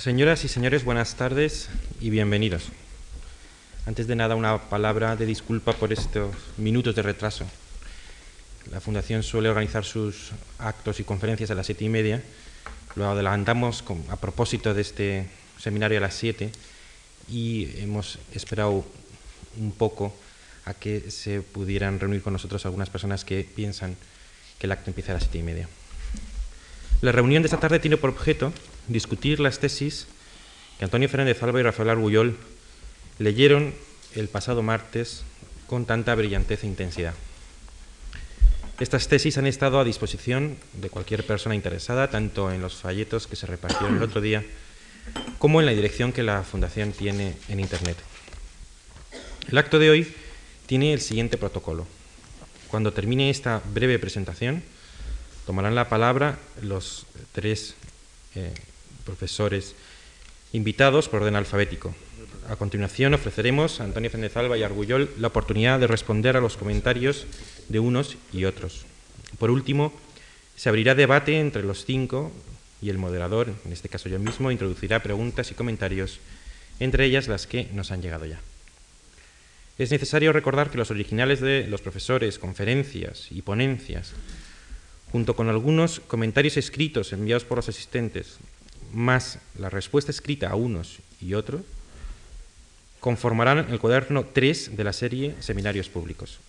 Señoras y señores, buenas tardes y bienvenidos. Antes de nada, una palabra de disculpa por estos minutos de retraso. La Fundación suele organizar sus actos y conferencias a las siete y media. Lo adelantamos a propósito de este seminario a las siete y hemos esperado un poco a que se pudieran reunir con nosotros algunas personas que piensan que el acto empieza a las siete y media. La reunión de esta tarde tiene por objeto discutir las tesis que Antonio Fernández Alba y Rafael Argullol leyeron el pasado martes con tanta brillantez e intensidad. Estas tesis han estado a disposición de cualquier persona interesada, tanto en los folletos que se repartieron el otro día, como en la dirección que la Fundación tiene en Internet. El acto de hoy tiene el siguiente protocolo. Cuando termine esta breve presentación, tomarán la palabra los tres eh, profesores invitados por orden alfabético. A continuación ofreceremos a Antonio Fernández Alba y Argullol la oportunidad de responder a los comentarios de unos y otros. Por último, se abrirá debate entre los cinco y el moderador, en este caso yo mismo, introducirá preguntas y comentarios, entre ellas las que nos han llegado ya. Es necesario recordar que los originales de los profesores, conferencias y ponencias, junto con algunos comentarios escritos enviados por los asistentes más la respuesta escrita a unos y otros, conformarán el cuaderno 3 de la serie Seminarios Públicos.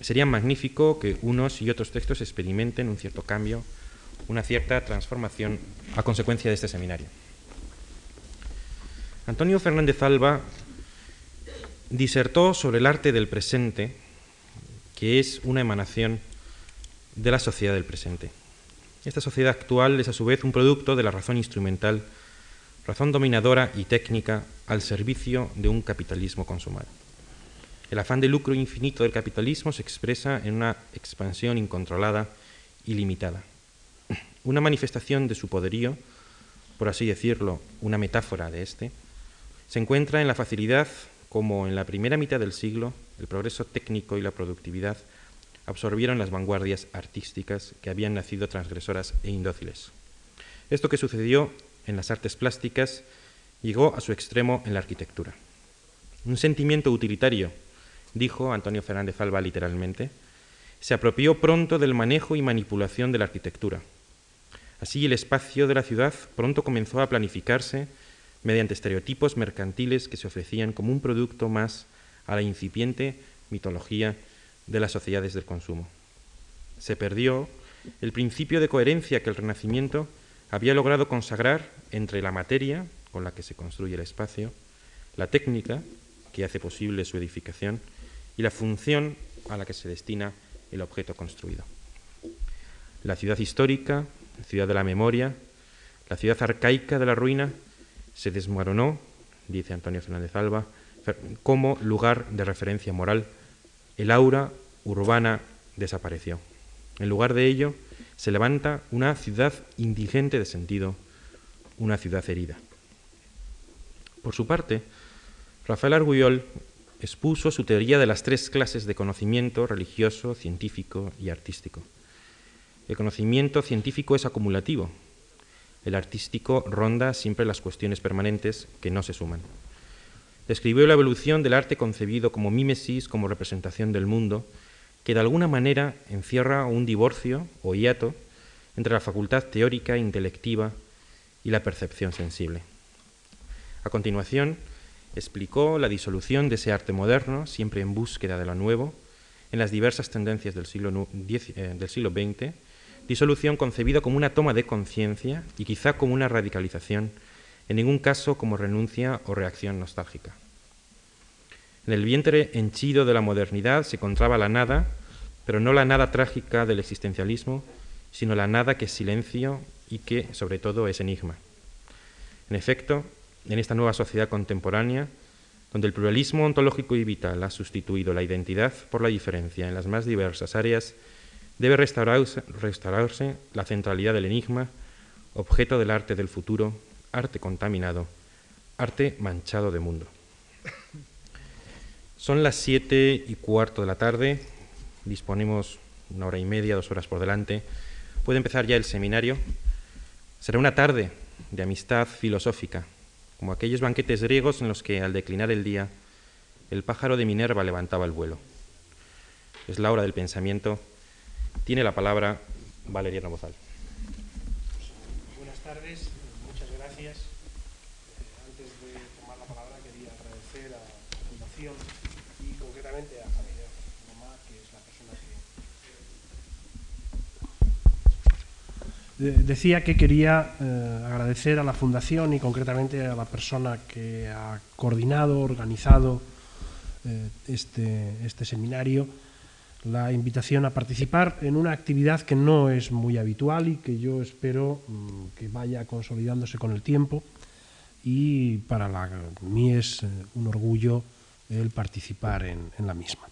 Sería magnífico que unos y otros textos experimenten un cierto cambio, una cierta transformación a consecuencia de este seminario. Antonio Fernández Alba disertó sobre el arte del presente, que es una emanación de la sociedad del presente. Esta sociedad actual es a su vez un producto de la razón instrumental, razón dominadora y técnica al servicio de un capitalismo consumado. El afán de lucro infinito del capitalismo se expresa en una expansión incontrolada y limitada. Una manifestación de su poderío, por así decirlo, una metáfora de este, se encuentra en la facilidad como en la primera mitad del siglo el progreso técnico y la productividad absorbieron las vanguardias artísticas que habían nacido transgresoras e indóciles. Esto que sucedió en las artes plásticas llegó a su extremo en la arquitectura. Un sentimiento utilitario, dijo Antonio Fernández Alba literalmente, se apropió pronto del manejo y manipulación de la arquitectura. Así el espacio de la ciudad pronto comenzó a planificarse mediante estereotipos mercantiles que se ofrecían como un producto más a la incipiente mitología de las sociedades del consumo. Se perdió el principio de coherencia que el Renacimiento había logrado consagrar entre la materia con la que se construye el espacio, la técnica que hace posible su edificación y la función a la que se destina el objeto construido. La ciudad histórica, ciudad de la memoria, la ciudad arcaica de la ruina, se desmoronó, dice Antonio Fernández Alba, como lugar de referencia moral el aura urbana desapareció. En lugar de ello, se levanta una ciudad indigente de sentido, una ciudad herida. Por su parte, Rafael Argullol expuso su teoría de las tres clases de conocimiento religioso, científico y artístico. El conocimiento científico es acumulativo, el artístico ronda siempre las cuestiones permanentes que no se suman describió la evolución del arte concebido como mímesis, como representación del mundo, que de alguna manera encierra un divorcio o hiato entre la facultad teórica intelectiva y la percepción sensible. A continuación, explicó la disolución de ese arte moderno, siempre en búsqueda de lo nuevo, en las diversas tendencias del siglo, eh, del siglo XX, disolución concebida como una toma de conciencia y quizá como una radicalización en ningún caso como renuncia o reacción nostálgica. En el vientre henchido de la modernidad se encontraba la nada, pero no la nada trágica del existencialismo, sino la nada que es silencio y que, sobre todo, es enigma. En efecto, en esta nueva sociedad contemporánea, donde el pluralismo ontológico y vital ha sustituido la identidad por la diferencia en las más diversas áreas, debe restaurarse, restaurarse la centralidad del enigma, objeto del arte del futuro arte contaminado, arte manchado de mundo. Son las siete y cuarto de la tarde, disponemos una hora y media, dos horas por delante. Puede empezar ya el seminario. Será una tarde de amistad filosófica, como aquellos banquetes griegos en los que al declinar el día el pájaro de Minerva levantaba el vuelo. Es la hora del pensamiento. Tiene la palabra Valeriano Bozal. Buenas tardes, muchas gracias. Eh, antes de tomar la palabra quería agradecer a la Fundación y concretamente a Javier Romá, que es la persona que... Decía que quería eh, agradecer a la Fundación y concretamente a la persona que ha coordinado, organizado eh, este, este seminario, la invitación a participar en una actividad que no es muy habitual y que yo espero mm, que vaya consolidándose con el tiempo y para mí es eh, un orgullo el participar en, la misma.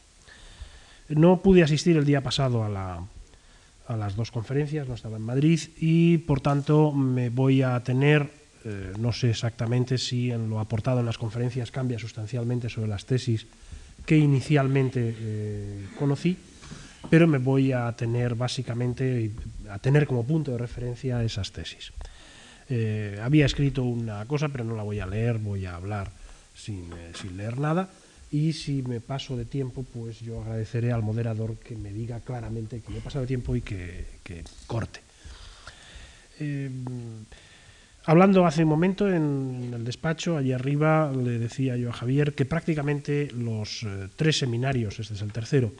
No pude asistir el día pasado a, la, a, las dos conferencias, no estaba en Madrid y por tanto me voy a tener, eh, no sé exactamente si en lo aportado en las conferencias cambia sustancialmente sobre las tesis que inicialmente eh, conocí, pero me voy a tener básicamente, a tener como punto de referencia esas tesis. Eh, había escrito una cosa, pero no la voy a leer, voy a hablar sin, sin, leer nada. Y si me paso de tiempo, pues yo agradeceré al moderador que me diga claramente que me he pasado de tiempo y que, que corte. Hablando hace un momento en el despacho, allí arriba, le decía yo a Javier que prácticamente los eh, tres seminarios, este es el tercero,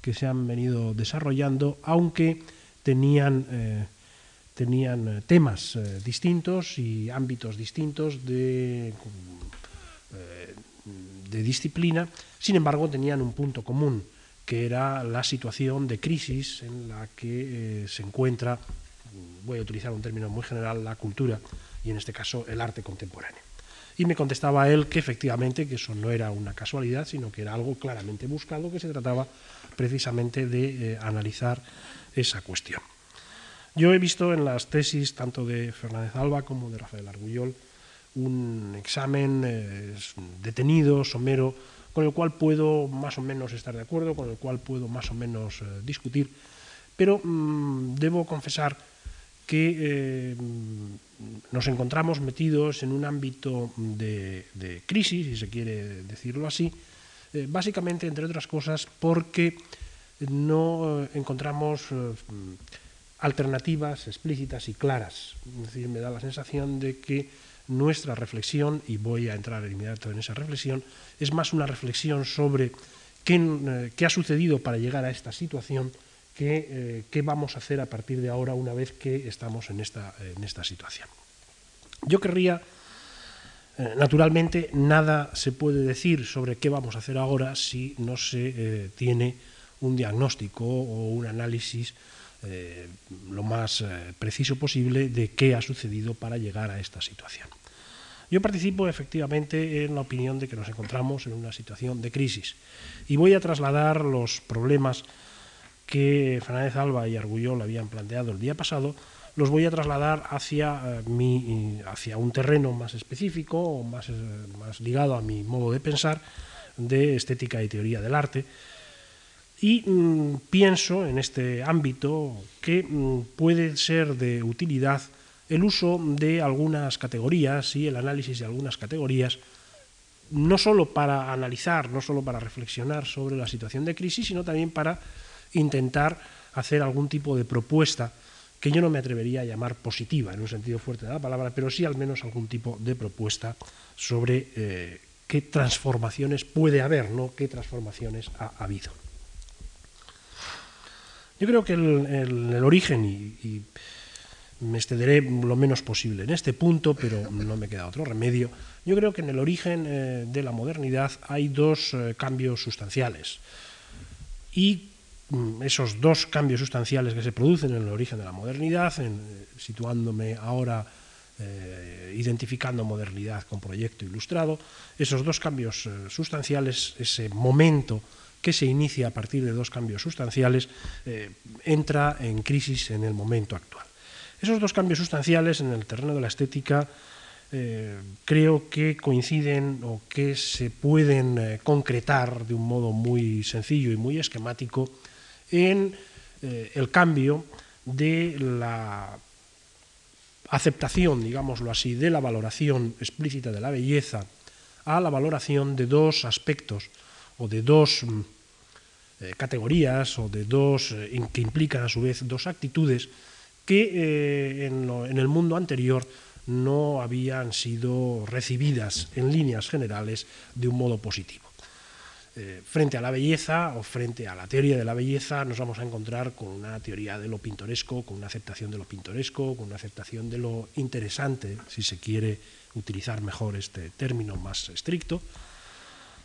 que se han venido desarrollando, aunque tenían, eh, tenían eh, temas distintos y ámbitos distintos de, de disciplina, sin embargo tenían un punto común, que era la situación de crisis en la que se encuentra, voy a utilizar un término muy general, la cultura y en este caso el arte contemporáneo. Y me contestaba él que efectivamente que eso no era una casualidad, sino que era algo claramente buscado, que se trataba precisamente de eh, analizar esa cuestión. Yo he visto en las tesis tanto de Fernández Alba como de Rafael Argullol un examen eh, detenido, somero, con el cual puedo más o menos estar de acuerdo, con el cual puedo más o menos eh, discutir, pero mm, debo confesar que nos encontramos metidos en un ámbito de, crisis, si se quiere decirlo así, eh, básicamente, entre otras cosas, porque no encontramos eh, alternativas explícitas y claras. Es decir, me da la sensación de que nuestra reflexión, y voy a entrar inmediato en esa reflexión, es más una reflexión sobre qué, eh, qué ha sucedido para llegar a esta situación qué, qué vamos a hacer a partir de ahora una vez que estamos en esta, en esta situación. Yo querría, eh, naturalmente, nada se puede decir sobre qué vamos a hacer ahora si no se eh, tiene un diagnóstico o un análisis eh, lo más preciso posible de qué ha sucedido para llegar a esta situación. Yo participo efectivamente en la opinión de que nos encontramos en una situación de crisis y voy a trasladar los problemas que Fernández Alba y Argullol habían planteado el día pasado los voy a trasladar hacia, eh, mi, hacia un terreno más específico eh, más ligado a mi modo de pensar de estética y teoría del arte. Y mm, pienso en este ámbito que mm, puede ser de utilidad el uso de algunas categorías y el análisis de algunas categorías, no solo para analizar, no solo para reflexionar sobre la situación de crisis, sino también para intentar hacer algún tipo de propuesta que yo no me atrevería a llamar positiva en un sentido fuerte de la palabra, pero sí al menos algún tipo de propuesta sobre eh, qué transformaciones puede haber, no qué transformaciones ha habido. Yo creo que el, el, origen, y, me excederé lo menos posible en este punto, pero no me queda otro remedio, yo creo que en el origen eh, de la modernidad hay dos eh, cambios sustanciales. Y Mm, esos dos cambios sustanciales que se producen en el origen de la modernidad, en, eh, situándome ahora eh, identificando modernidad con proyecto ilustrado, esos dos cambios eh, sustanciales, ese momento que se inicia a partir de dos cambios sustanciales, entra en crisis en el momento actual. Esos dos cambios sustanciales en el terreno de la estética creo que coinciden o que se pueden concretar de un modo muy sencillo y muy esquemático en eh, el cambio de la aceptación, digámoslo así, de la valoración explícita de la belleza a la valoración de dos aspectos o de dos mm, eh, categorías o de dos eh, que implican a su vez dos actitudes que eh, en, el mundo anterior no habían sido recibidas en líneas generales de un modo positivo. Frente a la belleza o frente a la teoría de la belleza nos vamos a encontrar con una teoría de lo pintoresco, con una aceptación de lo pintoresco, con una aceptación de lo interesante, si se quiere utilizar mejor este término más estricto,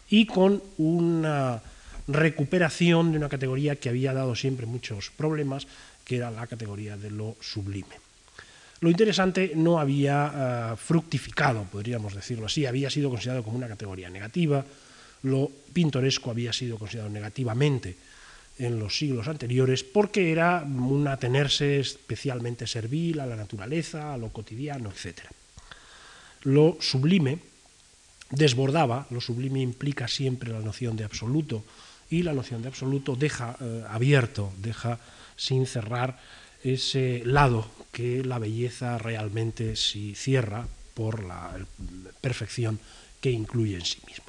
y con una recuperación de una categoría que había dado siempre muchos problemas, que era la categoría de lo sublime. Lo interesante no había eh, fructificado, podríamos decirlo así, había sido considerado como una categoría negativa, lo pintoresco había sido considerado negativamente en los siglos anteriores porque era un atenerse especialmente servil a la naturaleza, a lo cotidiano, etc. Lo sublime desbordaba, lo sublime implica siempre la noción de absoluto y la noción de absoluto deja eh, abierto, deja sin cerrar ese lado que la belleza realmente sí cierra por la perfección que incluye en sí mismo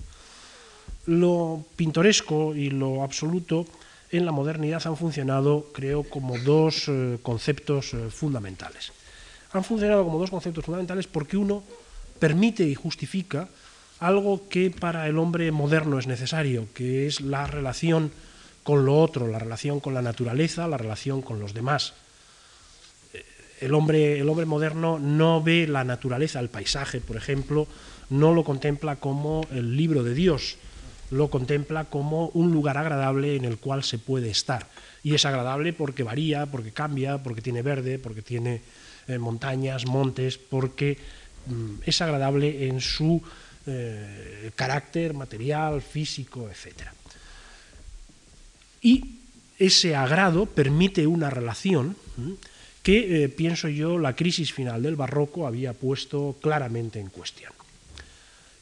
lo pintoresco y lo absoluto en la modernidad han funcionado, creo, como dos eh, conceptos eh, fundamentales. Han funcionado como dos conceptos fundamentales porque uno permite y justifica algo que para el hombre moderno es necesario, que es la relación con lo otro, la relación con la naturaleza, la relación con los demás. Eh, el hombre, el hombre moderno no ve la naturaleza, el paisaje, por ejemplo, no lo contempla como el libro de Dios, lo contempla como un lugar agradable en el cual se puede estar. Y es agradable porque varía, porque cambia, porque tiene verde, porque tiene eh, montañas, montes, porque mm, es agradable en su eh, carácter material, físico, etc. Y ese agrado permite una relación que, eh, pienso yo, la crisis final del barroco había puesto claramente en cuestión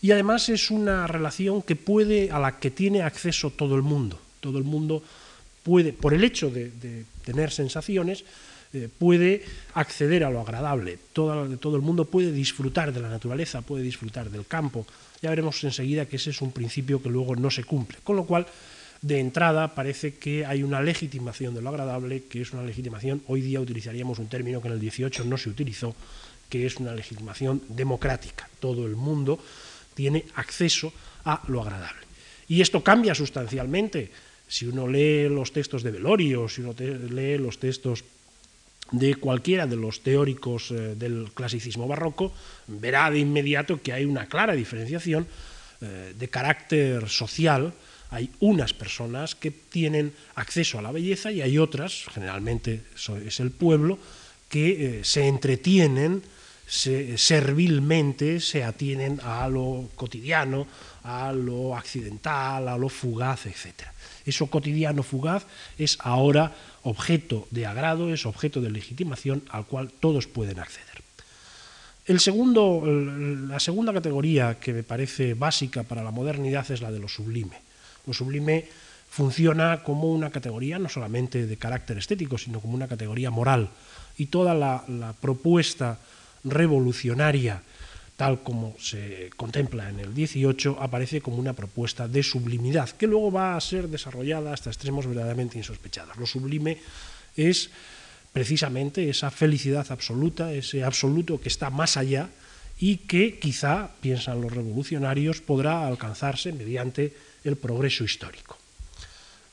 y además es una relación que puede, a la que tiene acceso todo el mundo. Todo el mundo puede, por el hecho de, tener sensaciones, eh, puede acceder a lo agradable. Todo, todo el mundo puede disfrutar de la naturaleza, puede disfrutar del campo. Ya veremos enseguida que ese es un principio que luego no se cumple. Con lo cual, de entrada, parece que hay una legitimación de lo agradable, que es una legitimación, hoy día utilizaríamos un término que en el 18 no se utilizó, que es una legitimación democrática. Todo el mundo tiene acceso a lo agradable. Y esto cambia sustancialmente. Si uno lee los textos de Velorio, si uno lee los textos de cualquiera de los teóricos eh, del clasicismo barroco, verá de inmediato que hay una clara diferenciación eh, de carácter social. Hay unas personas que tienen acceso a la belleza y hay otras, generalmente es el pueblo, que eh, se entretienen servilmente se atienen a lo cotidiano, a lo accidental, a lo fugaz, etc. Eso cotidiano fugaz es ahora objeto de agrado, es objeto de legitimación al cual todos pueden acceder. El segundo, la segunda categoría que me parece básica para la modernidad es la de lo sublime. Lo sublime funciona como una categoría no solamente de carácter estético, sino como una categoría moral. Y toda la, la propuesta revolucionaria, tal como se contempla en el 18, aparece como una propuesta de sublimidad, que luego va a ser desarrollada hasta extremos verdaderamente insospechados. Lo sublime es precisamente esa felicidad absoluta, ese absoluto que está más allá y que quizá, piensan los revolucionarios, podrá alcanzarse mediante el progreso histórico.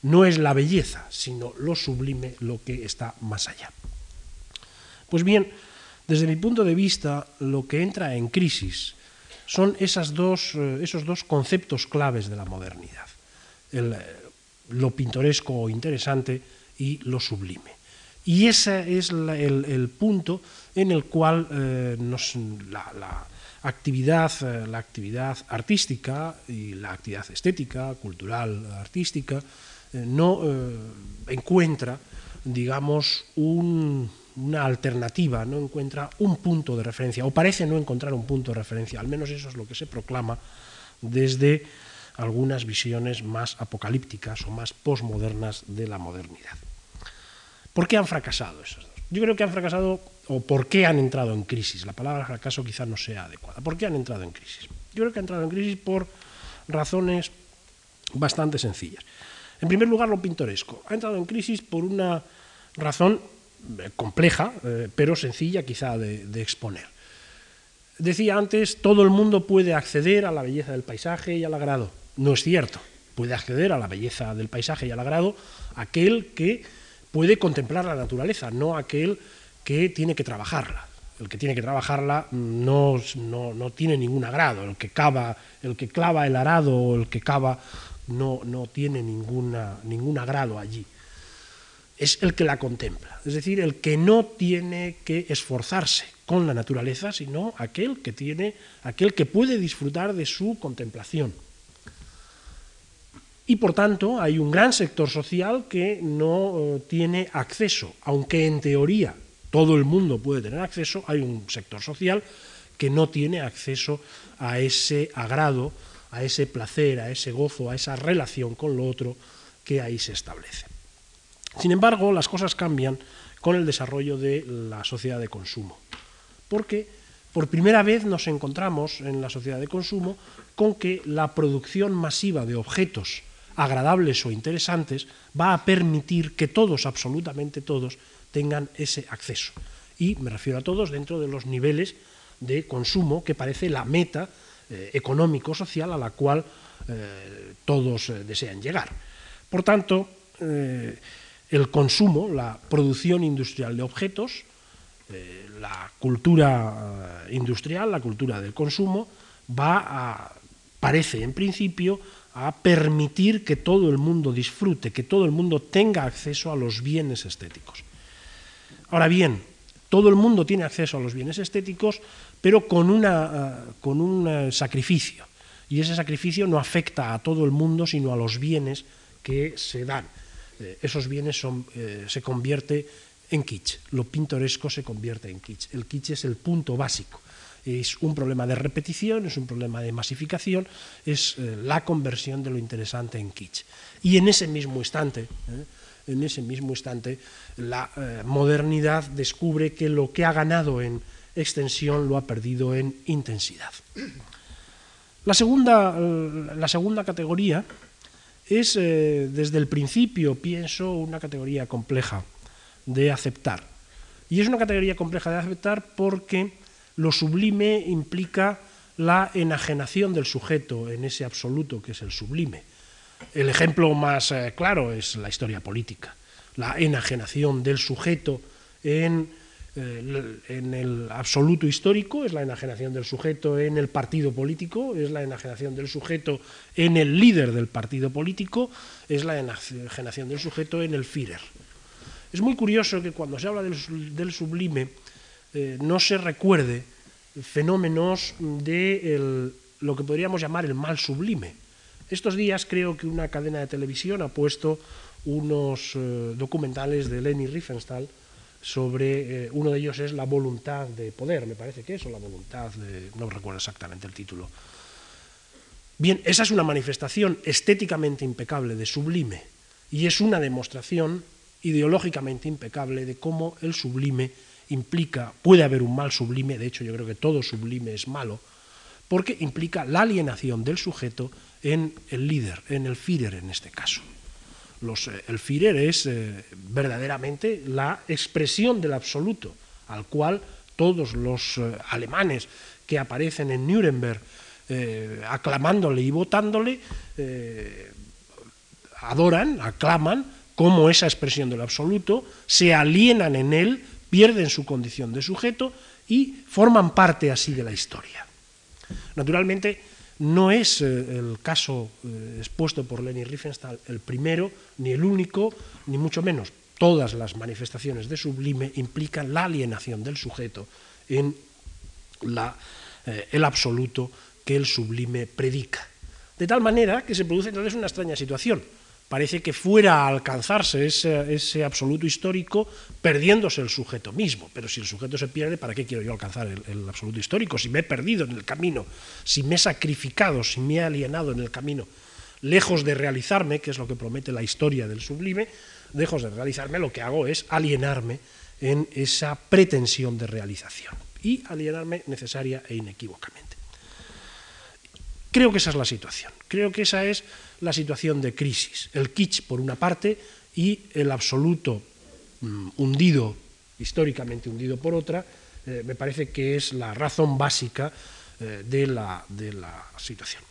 No es la belleza, sino lo sublime lo que está más allá. Pues bien, desde mi punto de vista, lo que entra en crisis son eh, esos dos conceptos claves de la modernidad, eh, lo pintoresco o interesante y lo sublime. Y ese es el, punto en el cual eh, la, actividad, la actividad artística y la actividad estética, cultural, artística, no encuentra, digamos, un, una alternativa, no encuentra un punto de referencia, o parece no encontrar un punto de referencia, al menos eso es lo que se proclama desde algunas visiones más apocalípticas o más posmodernas de la modernidad. ¿Por qué han fracasado esas dos? Yo creo que han fracasado o por qué han entrado en crisis. La palabra fracaso quizás no sea adecuada. ¿Por qué han entrado en crisis? Yo creo que han entrado en crisis por razones bastante sencillas. En primer lugar, lo pintoresco. Ha entrado en crisis por una razón compleja, eh, pero sencilla quizá de, de, exponer. Decía antes, todo el mundo puede acceder a la belleza del paisaje y al agrado. No es cierto. Puede acceder a la belleza del paisaje y al agrado aquel que puede contemplar la naturaleza, no aquel que tiene que trabajarla. El que tiene que trabajarla no, no, no tiene ningún agrado. El que cava, el que clava el arado o el que cava no, no tiene ninguna, ningún agrado allí. Es el que la contempla, es decir, el que no tiene que esforzarse con la naturaleza, sino aquel que tiene, aquel que puede disfrutar de su contemplación. Y por tanto hay un gran sector social que no eh, tiene acceso, aunque en teoría todo el mundo puede tener acceso, hay un sector social que no tiene acceso a ese agrado, a ese placer, a ese gozo, a esa relación con lo otro que ahí se establece. Sin embargo, las cosas cambian con el desarrollo de la sociedad de consumo, porque por primera vez nos encontramos en la sociedad de consumo con que la producción masiva de objetos agradables o interesantes, va a permitir que todos, absolutamente todos, tengan ese acceso. Y me refiero a todos dentro de los niveles de consumo que parece la meta eh, económico-social a la cual eh, todos eh, desean llegar. Por tanto, el consumo, la producción industrial de objetos, eh, la cultura eh, industrial, la cultura del consumo, va a, parece en principio, a permitir que todo el mundo disfrute, que todo el mundo tenga acceso a los bienes estéticos. Ahora bien, todo el mundo tiene acceso a los bienes estéticos, pero con, una, uh, con un sacrificio. Y ese sacrificio no afecta a todo el mundo, sino a los bienes que se dan. Eh, esos bienes eh, se convierte en kitsch. Lo pintoresco se convierte en kitsch. El kitsch es el punto básico es un problema de repetición, es un problema de masificación, es eh, la conversión de lo interesante en kitsch. Y en ese mismo instante, en ese mismo instante, la modernidad descubre que lo que ha ganado en extensión lo ha perdido en intensidad. La segunda, la segunda categoría es, eh, desde el principio, pienso, una categoría compleja de aceptar. Y es una categoría compleja de aceptar porque lo sublime implica la enajenación del sujeto en ese absoluto que es el sublime. El ejemplo más eh, claro es la historia política, la enajenación del sujeto en, eh, en, el absoluto histórico, es la enajenación del sujeto en el partido político, es la enajenación del sujeto en el líder del partido político, es la enajenación del sujeto en el Führer. Es muy curioso que cuando se habla del, sublime, eh, no se recuerde fenómenos de el, lo que podríamos llamar el mal sublime. Estos días creo que una cadena de televisión ha puesto unos eh, documentales de Leni Riefenstahl sobre, eh, uno de ellos es la voluntad de poder, me parece que es, o la voluntad de, no recuerdo exactamente el título. Bien, esa es una manifestación estéticamente impecable de sublime y es una demostración ideológicamente impecable de cómo el sublime implica, puede haber un mal sublime, de hecho yo creo que todo sublime es malo, porque implica la alienación del sujeto en el líder, en el Führer en este caso. Los, eh, el Führer es eh, verdaderamente la expresión del absoluto, al cual todos los eh, alemanes que aparecen en Nuremberg aclamándole y votándole, adoran, aclaman como esa expresión del absoluto, se alienan en él pierden su condición de sujeto y forman parte así de la historia. Naturalmente, no es eh, el caso eh, expuesto por Leni Riefenstahl el primero, ni el único, ni mucho menos. Todas las manifestaciones de sublime implican la alienación del sujeto en eh, el absoluto que el sublime predica. De tal manera que se produce entonces una extraña situación parece que fuera a alcanzarse ese, absoluto histórico perdiéndose el sujeto mismo. Pero si el sujeto se pierde, ¿para qué quiero yo alcanzar el, el, absoluto histórico? Si me he perdido en el camino, si me he sacrificado, si me he alienado en el camino, lejos de realizarme, que es lo que promete la historia del sublime, lejos de realizarme, lo que hago es alienarme en esa pretensión de realización y alienarme necesaria e inequívocamente. Creo que esa es la situación. Creo que esa es la situación de crisis. El kitsch, por una parte, y el absoluto mm, hundido, históricamente hundido por otra, eh, me parece que es la razón básica eh, de, la, de la situación.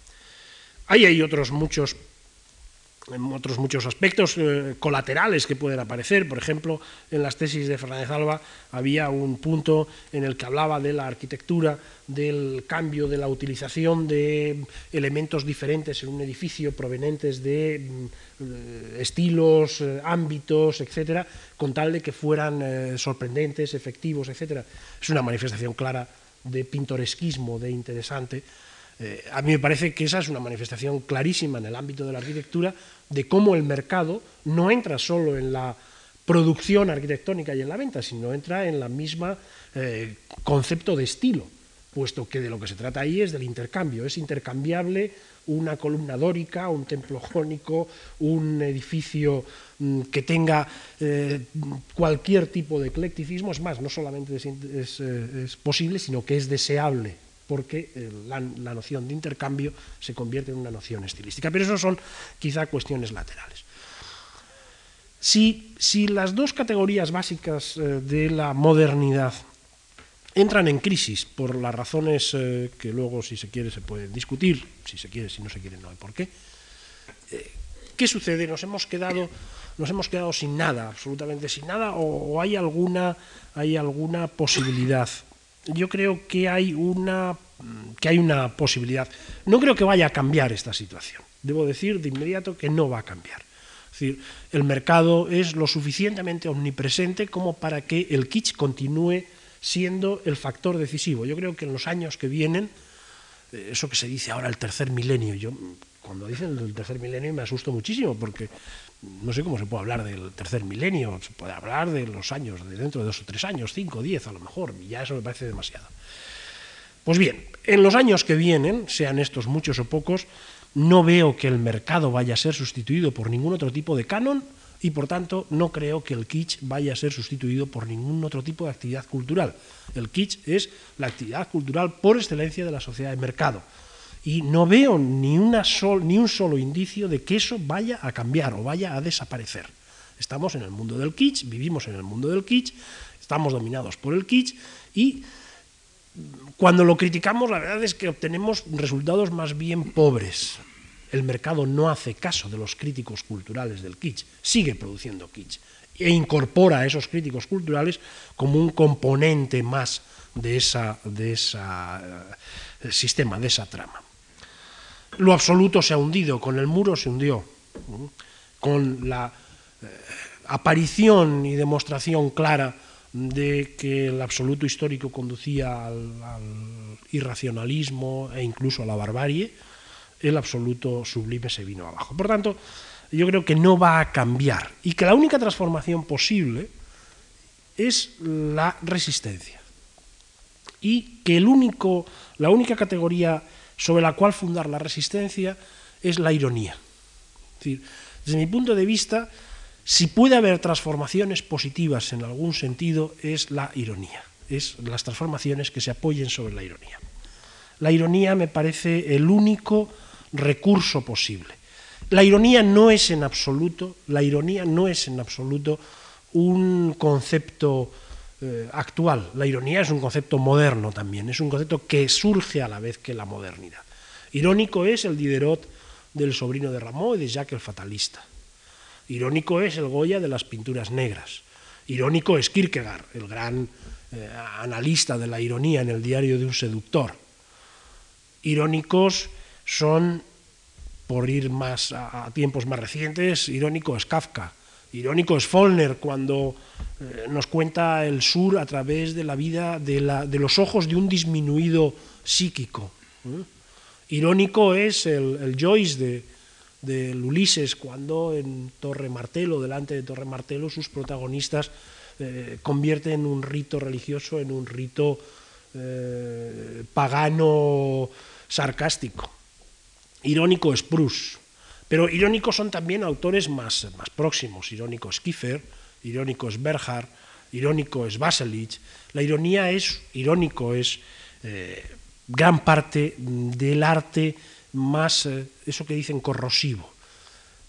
Ahí hay otros muchos otros muchos aspectos eh, colaterales que pueden aparecer. Por ejemplo, en las tesis de Fernández Alba había un punto en el que hablaba de la arquitectura, del cambio, de la utilización de elementos diferentes en un edificio provenientes de mm, eh, estilos, eh, ámbitos, etcétera, con tal de que fueran sorprendentes, efectivos, etcétera. Es una manifestación clara de pintoresquismo, de interesante. A mí me parece que esa es una manifestación clarísima en el ámbito de la arquitectura de cómo el mercado no entra solo en la producción arquitectónica y en la venta, sino entra en la misma eh, concepto de estilo, puesto que de lo que se trata ahí es del intercambio, es intercambiable una columna dórica, un templo jónico, un edificio mm, que tenga eh, cualquier tipo de eclecticismo, es más, no solamente es eh, posible, sino que es deseable porque eh, la, noción de intercambio se convierte en una noción estilística. Pero eso son quizá cuestiones laterales. Si, las dos categorías básicas eh, de la modernidad entran en crisis por las razones eh, que luego, si se quiere, se pueden discutir, si se quiere, si no se quiere, no hay por qué, ¿qué sucede? ¿Nos hemos quedado, nos hemos quedado sin nada, absolutamente sin nada, o, hay, alguna, hay alguna posibilidad yo creo que hay una que hay una posibilidad. No creo que vaya a cambiar esta situación. Debo decir de inmediato que no va a cambiar. Es decir, el mercado es lo suficientemente omnipresente como para que el kitsch continúe siendo el factor decisivo. Yo creo que en los años que vienen, eh, eso que se dice ahora el tercer milenio, yo cuando dicen el tercer milenio me asusto muchísimo porque no sé cómo se puede hablar del tercer milenio, se puede hablar de los años, de dentro de dos o tres años, cinco, diez a lo mejor, y ya eso me parece demasiado. Pues bien, en los años que vienen, sean estos muchos o pocos, no veo que el mercado vaya a ser sustituido por ningún otro tipo de canon y por tanto no creo que el kitsch vaya a ser sustituido por ningún otro tipo de actividad cultural. El kitsch es la actividad cultural por excelencia de la sociedad de mercado y no veo ni, una ni un solo indicio de que eso vaya a cambiar o vaya a desaparecer. Estamos en el mundo del kitsch, vivimos en el mundo del kitsch, estamos dominados por el kitsch y cuando lo criticamos la verdad es que obtenemos resultados más bien pobres. El mercado no hace caso de los críticos culturales del kitsch, sigue produciendo kitsch e incorpora a esos críticos culturales como un componente más de ese esa, eh, sistema, de esa trama lo absoluto se ha hundido, con el muro se hundió, con la eh, aparición y demostración clara de que el absoluto histórico conducía al, irracionalismo e incluso a la barbarie, el absoluto sublime se vino abajo. Por tanto, yo creo que no va a cambiar y que la única transformación posible es la resistencia y que el único, la única categoría sobre la cual fundar la resistencia es la ironía. desde mi punto de vista, si puede haber transformaciones positivas en algún sentido, es la ironía, es las transformaciones que se apoyen sobre la ironía. La ironía me parece el único recurso posible. La ironía no es en absoluto, la ironía no es en absoluto un concepto eh, actual. La ironía es un concepto moderno también, es un concepto que surge a la vez que la modernidad. Irónico es el Diderot del sobrino de Rameau y de Jacques el Fatalista. Irónico es el Goya de las pinturas negras. Irónico es Kierkegaard, el gran eh, analista de la ironía en el diario de un seductor. Irónicos son, por ir más a, a tiempos más recientes, irónico es Kafka, Irónico es Follner cuando eh, nos cuenta el sur a través de la vida, de, los ojos de un disminuido psíquico. Irónico es el, Joyce de, de, Ulises cuando en Torre Martelo, delante de Torre Martelo, sus protagonistas eh, convierten un rito religioso en un rito eh, pagano sarcástico. Irónico es Proust pero irónicos son también autores más, más próximos. Irónico es Kiefer, irónico es Berhard, irónico es Baselich, la ironía es, irónico es eh, gran parte del arte más, eh, eso que dicen, corrosivo.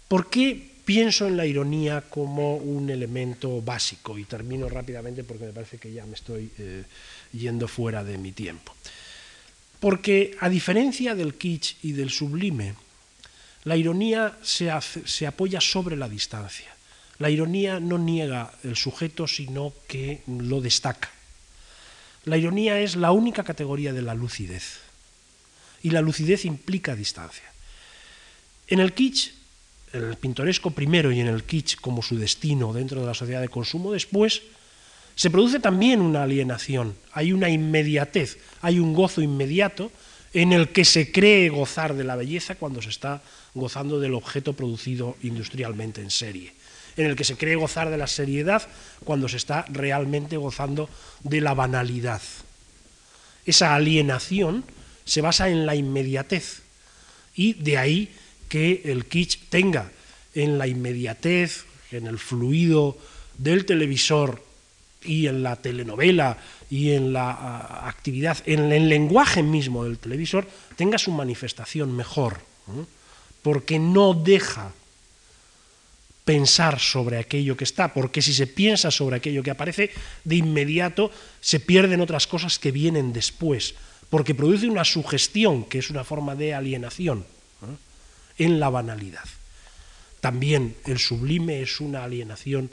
¿Por qué pienso en la ironía como un elemento básico? Y termino rápidamente porque me parece que ya me estoy eh, yendo fuera de mi tiempo. Porque a diferencia del kitsch y del sublime, la ironía se, apoya sobre la distancia. La ironía no niega el sujeto, sino que lo destaca. La ironía es la única categoría de la lucidez. Y la lucidez implica distancia. En el kitsch, en el pintoresco primero y en el kitsch como su destino dentro de la sociedad de consumo después, se produce también una alienación, hay una inmediatez, hay un gozo inmediato en el que se cree gozar de la belleza cuando se está gozando del objeto producido industrialmente en serie en el que se cree gozar de la seriedad cuando se está realmente gozando de la banalidad. Esa alienación se basa en la inmediatez y de ahí que el kitsch tenga en la inmediatez, en el fluido del televisor y en la telenovela y en la actividad, en el lenguaje mismo del televisor, tenga su manifestación mejor, porque no deja pensar sobre aquello que está, porque si se piensa sobre aquello que aparece, de inmediato se pierden otras cosas que vienen después, porque produce una sugestión, que es una forma de alienación, en la banalidad. También el sublime es una alienación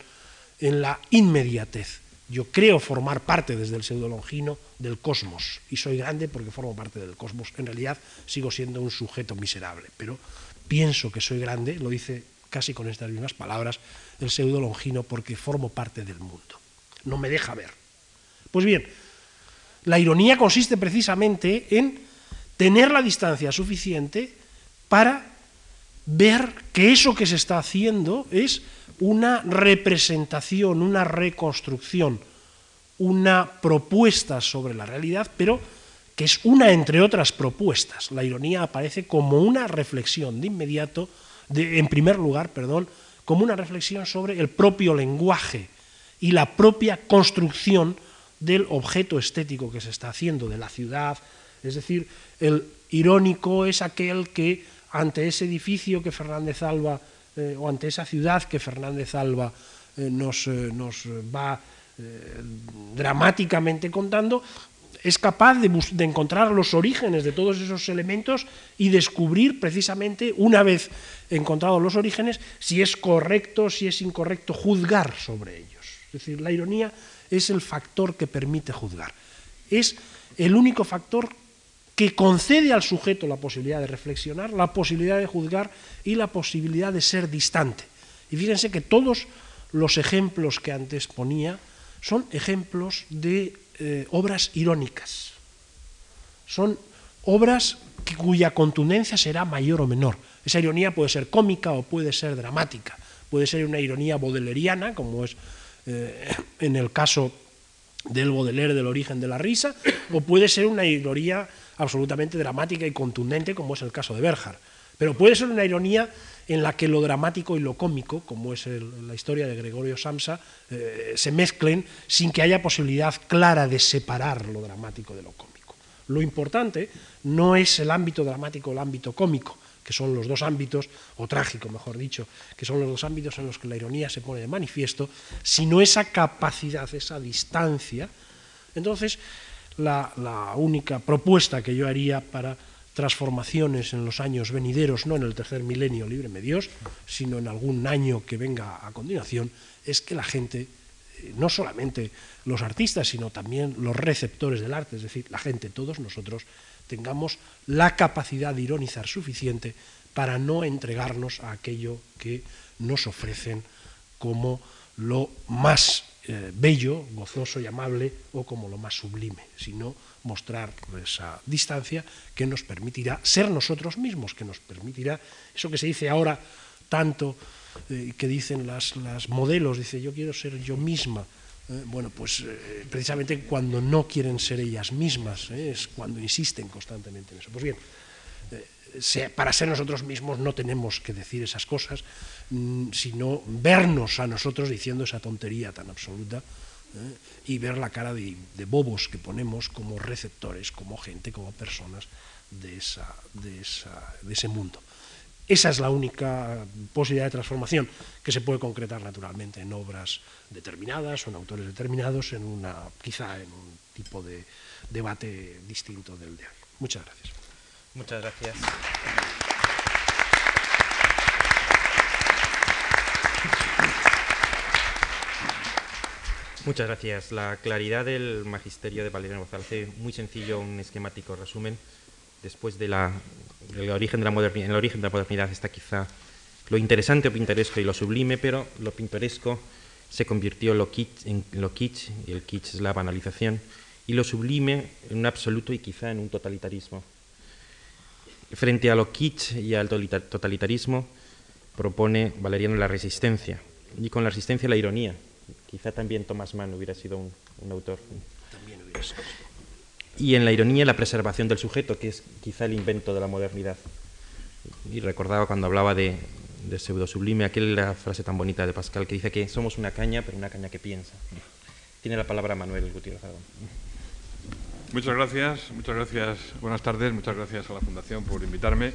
en la inmediatez. Yo creo formar parte desde el pseudolongino del cosmos, y soy grande porque formo parte del cosmos. En realidad sigo siendo un sujeto miserable, pero pienso que soy grande, lo dice casi con estas mismas palabras, el pseudo longino porque formo parte del mundo. No me deja ver. Pues bien, la ironía consiste precisamente en tener la distancia suficiente para ver que eso que se está haciendo es una representación, una reconstrucción, una propuesta sobre la realidad, pero que es una entre otras propuestas. La ironía aparece como una reflexión de inmediato en primer lugar, perdón, como una reflexión sobre el propio lenguaje y la propia construcción del objeto estético que se está haciendo, de la ciudad. Es decir, el irónico es aquel que ante ese edificio que Fernández Alba, eh, o ante esa ciudad que Fernández Alba eh, nos, eh, nos, va dramáticamente contando, es capaz de, encontrar los orígenes de todos esos elementos y descubrir precisamente, una vez encontrados los orígenes, si es correcto, si es incorrecto juzgar sobre ellos. Es decir, la ironía es el factor que permite juzgar. Es el único factor que concede al sujeto la posibilidad de reflexionar, la posibilidad de juzgar y la posibilidad de ser distante. Y fíjense que todos los ejemplos que antes ponía son ejemplos de eh, obras irónicas. Son obras cuya contundencia será mayor o menor. Esa ironía puede ser cómica o puede ser dramática. Puede ser una ironía bodeleriana, como es eh, en el caso del Baudelaire del origen de la risa, o puede ser una ironía absolutamente dramática y contundente, como es el caso de Berjar. Pero puede ser una ironía en la que lo dramático y lo cómico, como es la historia de Gregorio Samsa, eh, se mezclen sin que haya posibilidad clara de separar lo dramático de lo cómico. Lo importante no es el ámbito dramático o el ámbito cómico, que son los dos ámbitos, o trágico mejor dicho, que son los dos ámbitos en los que la ironía se pone de manifiesto, sino esa capacidad, esa distancia. Entonces, la única propuesta que yo haría para transformaciones en los años venideros, no en el tercer milenio, líbreme Dios, sino en algún año que venga a continuación, es que la gente, eh, no solamente los artistas, sino también los receptores del arte, es decir, la gente, todos nosotros, tengamos la capacidad de ironizar suficiente para no entregarnos a aquello que nos ofrecen como lo más eh, bello, gozoso y amable o como lo más sublime, sino mostrar esa distancia que nos permitirá ser nosotros mismos, que nos permitirá eso que se dice ahora tanto, eh, que dicen las, modelos, dice yo quiero ser yo misma. Eh, bueno, pues precisamente cuando no quieren ser ellas mismas, es cuando insisten constantemente en eso. Pues bien, para ser nosotros mismos no tenemos que decir esas cosas, sino vernos a nosotros diciendo esa tontería tan absoluta ¿eh? y ver la cara de, bobos que ponemos como receptores, como gente, como personas de, esa, de, esa, de ese mundo. Esa es la única posibilidad de transformación que se puede concretar naturalmente en obras determinadas o en autores determinados, en una, quizá en un tipo de debate distinto del de hoy. Muchas gracias. Muchas gracias. Muchas gracias. La claridad del magisterio de Valeriano hace muy sencillo un esquemático resumen. Después de la, del origen de la modernidad, en el origen de la modernidad está quizá lo interesante o pintoresco y lo sublime, pero lo pintoresco se convirtió lo kitsch, en lo kitsch y el kitsch es la banalización, y lo sublime en un absoluto y quizá en un totalitarismo. Frente a lo kitsch y al totalitarismo propone Valeriano la resistencia, y con la resistencia la ironía, Quizá también Thomas Mann hubiera sido un, autor. También hubiera sido. Y en la ironía la preservación del sujeto, que es quizá el invento de la modernidad. Y recordaba cuando hablaba de, de pseudo sublime, aquella frase tan bonita de Pascal que dice que somos una caña, pero una caña que piensa. Tiene la palabra Manuel Gutiérrez Muchas gracias, muchas gracias. Buenas tardes, muchas gracias a la Fundación por invitarme.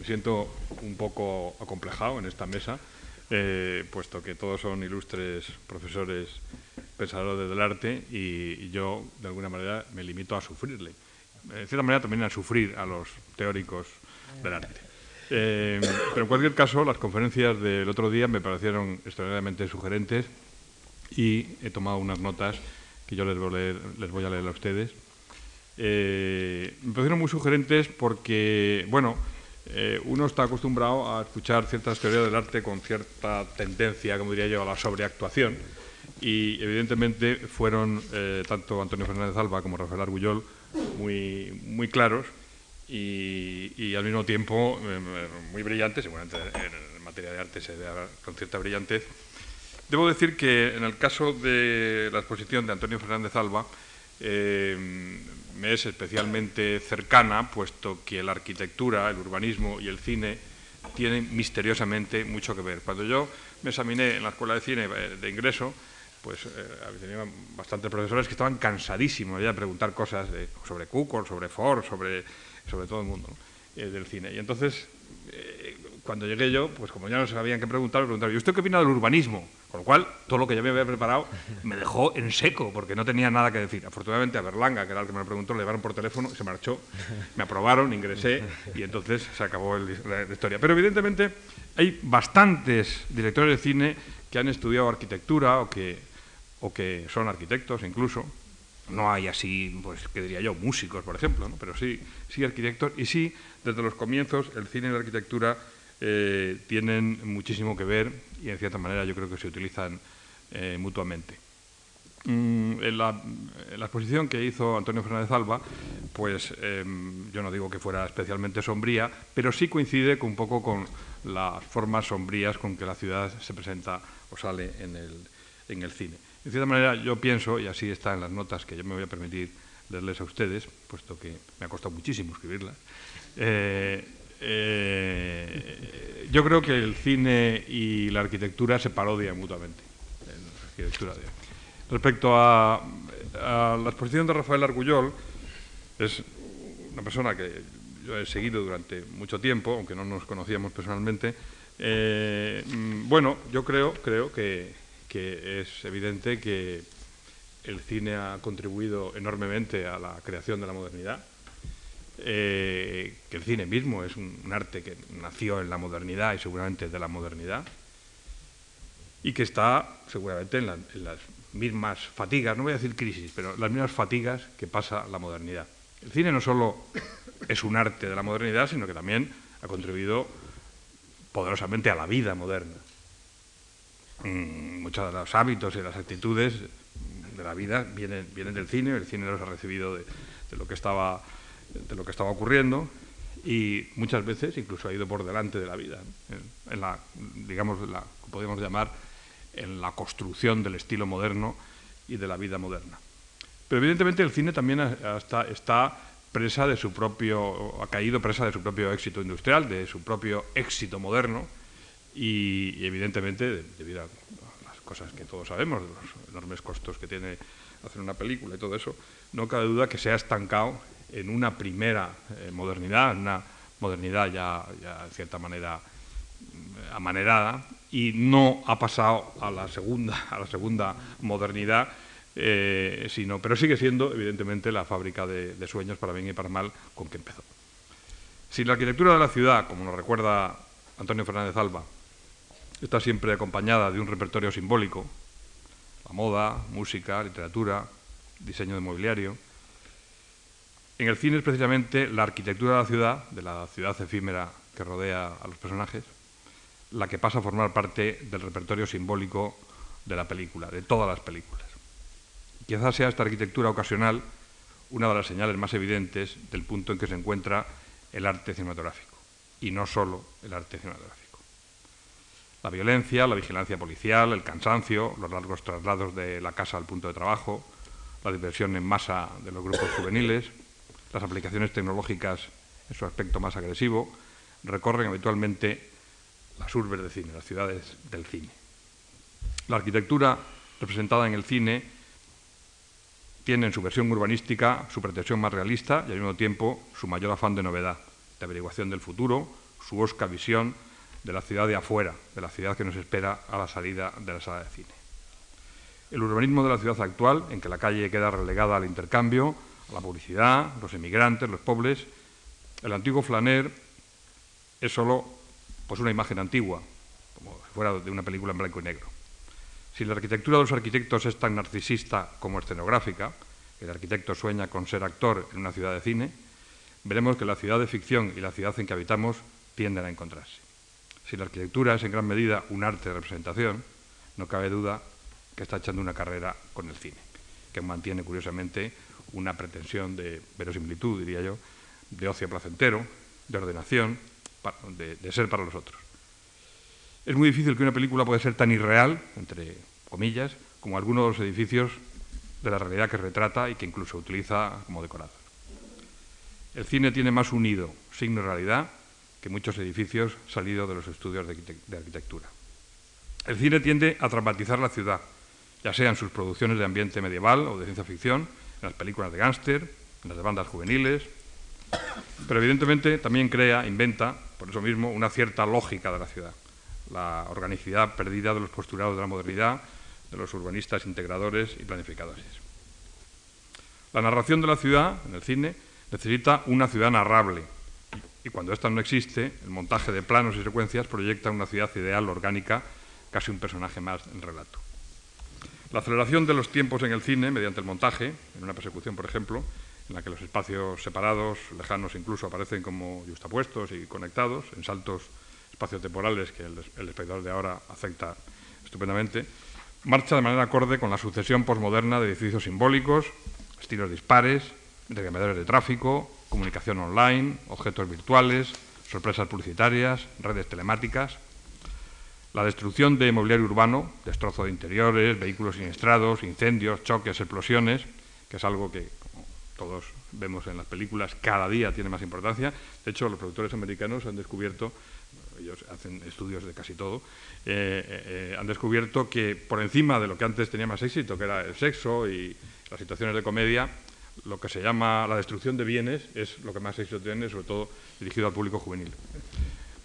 Me siento un poco acomplejado en esta mesa eh, puesto que todos son ilustres profesores pensadores del arte y, yo, de alguna manera, me limito a sufrirle. De cierta manera, también a sufrir a los teóricos del arte. Eh, pero en cualquier caso, las conferencias del otro día me parecieron extraordinariamente sugerentes y he tomado unas notas que yo les voy a leer, les voy a, leer a ustedes. Eh, me parecieron muy sugerentes porque, bueno, eh, uno está acostumbrado a escuchar ciertas teorías del arte con cierta tendencia, como diría yo, a la sobreactuación. Y evidentemente fueron eh, tanto Antonio Fernández Alba como Rafael Argullol muy, claros y, al mismo tiempo eh, muy brillantes, seguramente en materia de arte se da con cierta brillantez. Debo decir que en el caso de la exposición de Antonio Fernández Alba, me es especialmente cercana, puesto que la arquitectura, el urbanismo y el cine tienen misteriosamente mucho que ver. Cuando yo me examiné en la escuela de cine eh, de ingreso, pues eh, tenía bastantes profesores que estaban cansadísimos de preguntar cosas sobre Kukor, sobre Ford, sobre, sobre todo el mundo eh, del cine. Y entonces, cuando llegué yo, pues como ya no sabían qué preguntar, preguntaron, ¿y usted qué opina del urbanismo? Con lo cual, todo lo que yo me había preparado me dejó en seco, porque no tenía nada que decir. Afortunadamente, a Berlanga, que era el que me lo preguntó, le llevaron por teléfono, se marchó, me aprobaron, ingresé y entonces se acabó la, historia. Pero evidentemente hay bastantes directores de cine que han estudiado arquitectura o que, o que son arquitectos incluso. No hay así, pues, ¿qué diría yo? Músicos, por ejemplo, ¿no? pero sí, sí arquitectos. Y sí, desde los comienzos, el cine y la arquitectura eh, tienen muchísimo que ver y en cierta manera yo creo que se utilizan eh, mutuamente. Mm, en, la, exposición que hizo Antonio Fernández Alba, pues em, yo no digo que fuera especialmente sombría, pero sí coincide un poco con las formas sombrías con que la ciudad se presenta o sale en el, en el cine. En cierta manera yo pienso, y así está en las notas que yo me voy a permitir leerles a ustedes, puesto que me ha costado muchísimo escribirlas, eh, eh, yo creo que el cine y la arquitectura se parodian mutuamente. Respecto a, la exposición de Rafael Argullol, es una persona que yo he seguido durante mucho tiempo, aunque no nos conocíamos personalmente. Eh, bueno, yo creo, creo que es evidente que el cine ha contribuido enormemente a la creación de la modernidad eh, que el cine mismo es un, arte que nació en la modernidad y seguramente de la modernidad, y que está seguramente en, las mismas fatigas, no voy a decir crisis, pero las mismas fatigas que pasa la modernidad. El cine no solo es un arte de la modernidad, sino que también ha contribuido poderosamente a la vida moderna. Mm, muchos de los hábitos y las actitudes de la vida vienen, vienen del cine, el cine los ha recibido de lo que estaba de lo que estaba ocurriendo y muchas veces incluso ha ido por delante de la vida, en, la, digamos, la, podríamos llamar, en la construcción del estilo moderno y de la vida moderna. Pero evidentemente el cine también está, está presa de su propio, ha caído presa de su propio éxito industrial, de su propio éxito moderno y, evidentemente debido a las cosas que todos sabemos, de los enormes costos que tiene hacer una película y todo eso, no cabe duda que se ha estancado en una primera eh, modernidad, una modernidad ya, de cierta manera mm, amanerada, y no ha pasado a la segunda, a la segunda modernidad, eh, sino, pero sigue siendo, evidentemente, la fábrica de, de sueños para bien y para mal con que empezó. Si la arquitectura de la ciudad, como nos recuerda Antonio Fernández Alba, está siempre acompañada de un repertorio simbólico, la moda, música, literatura, diseño de mobiliario. En el cine es precisamente la arquitectura de la ciudad, de la ciudad efímera que rodea a los personajes, la que pasa a formar parte del repertorio simbólico de la película, de todas las películas. Quizás sea esta arquitectura ocasional una de las señales más evidentes del punto en que se encuentra el arte cinematográfico, y no solo el arte cinematográfico. La violencia, la vigilancia policial, el cansancio, los largos traslados de la casa al punto de trabajo, la diversión en masa de los grupos juveniles, las aplicaciones tecnológicas en su aspecto más agresivo, recorren habitualmente las urbes de cine, las ciudades del cine. La arquitectura representada en el cine tiene en su versión urbanística su pretensión más realista y al mismo tiempo su mayor afán de novedad, de averiguación del futuro, su osca visión de la ciudad de afuera, de la ciudad que nos espera a la salida de la sala de cine. El urbanismo de la ciudad actual, en que la calle queda relegada al intercambio, la publicidad, los emigrantes, los pobres, el antiguo flaner es solo pues, una imagen antigua, como si fuera de una película en blanco y negro. Si la arquitectura de los arquitectos es tan narcisista como escenográfica, el arquitecto sueña con ser actor en una ciudad de cine, veremos que la ciudad de ficción y la ciudad en que habitamos tienden a encontrarse. Si la arquitectura es en gran medida un arte de representación, no cabe duda que está echando una carrera con el cine, que mantiene curiosamente una pretensión de verosimilitud, diría yo, de ocio placentero, de ordenación, de, ser para los otros. Es muy difícil que una película pueda ser tan irreal, entre comillas, como algunos de los edificios de la realidad que retrata y que incluso utiliza como decorado. El cine tiene más unido signo de realidad que muchos edificios salidos de los estudios de, arquitectura. El cine tiende a dramatizar la ciudad, ya sea en sus producciones de ambiente medieval o de ciencia ficción, en las películas de gángster, en las de bandas juveniles, pero evidentemente también crea, inventa, por eso mismo, una cierta lógica de la ciudad, la organicidad perdida de los postulados de la modernidad, de los urbanistas integradores y planificadores. La narración de la ciudad, en el cine, necesita una ciudad narrable, y cuando esta no existe, el montaje de planos y secuencias proyecta una ciudad ideal, orgánica, casi un personaje más en relato. La aceleración de los tiempos en el cine, mediante el montaje, en una persecución, por ejemplo, en la que los espacios separados, lejanos incluso, aparecen como justapuestos y conectados, en saltos espaciotemporales que el, espectador de ahora acepta estupendamente, marcha de manera acorde con la sucesión posmoderna de edificios simbólicos, estilos dispares, intercambiadores de tráfico, comunicación online, objetos virtuales, sorpresas publicitarias, redes telemáticas. La destrucción de mobiliario urbano, destrozo de interiores, vehículos siniestrados, incendios, choques, explosiones, que es algo que, como todos vemos en las películas, cada día tiene más importancia. De hecho, los productores americanos han descubierto, ellos hacen estudios de casi todo, eh, eh, han descubierto que por encima de lo que antes tenía más éxito, que era el sexo y las situaciones de comedia, lo que se llama la destrucción de bienes es lo que más éxito tiene, sobre todo dirigido al público juvenil.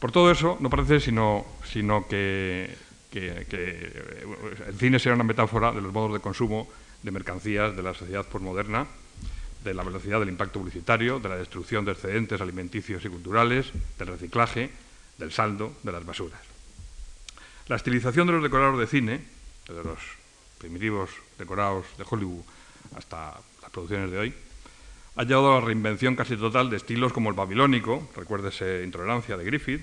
Por todo eso, no parece sino, sino que, el cine sea una metáfora de los modos de consumo de mercancías de la sociedad postmoderna, de la velocidad del impacto publicitario, de la destrucción de excedentes alimenticios y culturales, del reciclaje, del saldo, de las basuras. La estilización de los decorados de cine, de los primitivos decorados de Hollywood hasta producciones de hoy, ha llevado a la reinvención casi total de estilos como el babilónico, recuérdese Intolerancia de Griffith,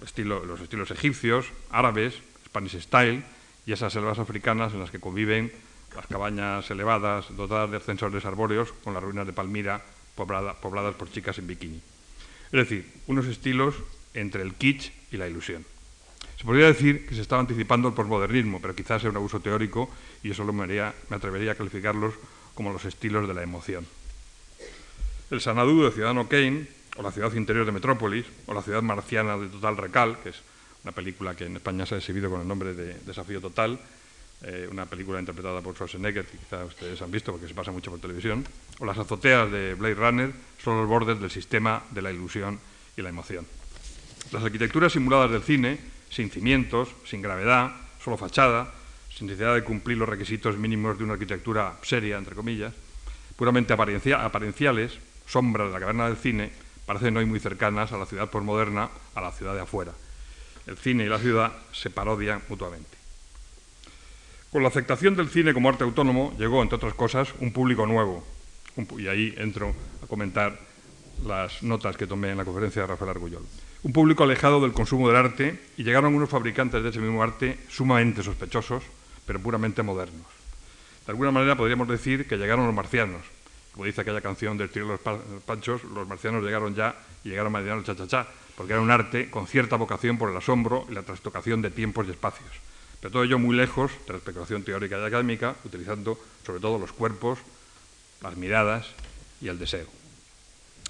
los estilos egipcios, árabes, Spanish Style y esas selvas africanas en las que conviven las cabañas elevadas dotadas de ascensores arbóreos con las ruinas de Palmira pobladas por chicas en bikini. Es decir, unos estilos entre el kitsch y la ilusión. Se podría decir que se estaba anticipando el posmodernismo, pero quizás sea un abuso teórico y yo solo me, me atrevería a calificarlos como los estilos de la emoción. El Sanadú de Ciudadano Kane, o la ciudad interior de Metrópolis, o la ciudad marciana de Total Recal, que es una película que en España se ha exhibido con el nombre de Desafío Total, eh, una película interpretada por Schwarzenegger, que quizá ustedes han visto porque se pasa mucho por televisión, o Las azoteas de Blade Runner son los bordes del sistema de la ilusión y la emoción. Las arquitecturas simuladas del cine, sin cimientos, sin gravedad, solo fachada, sin necesidad de cumplir los requisitos mínimos de una arquitectura seria, entre comillas, puramente aparenciales, sombras de la caverna del cine, parecen hoy muy cercanas a la ciudad postmoderna, a la ciudad de afuera. El cine y la ciudad se parodian mutuamente. Con la aceptación del cine como arte autónomo llegó, entre otras cosas, un público nuevo. y ahí entro a comentar las notas que tomé en la conferencia de Rafael Argullol. Un público alejado del consumo del arte y llegaron unos fabricantes de ese mismo arte sumamente sospechosos, pero puramente modernos. De alguna manera podríamos decir que llegaron los marcianos. Como dice aquella canción del Tiro de los Panchos, los marcianos llegaron ya y llegaron a cha cha-cha-cha, porque era un arte con cierta vocación por el asombro y la trastocación de tiempos y espacios pero todo ello muy lejos de la especulación teórica y académica, utilizando sobre todo los cuerpos, las miradas y el deseo.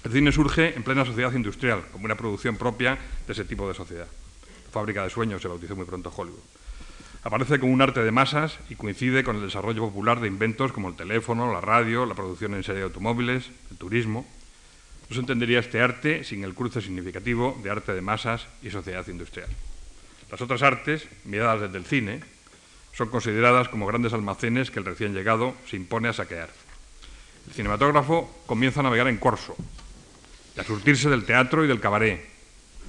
El cine surge en plena sociedad industrial, como una producción propia de ese tipo de sociedad. Fábrica de sueños se bautizó muy pronto Hollywood. Aparece como un arte de masas y coincide con el desarrollo popular de inventos como el teléfono, la radio, la producción en serie de automóviles, el turismo. No se entendería este arte sin el cruce significativo de arte de masas y sociedad industrial. Las otras artes, miradas desde el cine, son consideradas como grandes almacenes que el recién llegado se impone a saquear. El cinematógrafo comienza a navegar en corso y a surtirse del teatro y del cabaret,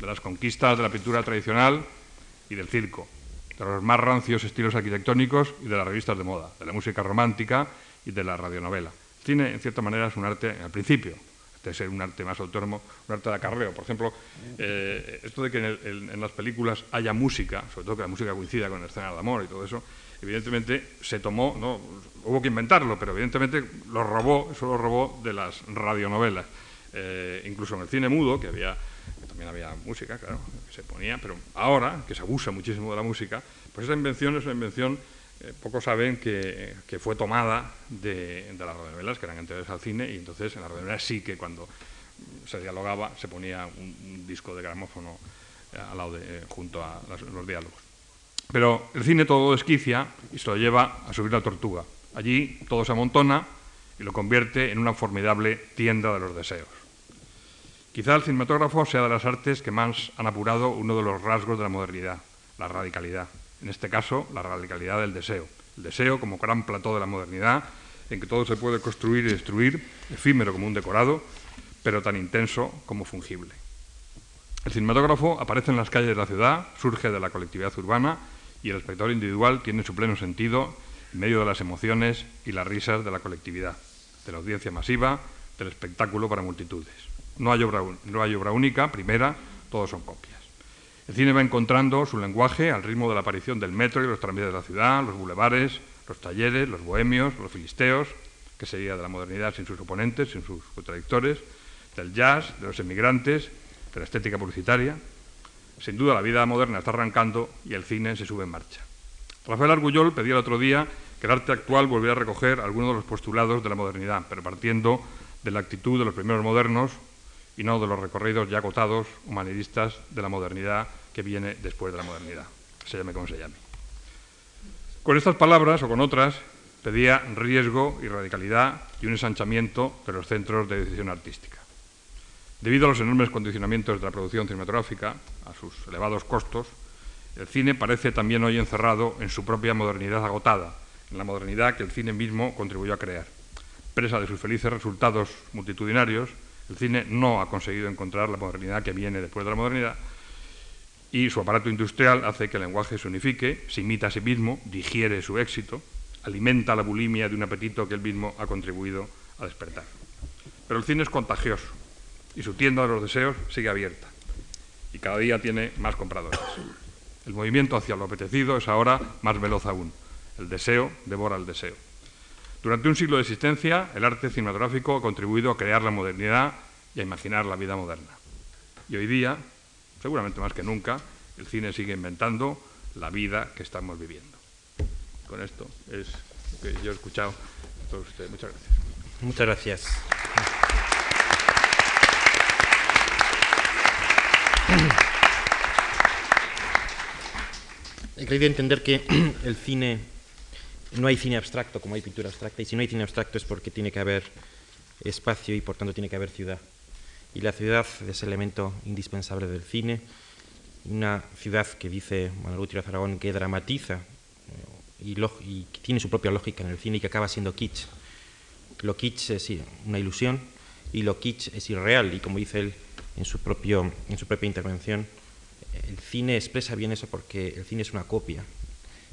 de las conquistas de la pintura tradicional y del circo, de los más rancios estilos arquitectónicos y de las revistas de moda, de la música romántica y de la radionovela. El cine, en cierta manera, es un arte al principio, de ser un arte más autónomo, un arte de acarreo. Por ejemplo, eh, esto de que en, las películas haya música, sobre todo que la música coincida con el escena de amor y todo eso, evidentemente se tomó, no, hubo que inventarlo, pero evidentemente lo robó, eso lo robó de las radionovelas. Eh, incluso en el cine mudo, que había también había música, claro, que se ponía, pero ahora, que se abusa muchísimo de la música, pues esa invención es una invención eh, pocos saben que, fue tomada de, las radionovelas, que eran anteriores al cine, y entonces en las radionovelas sí que cuando se dialogaba se ponía un, disco de gramófono eh, al lado de, eh, junto a los diálogos. Pero el cine todo lo desquicia y se lo lleva a subir la tortuga. Allí todo se amontona y lo convierte en una formidable tienda de los deseos. Quizá el cinematógrafo sea de las artes que más han apurado uno de los rasgos de la modernidad, la radicalidad en este caso la radicalidad del deseo. El deseo como gran plató de la modernidad, en que todo se puede construir y destruir, efímero como un decorado, pero tan intenso como fungible. El cinematógrafo aparece en las calles de la ciudad, surge de la colectividad urbana y el espectador individual tiene su pleno sentido en medio de las emociones y las risas de la colectividad, de la audiencia masiva, del espectáculo para multitudes. No hay obra, única, primera, todos son copias. El cine va encontrando su lenguaje al ritmo de la aparición del metro y los tranvías de la ciudad, los bulevares, los talleres, los bohemios, los filisteos, que sería de la modernidad sin sus oponentes, sin sus contradictores, del jazz, de los emigrantes, de la estética publicitaria. Sin duda la vida moderna está arrancando y el cine se sube en marcha. Rafael Argullol pedía el otro día que el arte actual volviera a recoger algunos de los postulados de la modernidad, pero partiendo de la actitud de los primeros modernos y no de los recorridos ya agotados, humanistas de la modernidad que viene después de la modernidad, se llame como se llame. Con estas palabras o con otras pedía riesgo y radicalidad y un ensanchamiento de los centros de decisión artística. Debido a los enormes condicionamientos de la producción cinematográfica, a sus elevados costos, el cine parece también hoy encerrado en su propia modernidad agotada, en la modernidad que el cine mismo contribuyó a crear. Presa de sus felices resultados multitudinarios, el cine no ha conseguido encontrar la modernidad que viene después de la modernidad y su aparato industrial hace que el lenguaje se unifique, se imita a sí mismo, digiere su éxito, alimenta la bulimia de un apetito que él mismo ha contribuido a despertar. Pero el cine es contagioso y su tienda de los deseos sigue abierta y cada día tiene más compradores. El movimiento hacia lo apetecido es ahora más veloz aún. El deseo devora el deseo. Durante un siglo de existencia, el arte cinematográfico ha contribuido a crear la modernidad y a imaginar la vida moderna. Y hoy día, seguramente más que nunca, el cine sigue inventando la vida que estamos viviendo. Con esto es lo que yo he escuchado a todos ustedes. Muchas gracias. Muchas gracias. he querido entender que el cine, no hay cine abstracto como hay pintura abstracta, y si no hay cine abstracto es porque tiene que haber espacio y por tanto tiene que haber ciudad. Y la ciudad es el elemento indispensable del cine, una ciudad que dice Manuel Gutiérrez Aragón que dramatiza eh, y, tiene su propia lógica en el cine y que acaba siendo kitsch. Lo kitsch es una ilusión y lo kitsch es irreal y como dice él en su, propio, en su propia intervención, el cine expresa bien eso porque el cine es una copia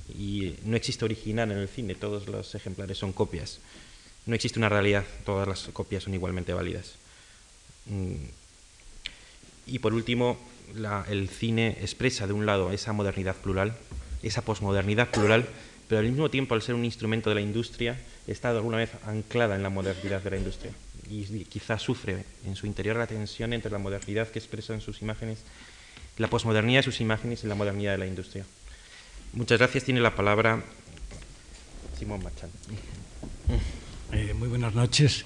y no existe original en el cine, todos los ejemplares son copias. No existe una realidad, todas las copias son igualmente válidas. Mm. Y por último, el cine expresa de un lado esa modernidad plural, esa posmodernidad plural, pero al mismo tiempo al ser un instrumento de la industria está alguna vez anclada en la modernidad de la industria y quizás sufre en su interior la tensión entre la modernidad que expresa en sus imágenes, la posmodernidad de sus imágenes y la modernidad de la industria. Muchas gracias. Tiene la palabra Simón Machán. Eh, muy buenas noches.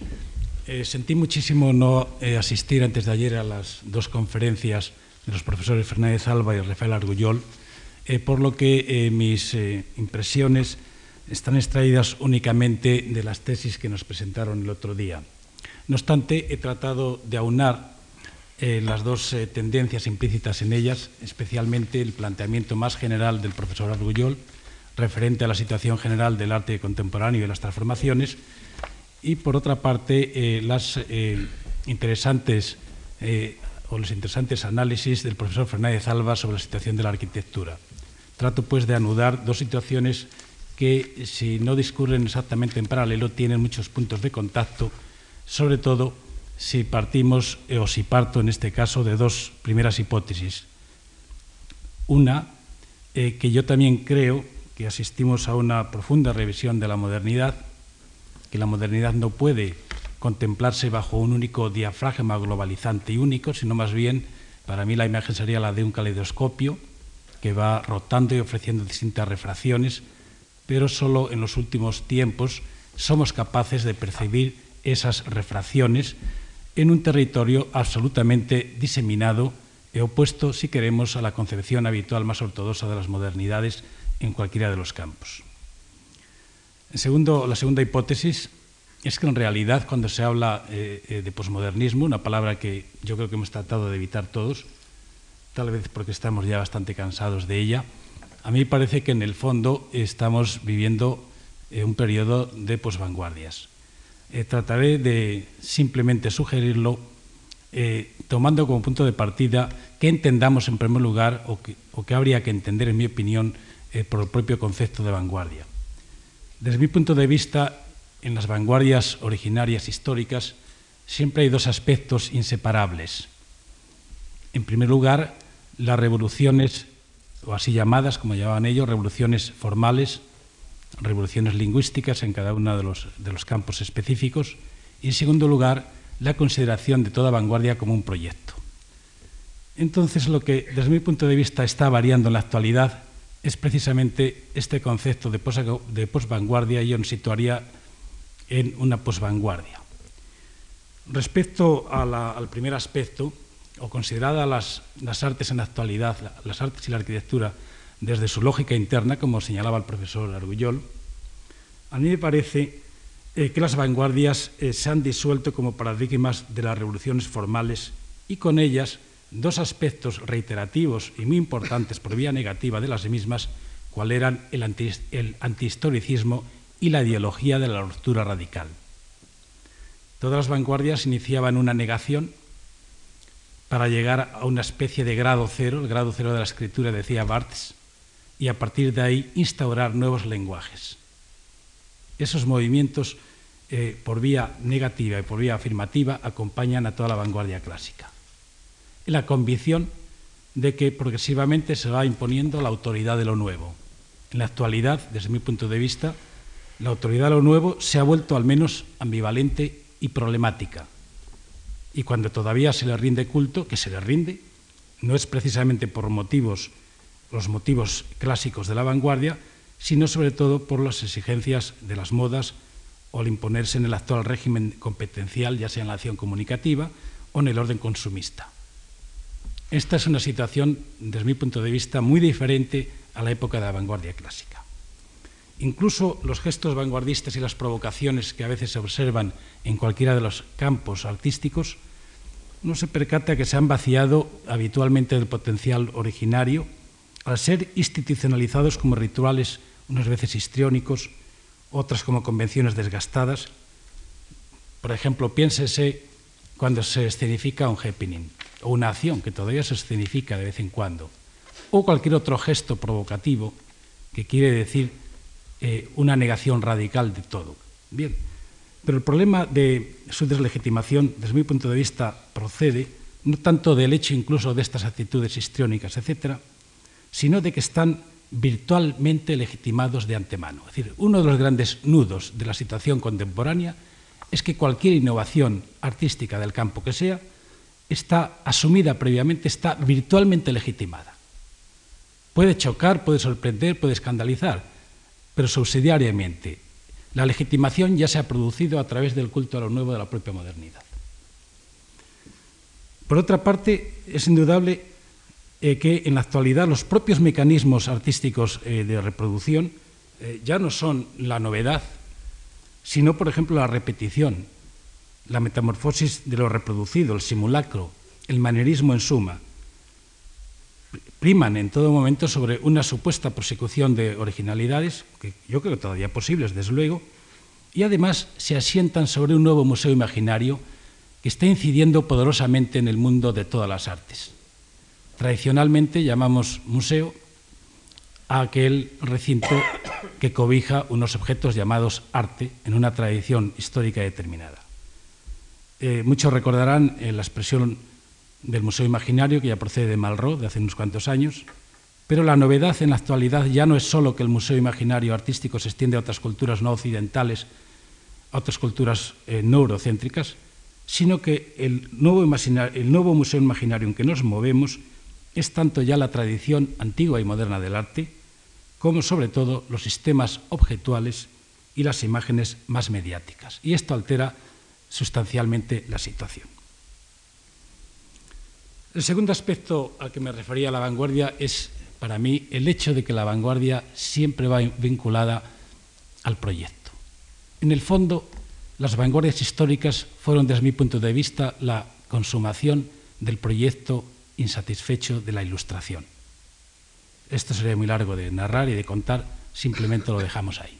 Eh, sentí muchísimo no eh, asistir antes de ayer a las dos conferencias de los profesores Fernández Alba y Rafael Argullol, por lo que mis impresiones están extraídas únicamente de las tesis que nos presentaron el otro día. No obstante, he tratado de aunar eh, las dos eh, tendencias implícitas en ellas, especialmente el planteamiento más general del profesor Argullol, referente a la situación general del arte contemporáneo y las transformaciones, y por otra parte eh, las interesantes o los interesantes análisis del profesor Fernández Alba sobre la situación de la arquitectura. Trato pues de anudar dos situaciones que, si no discurren exactamente en paralelo, tienen muchos puntos de contacto sobre todo si partimos, eh, o si parto en este caso, de dos primeras hipótesis. Una, eh, que yo también creo que asistimos a una profunda revisión de la modernidad, que la modernidad no puede contemplarse bajo un único diafragma globalizante y único, sino más bien, para mí la imagen sería la de un caleidoscopio que va rotando y ofreciendo distintas refracciones, pero solo en los últimos tiempos somos capaces de percibir esas refracciones en un territorio absolutamente diseminado e opuesto, si queremos, a la concepción habitual más ortodoxa de las modernidades en cualquiera de los campos. La segunda hipótesis es que en realidad cuando se habla eh, eh, de posmodernismo, una palabra que yo creo que hemos tratado de evitar todos, tal vez porque estamos ya bastante cansados de ella, a mí parece que en el fondo estamos viviendo eh, un periodo de posvanguardias. Eh, trataré de simplemente sugerirlo eh, tomando como punto de partida qué entendamos en primer lugar o que habría que entender, en mi opinión, eh, por el propio concepto de vanguardia. Desde mi punto de vista, en las vanguardias originarias históricas siempre hay dos aspectos inseparables. En primer lugar, las revoluciones, o así llamadas, como llamaban ellos, revoluciones formales, revoluciones lingüísticas en cada uno de los, de los campos específicos y, en segundo lugar, la consideración de toda vanguardia como un proyecto. Entonces, lo que desde mi punto de vista está variando en la actualidad es precisamente este concepto de, posvanguardia y yo nos situaría en una posvanguardia. Respecto al primer aspecto, o considerada las, las artes en la actualidad, las artes y la arquitectura, desde su lógica interna, como señalaba el profesor Argullol, a mí me parece eh, que las vanguardias eh, se han disuelto como paradigmas de las revoluciones formales y con ellas dos aspectos reiterativos y muy importantes por vía negativa de las mismas, cual eran el, anti, el antihistoricismo y la ideología de la ruptura radical. Todas las vanguardias iniciaban una negación para llegar a una especie de grado cero, el grado cero de la escritura, decía Barthes, y a partir de ahí instaurar nuevos lenguajes. Esos movimientos eh, por vía negativa y por vía afirmativa acompañan a toda la vanguardia clásica. Y la convicción de que progresivamente se va imponiendo la autoridad de lo nuevo. En la actualidad, desde mi punto de vista, la autoridad de lo nuevo se ha vuelto al menos ambivalente y problemática. Y cuando todavía se le rinde culto, que se le rinde, no es precisamente por motivos los motivos clásicos de la vanguardia, sino sobre todo por las exigencias de las modas o al imponerse en el actual régimen competencial, ya sea en la acción comunicativa o en el orden consumista. Esta es una situación, desde mi punto de vista, muy diferente a la época de la vanguardia clásica. Incluso los gestos vanguardistas y las provocaciones que a veces se observan en cualquiera de los campos artísticos, no se percata que se han vaciado habitualmente del potencial originario al ser institucionalizados como rituales, unas veces histriónicos, otras como convenciones desgastadas. Por ejemplo, piénsese cuando se escenifica un happening o una acción que todavía se escenifica de vez en cuando, o cualquier otro gesto provocativo que quiere decir eh, una negación radical de todo. Bien, pero el problema de su deslegitimación, desde mi punto de vista, procede no tanto del hecho incluso de estas actitudes histriónicas, etcétera, sino de que están virtualmente legitimados de antemano. Es decir, uno de los grandes nudos de la situación contemporánea es que cualquier innovación artística del campo que sea está asumida previamente, está virtualmente legitimada. Puede chocar, puede sorprender, puede escandalizar, pero subsidiariamente. La legitimación ya se ha producido a través del culto a lo nuevo de la propia modernidad. Por otra parte, es indudable eh, que en la actualidad los propios mecanismos artísticos eh, de reproducción eh, ya no son la novedad, sino, por ejemplo, la repetición, la metamorfosis de lo reproducido, el simulacro, el manerismo en suma, priman en todo momento sobre una supuesta persecución de originalidades, que yo creo que todavía posibles, desde luego, y además se asientan sobre un nuevo museo imaginario que está incidiendo poderosamente en el mundo de todas las artes. Tradicionalmente llamamos museo a aquel recinto que cobija unos objetos llamados arte en una tradición histórica determinada. Eh, muchos recordarán eh, la expresión del Museo Imaginario, que ya procede de Malraux, de hace unos cuantos años, pero la novedad en la actualidad ya no es solo que el Museo Imaginario Artístico se extiende a otras culturas no occidentales, a otras culturas eh, no eurocéntricas, sino que el nuevo, el nuevo Museo Imaginario en que nos movemos es tanto ya la tradición antigua y moderna del arte, como sobre todo los sistemas objetuales y las imágenes más mediáticas. Y esto altera sustancialmente la situación. El segundo aspecto al que me refería la vanguardia es, para mí, el hecho de que la vanguardia siempre va vinculada al proyecto. En el fondo, las vanguardias históricas fueron, desde mi punto de vista, la consumación del proyecto insatisfecho de la ilustración. Esto sería muy largo de narrar y de contar, simplemente lo dejamos ahí.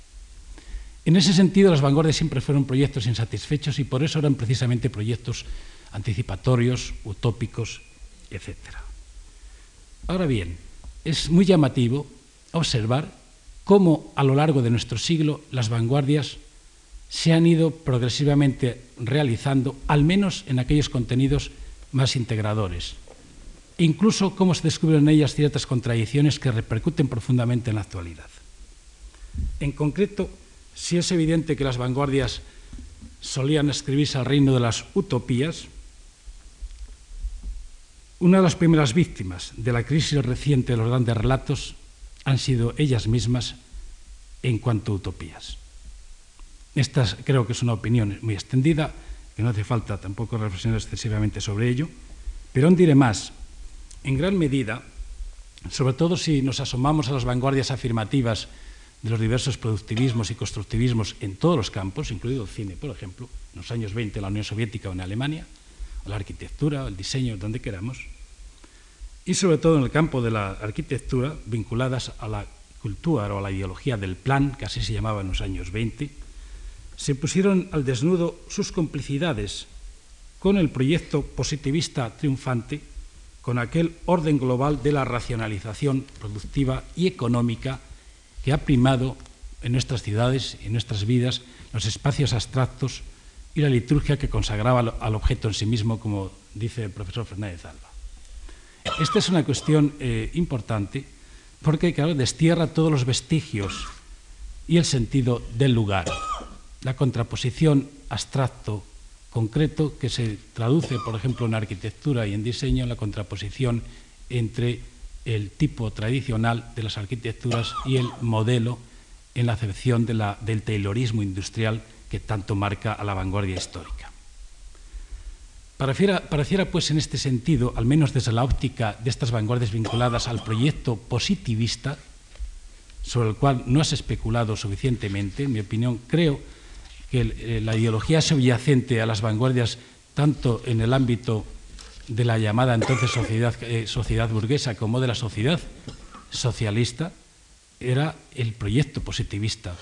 En ese sentido, las vanguardias siempre fueron proyectos insatisfechos y por eso eran precisamente proyectos anticipatorios, utópicos, etc. Ahora bien, es muy llamativo observar cómo a lo largo de nuestro siglo las vanguardias se han ido progresivamente realizando, al menos en aquellos contenidos más integradores, incluso cómo se descubren en ellas ciertas contradicciones que repercuten profundamente en la actualidad. En concreto, si es evidente que las vanguardias solían escribirse al reino de las utopías, una de las primeras víctimas de la crisis reciente de los grandes relatos han sido ellas mismas en cuanto a utopías. Esta creo que es una opinión muy extendida, que no hace falta tampoco reflexionar excesivamente sobre ello, pero aún diré más en gran medida, sobre todo si nos asomamos a las vanguardias afirmativas de los diversos productivismos y constructivismos en todos los campos, incluido el cine, por ejemplo, en los años 20 en la Unión Soviética o en Alemania, o la arquitectura, el diseño, donde queramos, y sobre todo en el campo de la arquitectura, vinculadas a la cultura o a la ideología del plan, que así se llamaba en los años 20, se pusieron al desnudo sus complicidades con el proyecto positivista triunfante con aquel orden global de la racionalización productiva y económica que ha primado en nuestras ciudades y en nuestras vidas los espacios abstractos y la liturgia que consagraba al objeto en sí mismo, como dice el profesor Fernández Alba. Esta es una cuestión eh, importante porque, claro, destierra todos los vestigios y el sentido del lugar. La contraposición abstracto concreto que se traduce, por ejemplo, en arquitectura y en diseño, en la contraposición entre el tipo tradicional de las arquitecturas y el modelo en la acepción del taylorismo industrial que tanto marca a la vanguardia histórica. Pareciera, pareciera, pues, en este sentido, al menos desde la óptica de estas vanguardias vinculadas al proyecto positivista, sobre el cual no has especulado suficientemente, en mi opinión, creo que eh, la ideología subyacente a las vanguardias, tanto en el ámbito de la llamada entonces sociedad, eh, sociedad burguesa como de la sociedad socialista, era el proyecto positivista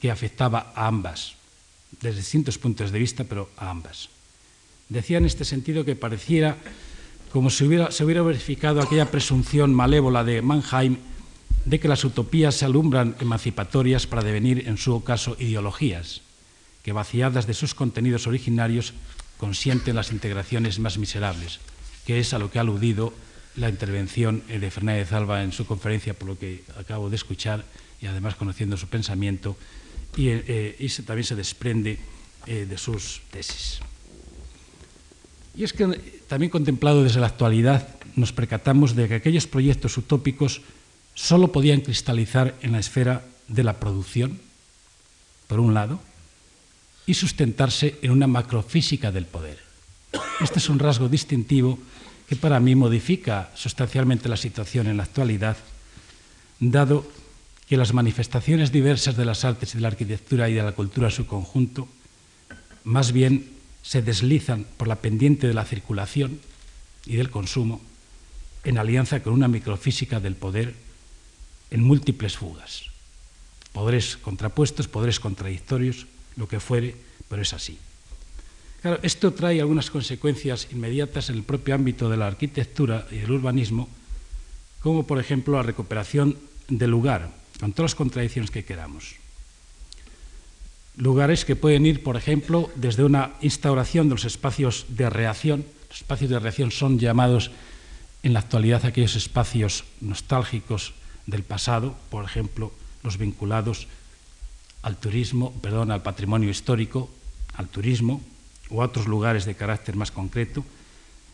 que afectaba a ambas, desde distintos puntos de vista, pero a ambas. Decía en este sentido que pareciera como si se hubiera verificado aquella presunción malévola de Mannheim de que las utopías se alumbran emancipatorias para devenir, en su caso, ideologías, que vaciadas de sus contenidos originarios consienten las integraciones más miserables, que es a lo que ha aludido la intervención eh, de Fernández Alba en su conferencia, por lo que acabo de escuchar, y además conociendo su pensamiento, y, eh, y también se desprende eh, de sus tesis. Y es que también contemplado desde la actualidad, nos percatamos de que aquellos proyectos utópicos solo podían cristalizar en la esfera de la producción, por un lado, y sustentarse en una macrofísica del poder. Este es un rasgo distintivo que para mí modifica sustancialmente la situación en la actualidad, dado que las manifestaciones diversas de las artes y de la arquitectura y de la cultura en su conjunto, más bien se deslizan por la pendiente de la circulación y del consumo en alianza con una microfísica del poder en múltiples fugas. Poderes contrapuestos, poderes contradictorios, lo que fuere, pero es así. Claro, esto trae algunas consecuencias inmediatas en el propio ámbito de la arquitectura y del urbanismo, como por ejemplo la recuperación del lugar, con todas las contradicciones que queramos. Lugares que pueden ir, por ejemplo, desde una instauración de los espacios de reacción. Los espacios de reacción son llamados en la actualidad aquellos espacios nostálgicos del pasado, por ejemplo, los vinculados al turismo, perdón, al patrimonio histórico, al turismo o a otros lugares de carácter más concreto,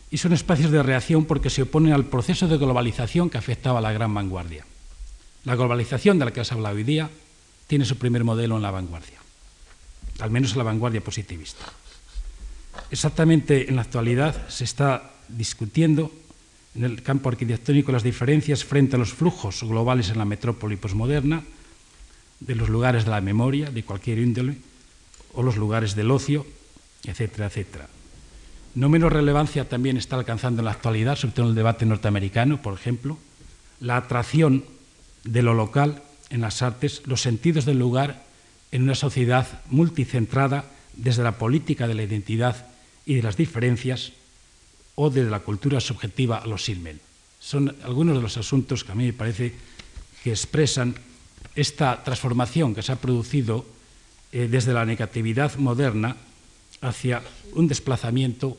y son espacios de reacción porque se oponen al proceso de globalización que afectaba a la gran vanguardia. La globalización de la que has hablado hoy día tiene su primer modelo en la vanguardia, al menos en la vanguardia positivista. Exactamente en la actualidad se está discutiendo en el campo arquitectónico las diferencias frente a los flujos globales en la metrópoli posmoderna, de los lugares de la memoria, de cualquier índole, o los lugares del ocio, etcétera, etcétera. No menos relevancia también está alcanzando en la actualidad, sobre todo en el debate norteamericano, por ejemplo, la atracción de lo local en las artes, los sentidos del lugar en una sociedad multicentrada desde la política de la identidad y de las diferencias o de la cultura subjetiva a los Silmel. Son algunos de los asuntos que a mí me parece que expresan esta transformación que se ha producido eh, desde la negatividad moderna hacia un desplazamiento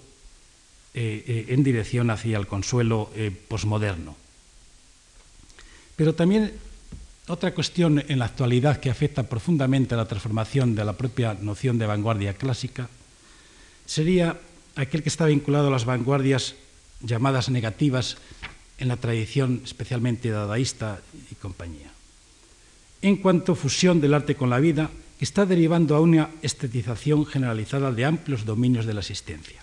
eh, eh, en dirección hacia el consuelo posmoderno. Pero también otra cuestión en la actualidad que afecta profundamente a la transformación de la propia noción de vanguardia clásica sería aquel que está vinculado a las vanguardias llamadas negativas en la tradición especialmente dadaísta y compañía. En cuanto a fusión del arte con la vida, está derivando a una estetización generalizada de amplios dominios de la existencia.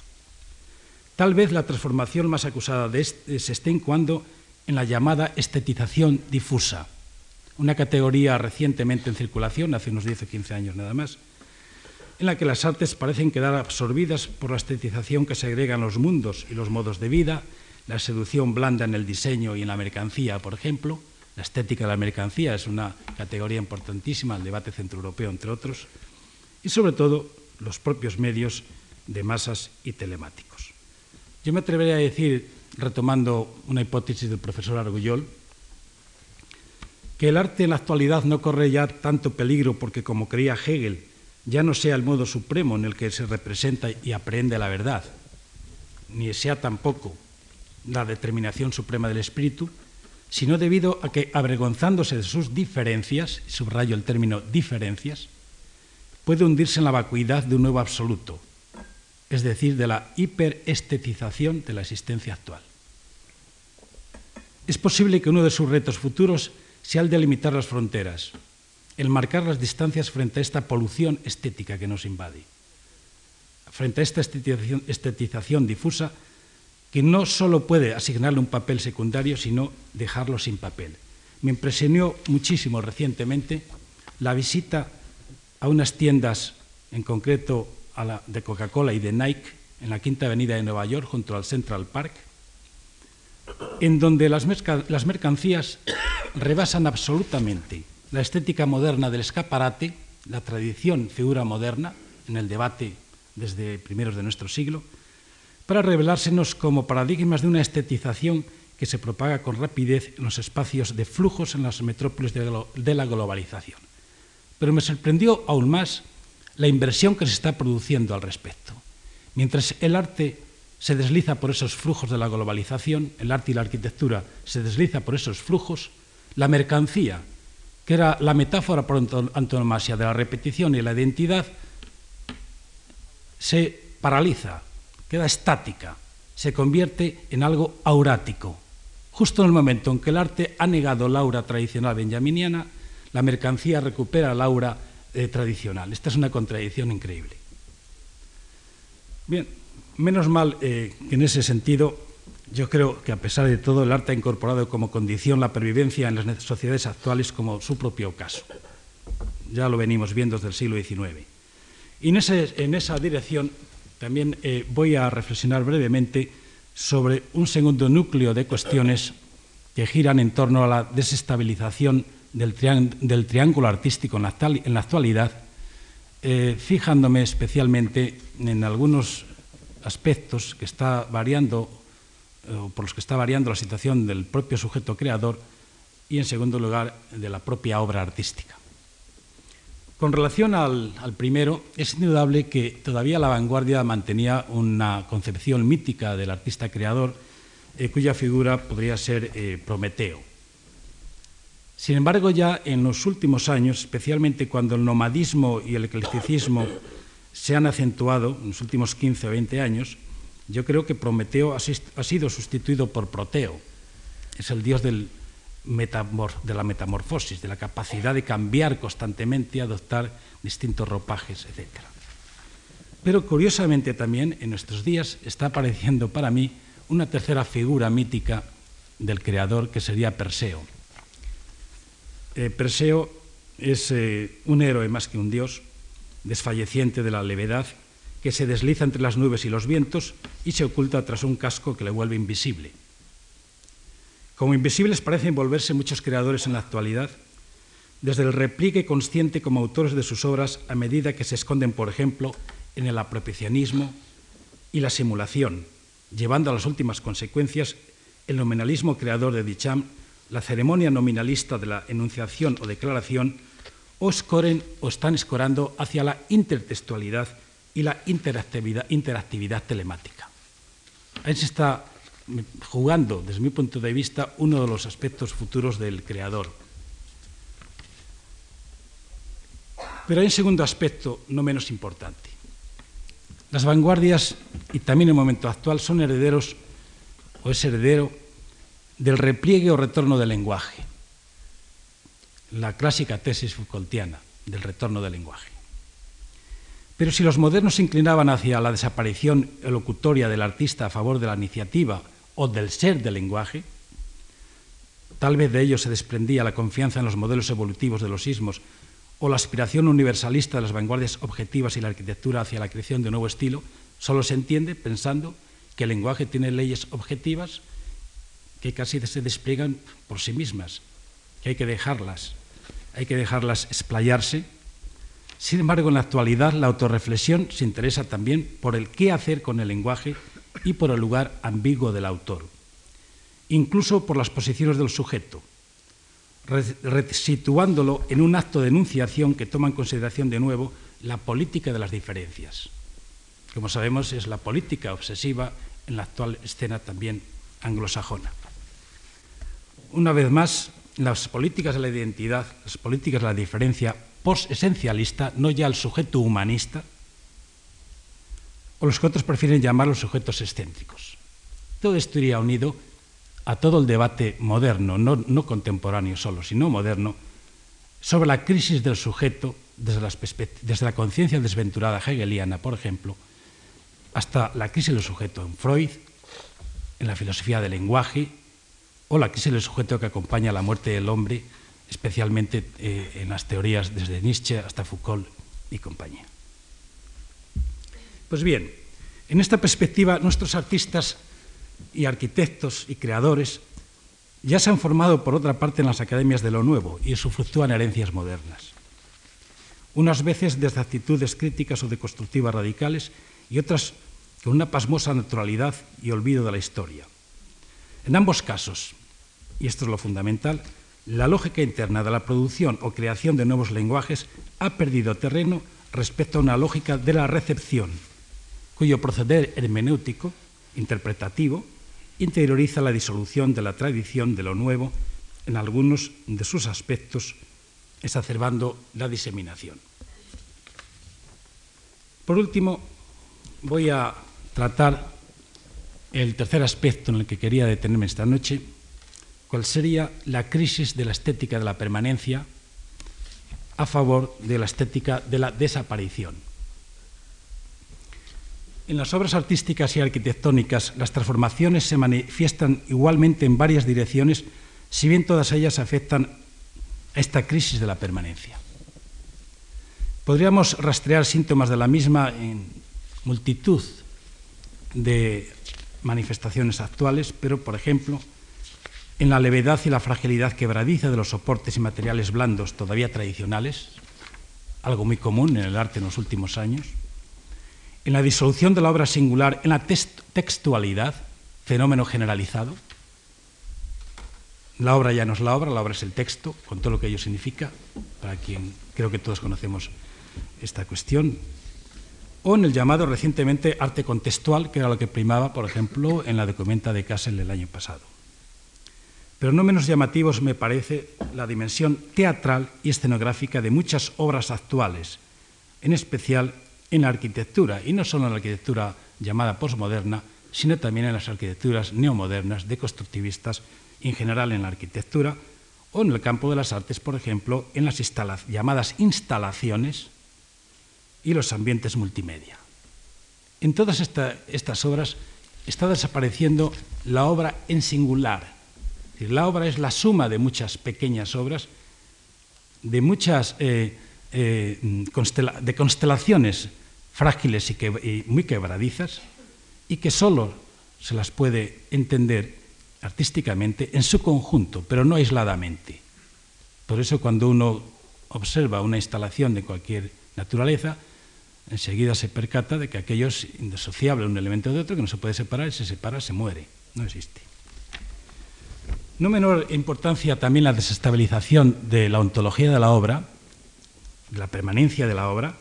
Tal vez la transformación más acusada de este se esté cuando en la llamada estetización difusa, una categoría recientemente en circulación, hace unos 10 o 15 años nada más, en la que las artes parecen quedar absorbidas por la estetización que segregan los mundos y los modos de vida, la seducción blanda en el diseño y en la mercancía, por ejemplo. La estética de la mercancía es una categoría importantísima, el debate centroeuropeo, entre otros. Y sobre todo, los propios medios de masas y telemáticos. Yo me atrevería a decir, retomando una hipótesis del profesor Argullol, que el arte en la actualidad no corre ya tanto peligro porque, como creía Hegel, ya no sea el modo supremo en el que se representa y aprende la verdad, ni sea tampoco la determinación suprema del espíritu, sino debido a que, avergonzándose de sus diferencias, subrayo el término diferencias, puede hundirse en la vacuidad de un nuevo absoluto, es decir, de la hiperestetización de la existencia actual. Es posible que uno de sus retos futuros sea el de limitar las fronteras, el marcar las distancias frente a esta polución estética que nos invade, frente a esta estetización, difusa que no solo puede asignarle un papel secundario, sino dejarlo sin papel. me impresionó muchísimo recientemente la visita a unas tiendas, en concreto a la de Coca-Cola y de Nike, en la Quinta Avenida de Nueva York, junto al Central Park, en donde las mercancías rebasan absolutamente la estética moderna del escaparate, la tradición figura moderna en el debate desde primeros de nuestro siglo, para revelársenos como paradigmas de una estetización que se propaga con rapidez en los espacios de flujos en las metrópolis de la globalización. Pero me sorprendió aún más la inversión que se está produciendo al respecto. Mientras el arte se desliza por esos flujos de la globalización, el arte y la arquitectura se desliza por esos flujos, la mercancía, que era la metáfora por antonomasia de la repetición y la identidad, se paraliza, queda estática, se convierte en algo aurático. Justo en el momento en que el arte ha negado la aura tradicional benjaminiana, la mercancía recupera la aura eh, tradicional. Esta es una contradicción increíble. Bien, menos mal eh, que en ese sentido yo creo que a pesar de todo el arte ha incorporado como condición la pervivencia en las sociedades actuales como su propio caso. Ya lo venimos viendo desde el siglo XIX. Y en, esa dirección también eh, voy a reflexionar brevemente sobre un segundo núcleo de cuestiones que giran en torno a la desestabilización del, triángulo artístico en la, actualidad, eh, fijándome especialmente en algunos aspectos que está variando, por los que está variando la situación del propio sujeto creador y, en segundo lugar, de la propia obra artística. Con relación al, primero, es indudable que todavía la vanguardia mantenía una concepción mítica del artista creador, eh, cuya figura podría ser eh, Prometeo. Sin embargo, ya en los últimos años, especialmente cuando el nomadismo y el eclecticismo se han acentuado, en los últimos 15 o 20 años, yo creo que Prometeo ha sido sustituido por Proteo. Es el dios de la metamorfosis, de la capacidad de cambiar constantemente adoptar distintos ropajes, etc. Pero curiosamente también en nuestros días está apareciendo para mí una tercera figura mítica del creador que sería Perseo. Eh, Perseo es eh, un héroe más que un dios, desfalleciente de la levedad, que se desliza entre las nubes y los vientos y se oculta tras un casco que le vuelve invisible. Como invisibles parecen volverse muchos creadores en la actualidad, desde el repliegue consciente como autores de sus obras a medida que se esconden, por ejemplo, en el apropiacionismo y la simulación, llevando a las últimas consecuencias el nominalismo creador de Dicham, la ceremonia nominalista de la enunciación o declaración, o escoren o están escorando hacia la intertextualidad y la interactividad, telemática. Ahí se está jugando, desde mi punto de vista, uno de los aspectos futuros del creador. Pero hay un segundo aspecto no menos importante. Las vanguardias, y también el momento actual, son herederos, o es heredero, del repliegue o retorno del lenguaje, la clásica tesis Foucaultiana del retorno del lenguaje. Pero si los modernos se inclinaban hacia la desaparición elocutoria del artista a favor de la iniciativa o del ser del lenguaje, tal vez de ello se desprendía la confianza en los modelos evolutivos de los sismos o la aspiración universalista de las vanguardias objetivas y la arquitectura hacia la creación de un nuevo estilo, solo se entiende pensando que el lenguaje tiene leyes objetivas que casi se despliegan por sí mismas, que hay que dejarlas, hay que dejarlas explayarse. Sin embargo, en la actualidad la autorreflexión se interesa también por el qué hacer con el lenguaje y por el lugar ambiguo del autor, incluso por las posiciones del sujeto, resituándolo en un acto de enunciación que toma en consideración de nuevo la política de las diferencias. Como sabemos, es la política obsesiva en la actual escena también anglosajona. Una vez más, las políticas de la identidad, las políticas de la diferencia post-esencialista, no ya el sujeto humanista, o los que otros prefieren llamar los sujetos excéntricos. Todo esto iría unido a todo el debate moderno, no, contemporáneo solo, sino moderno, sobre la crisis del sujeto desde, desde la conciencia desventurada hegeliana, por ejemplo, hasta la crisis del sujeto en Freud, en la filosofía del lenguaje o la crisis del sujeto que acompaña a la muerte del hombre, especialmente eh, en las teorías desde Nietzsche hasta Foucault y compañía. Pues bien, en esta perspectiva nuestros artistas y arquitectos y creadores ya se han formado por otra parte en las academias de lo nuevo y usufructúan herencias modernas. Unas veces desde actitudes críticas o deconstructivas radicales y otras con una pasmosa naturalidad y olvido de la historia. En ambos casos, y esto es lo fundamental, la lógica interna de la producción o creación de nuevos lenguajes ha perdido terreno respecto a una lógica de la recepción, cuyo proceder hermenéutico, interpretativo, interioriza la disolución de la tradición de lo nuevo en algunos de sus aspectos, exacerbando la diseminación. Por último, voy a tratar el tercer aspecto en el que quería detenerme esta noche, cuál sería la crisis de la estética de la permanencia a favor de la estética de la desaparición. En las obras artísticas y arquitectónicas las transformaciones se manifiestan igualmente en varias direcciones, si bien todas ellas afectan a esta crisis de la permanencia. Podríamos rastrear síntomas de la misma en multitud de manifestaciones actuales, pero, por ejemplo, en la levedad y la fragilidad quebradiza de los soportes y materiales blandos todavía tradicionales, algo muy común en el arte en los últimos años, en la disolución de la obra singular, en la textualidad, fenómeno generalizado. La obra ya no es la obra, la obra es el texto, con todo lo que ello significa, para quien creo que todos conocemos esta cuestión. O en el llamado recientemente arte contextual, que era lo que primaba, por ejemplo, en la documenta de Kassel el año pasado. Pero no menos llamativos me parece la dimensión teatral y escenográfica de muchas obras actuales, en especial en la arquitectura, y no solo en la arquitectura llamada posmoderna, sino también en las arquitecturas neomodernas, deconstructivistas, en general en la arquitectura, o en el campo de las artes, por ejemplo, en las llamadas instalaciones y los ambientes multimedia. En todas estas obras está desapareciendo la obra en singular. La obra es la suma de muchas pequeñas obras, de muchas eh, eh, constelaciones frágiles y, muy quebradizas y que solo se las puede entender artísticamente en su conjunto, pero no aisladamente. Por eso cuando uno observa una instalación de cualquier naturaleza, enseguida se percata de que aquello es indisociable un elemento de otro, que no se puede separar, y se separa, se muere, no existe. No menor importancia también la desestabilización de la ontología de la obra, de la permanencia de la obra,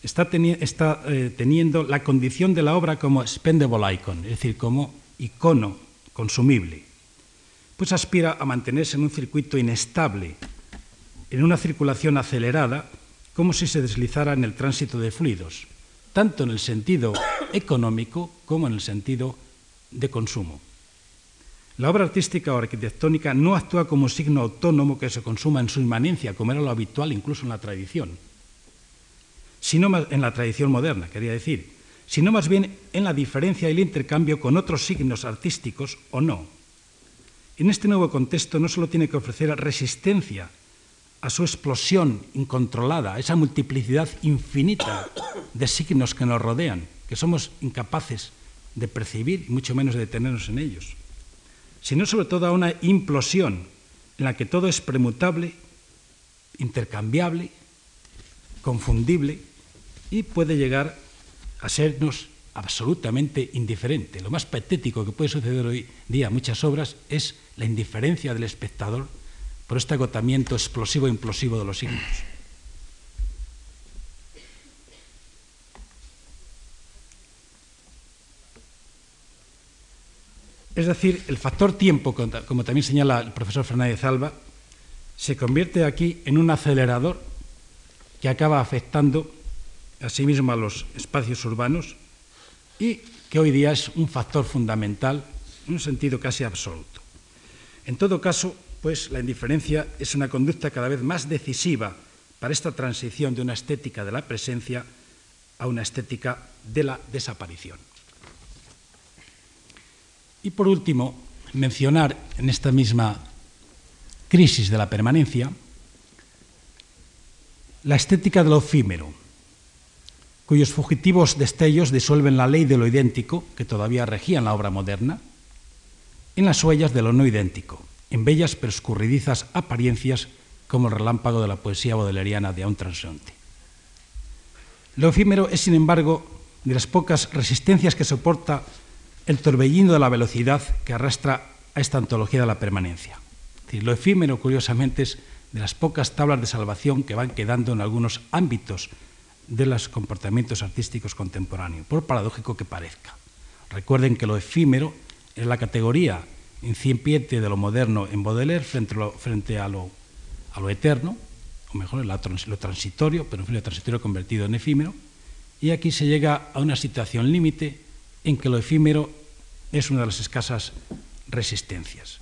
está, eh, teniendo la condición de la obra como spendable icon, es decir, como icono consumible, pues aspira a mantenerse en un circuito inestable, en una circulación acelerada, como si se deslizara en el tránsito de fluidos, tanto en el sentido económico como en el sentido de consumo. La obra artística o arquitectónica no actúa como signo autónomo que se consuma en su inmanencia, como era lo habitual incluso en la tradición, sino en la tradición moderna, quería decir, sino más bien en la diferencia y el intercambio con otros signos artísticos o no. En este nuevo contexto no solo tiene que ofrecer resistencia a su explosión incontrolada, a esa multiplicidad infinita de signos que nos rodean, que somos incapaces de percibir y mucho menos de detenernos en ellos sino sobre todo a una implosión en la que todo es premutable, intercambiable, confundible y puede llegar a sernos absolutamente indiferente. Lo más patético que puede suceder hoy día en muchas obras es la indiferencia del espectador por este agotamiento explosivo e implosivo de los signos. Es decir, el factor tiempo, como también señala el profesor Fernández Alba, se convierte aquí en un acelerador que acaba afectando asimismo a los espacios urbanos y que hoy día es un factor fundamental en un sentido casi absoluto. En todo caso, pues la indiferencia es una conducta cada vez más decisiva para esta transición de una estética de la presencia a una estética de la desaparición. Y por último, mencionar en esta misma crisis de la permanencia la estética de lo efímero, cuyos fugitivos destellos disuelven la ley de lo idéntico que todavía regía en la obra moderna, en las huellas de lo no idéntico, en bellas pero escurridizas apariencias como el relámpago de la poesía bodeleriana de un transeúnte. Lo efímero es, sin embargo, de las pocas resistencias que soporta el torbellino de la velocidad que arrastra a esta antología de la permanencia. lo efímero, curiosamente, es de las pocas tablas de salvación que van quedando en algunos ámbitos de los comportamientos artísticos contemporáneos, por paradójico que parezca. Recuerden que lo efímero es la categoría incipiente de lo moderno en Baudelaire frente a lo, eterno, o mejor, lo transitorio, pero en fin, lo transitorio convertido en efímero, y aquí se llega a una situación límite en que lo efímero es una de las escasas resistencias.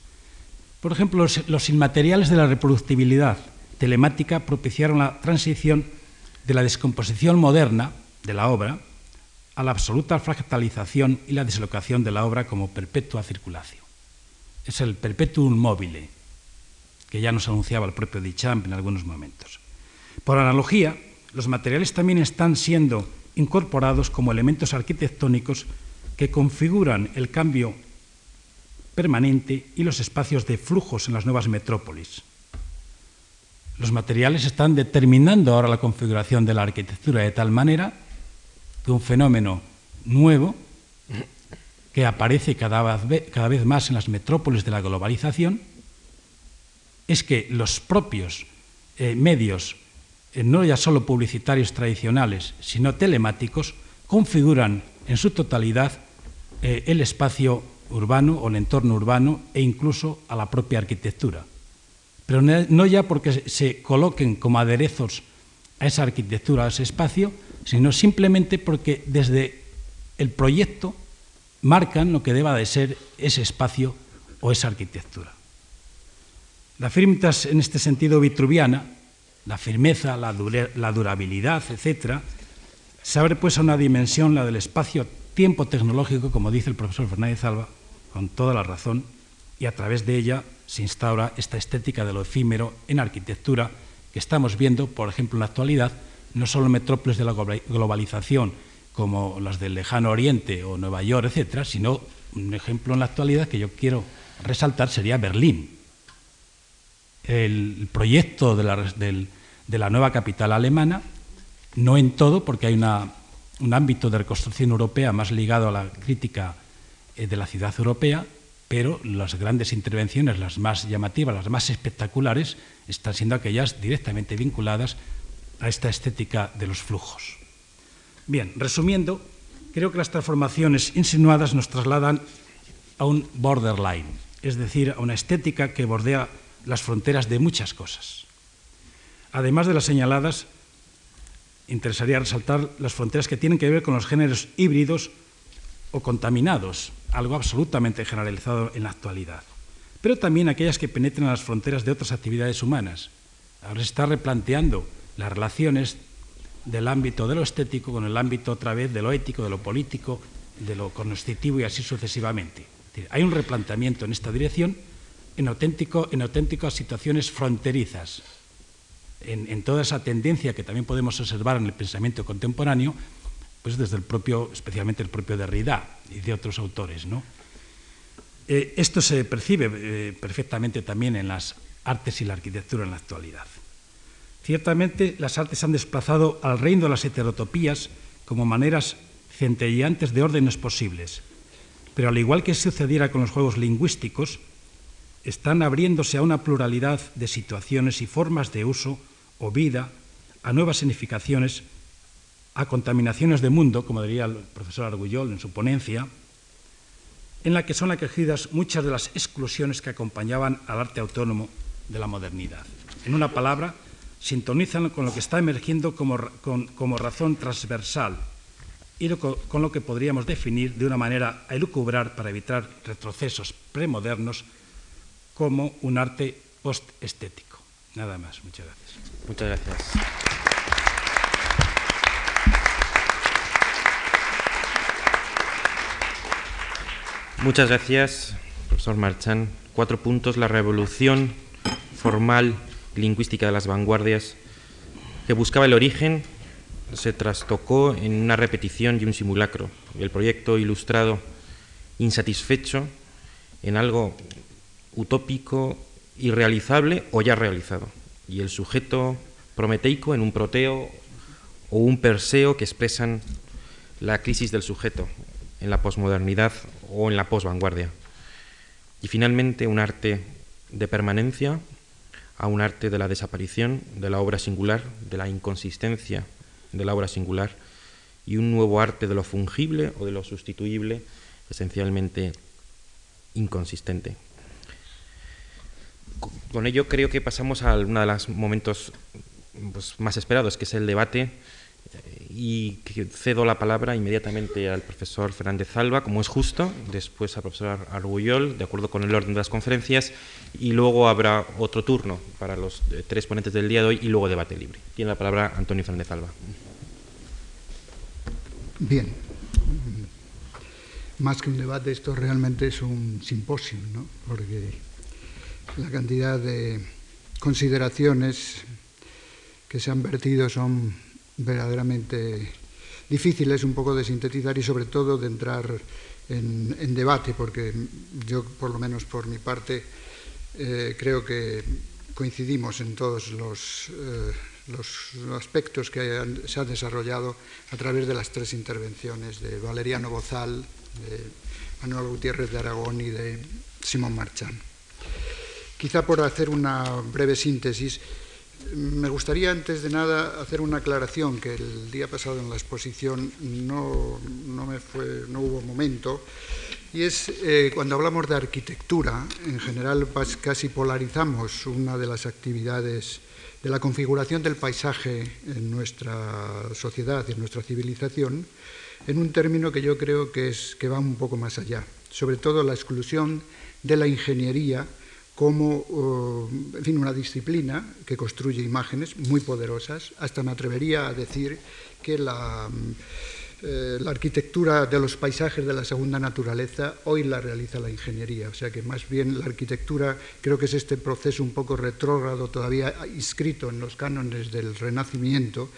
Por ejemplo, los, inmateriales de la reproductibilidad telemática propiciaron la transición de la descomposición moderna de la obra a la absoluta fractalización y la deslocación de la obra como perpetua circulación. Es el perpetuum mobile, que ya nos anunciaba el propio Duchamp en algunos momentos. Por analogía, los materiales también están siendo incorporados como elementos arquitectónicos que configuran el cambio permanente y los espacios de flujos en las nuevas metrópolis. Los materiales están determinando ahora la configuración de la arquitectura de tal manera que un fenómeno nuevo que aparece cada vez, más en las metrópolis de la globalización es que los propios eh, medios, eh, no ya solo publicitarios tradicionales, sino telemáticos, configuran en su totalidad eh, el espacio urbano o el entorno urbano e incluso a la propia arquitectura. Pero no ya porque se coloquen como aderezos a esa arquitectura, a ese espacio, sino simplemente porque desde el proyecto marcan lo que deba de ser ese espacio o esa arquitectura. La firmitas en este sentido vitruviana, la firmeza, la, durabilidad, etc., se abre pues a una dimensión, la del espacio tiempo tecnológico, como dice el profesor Fernández Alba, con toda la razón, y a través de ella se instaura esta estética de lo efímero en arquitectura que estamos viendo, por ejemplo, en la actualidad, no solo en metrópolis de la globalización como las del lejano oriente o Nueva York, etcétera, sino un ejemplo en la actualidad que yo quiero resaltar sería Berlín. El proyecto de la, de la nueva capital alemana, no en todo, porque hay una un ámbito de reconstrucción europea más ligado a la crítica eh, de la ciudad europea, pero las grandes intervenciones, las más llamativas, las más espectaculares, están siendo aquellas directamente vinculadas a esta estética de los flujos. Bien, resumiendo, creo que las transformaciones insinuadas nos trasladan a un borderline, es decir, a una estética que bordea las fronteras de muchas cosas. Además de las señaladas, interesaría resaltar las fronteras que tienen que ver con los géneros híbridos o contaminados, algo absolutamente generalizado en la actualidad, pero también aquellas que penetran las fronteras de otras actividades humanas. Ahora se está replanteando las relaciones del ámbito de lo estético con el ámbito otra vez de lo ético, de lo político, de lo cognoscitivo y así sucesivamente. Hay un replanteamiento en esta dirección en auténticas situaciones fronterizas, en, toda esa tendencia que también podemos observar en el pensamiento contemporáneo, pues desde el propio, especialmente el propio Derrida y de otros autores. Eh, esto se percibe eh, perfectamente también en las artes y la arquitectura en la actualidad. Ciertamente, las artes han desplazado al reino de las heterotopías como maneras centelleantes de órdenes posibles, pero al igual que sucediera con los juegos lingüísticos, están abriéndose a una pluralidad de situaciones y formas de uso o vida, a nuevas significaciones, a contaminaciones de mundo, como diría el profesor Argullol en su ponencia, en la que son acogidas muchas de las exclusiones que acompañaban al arte autónomo de la modernidad. En una palabra, sintonizan con lo que está emergiendo como, como razón transversal y con lo que podríamos definir de una manera a elucubrar para evitar retrocesos premodernos como un arte post-estético. Nada más, muchas gracias. Muchas gracias. Muchas gracias, profesor Marchán, cuatro puntos, la revolución formal lingüística de las vanguardias, que buscaba el origen, se trastocó en una repetición y un simulacro. El proyecto ilustrado insatisfecho en algo utópico, irrealizable o ya realizado. Y el sujeto prometeico en un proteo o un perseo que expresan la crisis del sujeto en la posmodernidad o en la posvanguardia. Y finalmente un arte de permanencia a un arte de la desaparición de la obra singular, de la inconsistencia de la obra singular, y un nuevo arte de lo fungible o de lo sustituible, esencialmente inconsistente. Con ello creo que pasamos a uno de los momentos pues, más esperados, que es el debate y cedo la palabra inmediatamente al profesor Fernández Alba, como es justo, después al profesor Argullol, de acuerdo con el orden de las conferencias, y luego habrá otro turno para los eh, tres ponentes del día de hoy y luego debate libre. Tiene la palabra Antonio Fernández Alba. Bien. Más que un debate, esto realmente es un simposio, ¿no? porque la cantidad de consideraciones que se han vertido son verdaderamente difíciles un poco de sintetizar y sobre todo de entrar en, debate, porque yo, por lo menos por mi parte, eh, creo que coincidimos en todos los, eh, los aspectos que se han desarrollado a través de las tres intervenciones de Valeriano Bozal, de Manuel Gutiérrez de Aragón y de Simón Marchán. Quizá por hacer una breve síntesis, me gustaría antes de nada hacer una aclaración que el día pasado en la exposición no, me fue, no hubo momento, y es eh, cuando hablamos de arquitectura, en general casi polarizamos una de las actividades de la configuración del paisaje en nuestra sociedad y en nuestra civilización, en un término que yo creo que, es, que va un poco más allá, sobre todo la exclusión de la ingeniería como en fin, una disciplina que construye imágenes muy poderosas. Hasta me atrevería a decir que la, eh, la, arquitectura de los paisajes de la segunda naturaleza hoy la realiza la ingeniería. O sea que más bien la arquitectura creo que es este proceso un poco retrógrado todavía inscrito en los cánones del Renacimiento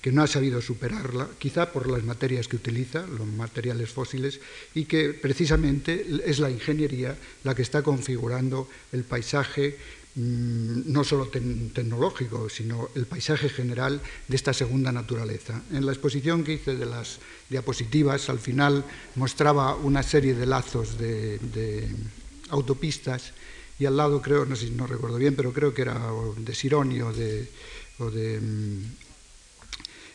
que no ha sabido superarla, quizá por las materias que utiliza, los materiales fósiles, y que precisamente es la ingeniería la que está configurando el paisaje mm, no solo tecnológico, sino el paisaje general de esta segunda naturaleza. En la exposición que hice de las diapositivas, al final mostraba una serie de lazos de, autopistas y al lado creo, no sé si no recuerdo bien, pero creo que era de Sironi o de, o de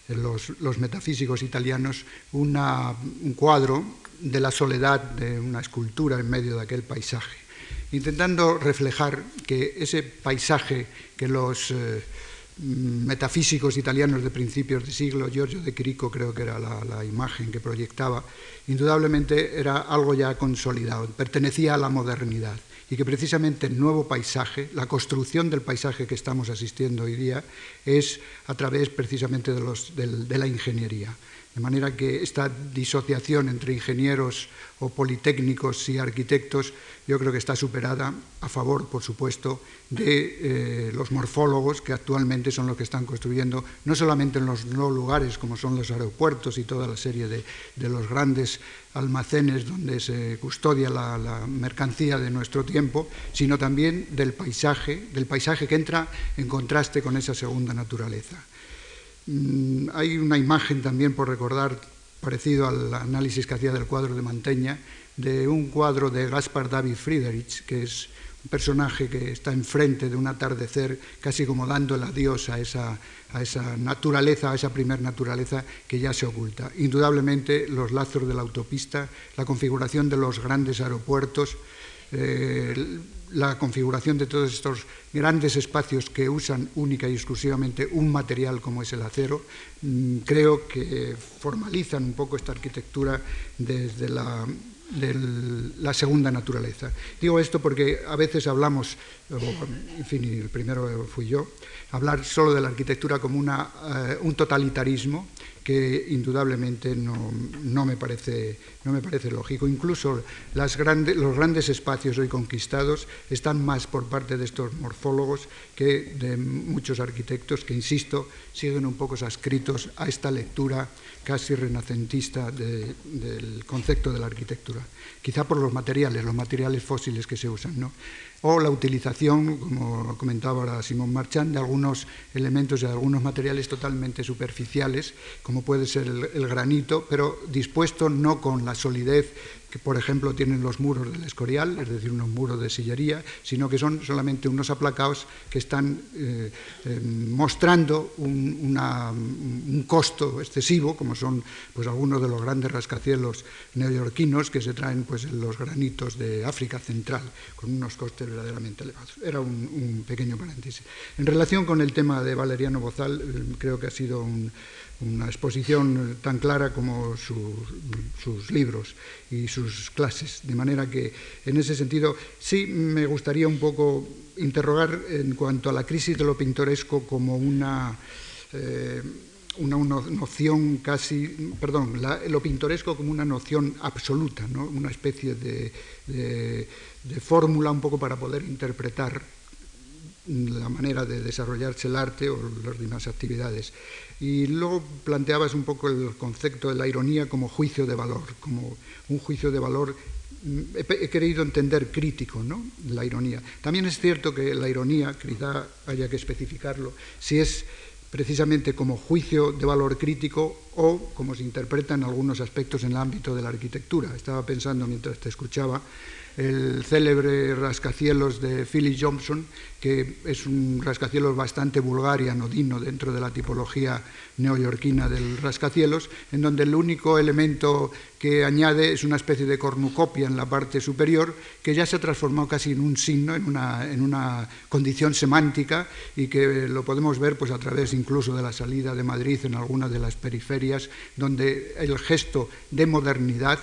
mm, los, metafísicos italianos un cuadro de la soledad de una escultura en medio de aquel paisaje, intentando reflejar que ese paisaje que los eh, metafísicos italianos de principios de siglo, Giorgio de Chirico creo que era la imagen que proyectaba, indudablemente era algo ya consolidado, pertenecía a la modernidad y que precisamente el nuevo paisaje, la construcción del paisaje que estamos asistiendo hoy día, es a través precisamente de, la ingeniería. De manera que esta disociación entre ingenieros o politécnicos y arquitectos yo creo que está superada a favor, por supuesto, de eh, los morfólogos que actualmente son los que están construyendo, no solamente en los no lugares como son los aeropuertos y toda la serie de, los grandes almacenes donde se custodia la, la, mercancía de nuestro tiempo, sino también del paisaje, del paisaje que entra en contraste con esa segunda naturaleza. Mm, hay una imagen también por recordar parecido al análisis que hacía del cuadro de Manteña, de un cuadro de Gaspar David Friedrich, que es un personaje que está enfrente de un atardecer, casi como dando el adiós a esa, a esa naturaleza, a esa primer naturaleza que ya se oculta. Indudablemente los lazos de la autopista, la configuración de los grandes aeropuertos, eh, la configuración de todos estos grandes espacios que usan única y exclusivamente un material como es el acero, mm, creo que formalizan un poco esta arquitectura desde la la segunda naturaleza. Digo esto porque a veces hablamos, en fin, el primero fui yo, hablar solo de la arquitectura como una, eh, un totalitarismo que indudablemente no, no, me, parece, no me parece lógico. Incluso los grandes espacios hoy conquistados están más por parte de estos morfólogos que de muchos arquitectos que, insisto, siguen un poco adscritos a esta lectura casi renacentista de, del concepto de la arquitectura. Quizá por los materiales, los materiales fósiles que se usan. ¿no? O la utilización, como comentaba ahora Simón Marchand, de algunos elementos y de algunos materiales totalmente superficiales, como puede ser el, el, granito, pero dispuesto no con la solidez que por ejemplo tienen los muros del Escorial, es decir, unos muros de sillería, sino que son solamente unos aplacados que están eh, eh, mostrando un, una, un, costo excesivo, como son pues, algunos de los grandes rascacielos neoyorquinos que se traen pues, en los granitos de África Central, con unos costes verdaderamente elevados. Era un, un pequeño paréntesis. En relación con el tema de Valeriano Bozal, eh, creo que ha sido un una exposición tan clara como su, sus libros y sus clases. De manera que, en ese sentido, sí me gustaría un poco interrogar en cuanto a la crisis de lo pintoresco como una... Eh, una, noción casi, perdón, lo pintoresco como una noción absoluta, ¿no? una especie de, de fórmula un poco para poder interpretar la manera de desarrollarse el arte o las demás actividades. Y luego planteabas un poco el concepto de la ironía como juicio de valor, como un juicio de valor, mm, he, he querido entender crítico, ¿no? La ironía. También es cierto que la ironía, quizá haya que especificarlo, si es precisamente como juicio de valor crítico o como se interpreta en algunos aspectos en el ámbito de la arquitectura. Estaba pensando mientras te escuchaba el célebre rascacielos de Philip Johnson, que es un rascacielos bastante vulgar y anodino dentro de la tipología neoyorquina del rascacielos, en donde el único elemento que añade es una especie de cornucopia en la parte superior, que ya se ha transformado casi en un signo, en una, en una condición semántica, y que lo podemos ver pues, a través incluso de la salida de Madrid en algunas de las periferias, donde el gesto de modernidad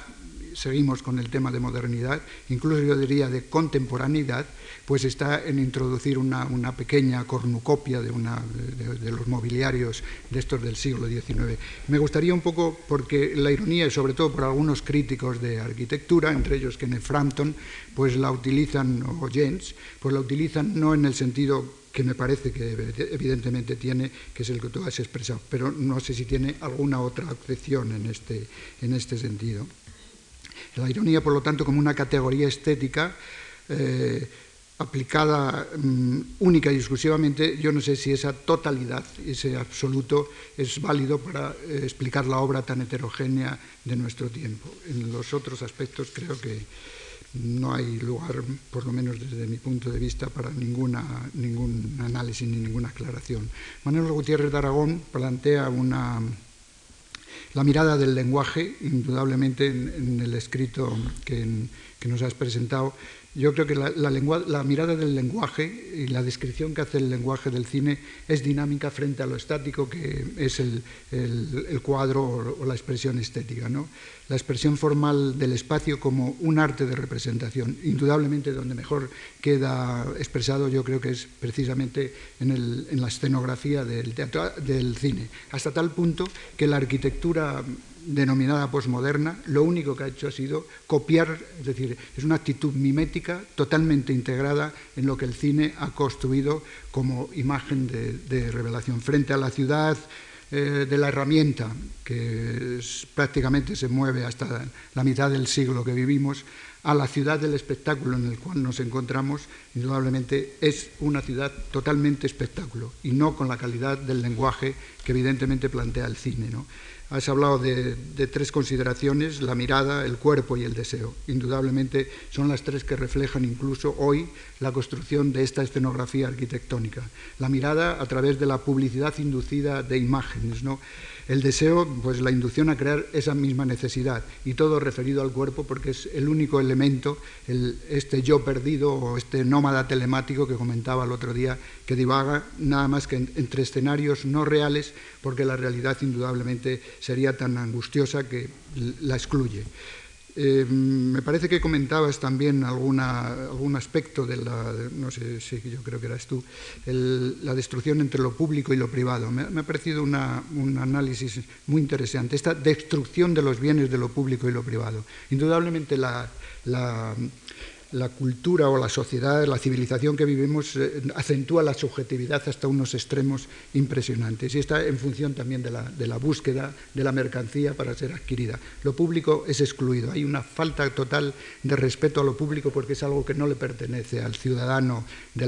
seguimos con el tema de modernidad, incluso yo diría de contemporaneidad, pues está en introducir una, pequeña cornucopia de, los mobiliarios de estos del siglo XIX. Me gustaría un poco, porque la ironía, y sobre todo por algunos críticos de arquitectura, entre ellos Kenneth Frampton, pues la utilizan, o Jens, pues la utilizan no en el sentido que me parece que evidentemente tiene, que es el que tú has expresado, pero no sé si tiene alguna otra acepción en este, en este sentido. La ironía, por lo tanto, como una categoría estética eh, aplicada um, única y exclusivamente, yo no sé si esa totalidad, ese absoluto, es válido para eh, explicar la obra tan heterogénea de nuestro tiempo. En los otros aspectos creo que no hay lugar, por lo menos desde mi punto de vista, para ningún análisis ni ninguna aclaración. Manuel Gutiérrez de Aragón plantea una la mirada del lenguaje, indudablemente en, el escrito que, nos has presentado, yo creo que la, lengua, la, mirada del lenguaje y la descripción que hace el lenguaje del cine es dinámica frente a lo estático que es el, el, el cuadro o, la expresión estética. ¿no? La expresión formal del espacio como un arte de representación. Indudablemente donde mejor queda expresado yo creo que es precisamente en, en la escenografía del, teatro, del cine. Hasta tal punto que la arquitectura denominada posmoderna, lo único que ha hecho ha sido copiar, es decir, es una actitud mimética totalmente integrada en lo que el cine ha construido como imagen de, revelación frente a la ciudad eh, de la herramienta, que prácticamente se mueve hasta la mitad del siglo que vivimos, a la ciudad del espectáculo en el cual nos encontramos, indudablemente es una ciudad totalmente espectáculo y no con la calidad del lenguaje que evidentemente plantea el cine. ¿no? Has hablado de, tres consideraciones, la mirada, el cuerpo y el deseo. Indudablemente son las tres que reflejan incluso hoy la construcción de esta escenografía arquitectónica. La mirada a través de la publicidad inducida de imágenes, ¿no? El deseo, pues la inducción a crear esa misma necesidad y todo referido al cuerpo porque es el único elemento, el, este yo perdido o este nómada telemático que comentaba el otro día, que divaga nada más que en, entre escenarios no reales porque la realidad indudablemente sería tan angustiosa que la excluye. Eh, me parece que comentabas también alguna, algún aspecto de la, no sé si yo creo que eras tú, la destrucción entre lo público y lo privado. Me, ha parecido un análisis muy interesante, esta destrucción de los bienes de lo público y lo privado. Indudablemente la cultura o la sociedad, la civilización que vivimos eh, acentúa la subjetividad hasta unos extremos impresionantes y está en función también de la, búsqueda de la mercancía para ser adquirida. Lo público es excluido, hay una falta total de respeto a lo público porque es algo que no le pertenece al ciudadano de,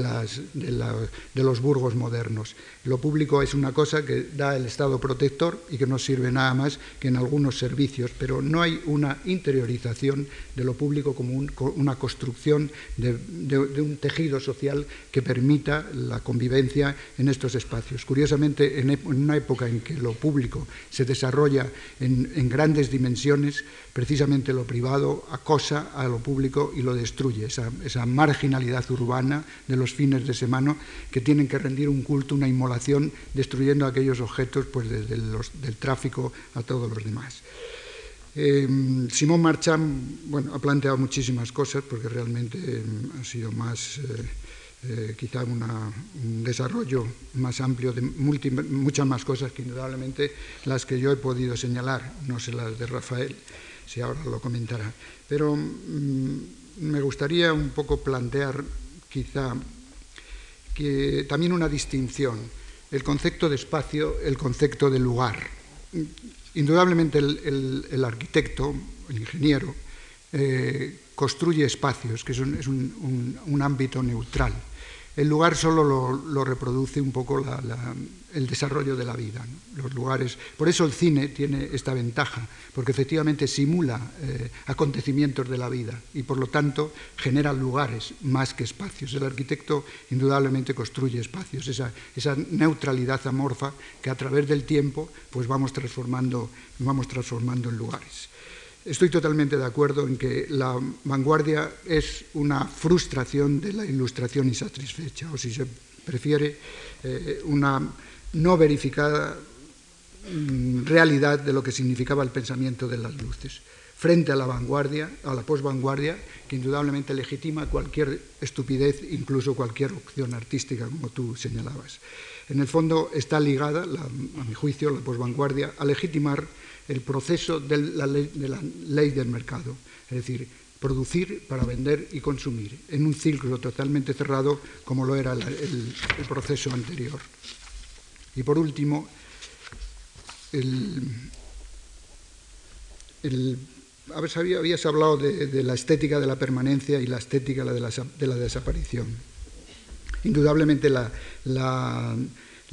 de los burgos modernos. Lo público es una cosa que da el Estado protector y que no sirve nada más que en algunos servicios, pero no hay una interiorización de lo público como una construcción de, un tejido social que permita la convivencia en estos espacios. Curiosamente, en, una época en que lo público se desarrolla en, grandes dimensiones, precisamente lo privado acosa a lo público y lo destruye, esa, marginalidad urbana de los fines de semana que tienen que rendir un culto, una inmolación, destruyendo aquellos objetos pues, desde los, del tráfico a todos los demás. Eh, Simón bueno, ha planteado muchísimas cosas porque realmente eh, ha sido más, eh, quizá un desarrollo más amplio de muchas más cosas que indudablemente las que yo he podido señalar, no sé las de Rafael, si ahora lo comentará. Pero mm, me gustaría un poco plantear quizá que también una distinción, el concepto de espacio, el concepto de lugar Indudablemente el, arquitecto, el ingeniero, eh, construye espacios, que es, un, ámbito neutral. El lugar solo lo, reproduce un poco el desarrollo de la vida. Los lugares, por eso el cine tiene esta ventaja, porque efectivamente simula eh, acontecimientos de la vida y por lo tanto genera lugares más que espacios. El arquitecto indudablemente construye espacios, esa, esa neutralidad amorfa que a través del tiempo pues vamos transformando, vamos transformando en lugares. Estoy totalmente de acuerdo en que la vanguardia es una frustración de la ilustración insatisfecha, o si se prefiere, eh, una no verificada mm, realidad de lo que significaba el pensamiento de las luces, frente a la vanguardia, a la posvanguardia, que indudablemente legitima cualquier estupidez, incluso cualquier opción artística, como tú señalabas. En el fondo está ligada, a mi juicio, la posvanguardia, a legitimar el proceso de la, ley, del mercado, es decir, producir para vender y consumir, en un ciclo totalmente cerrado como lo era el, proceso anterior. Y por último, habías hablado de, la estética de la permanencia y la estética de la, desaparición. Indudablemente la,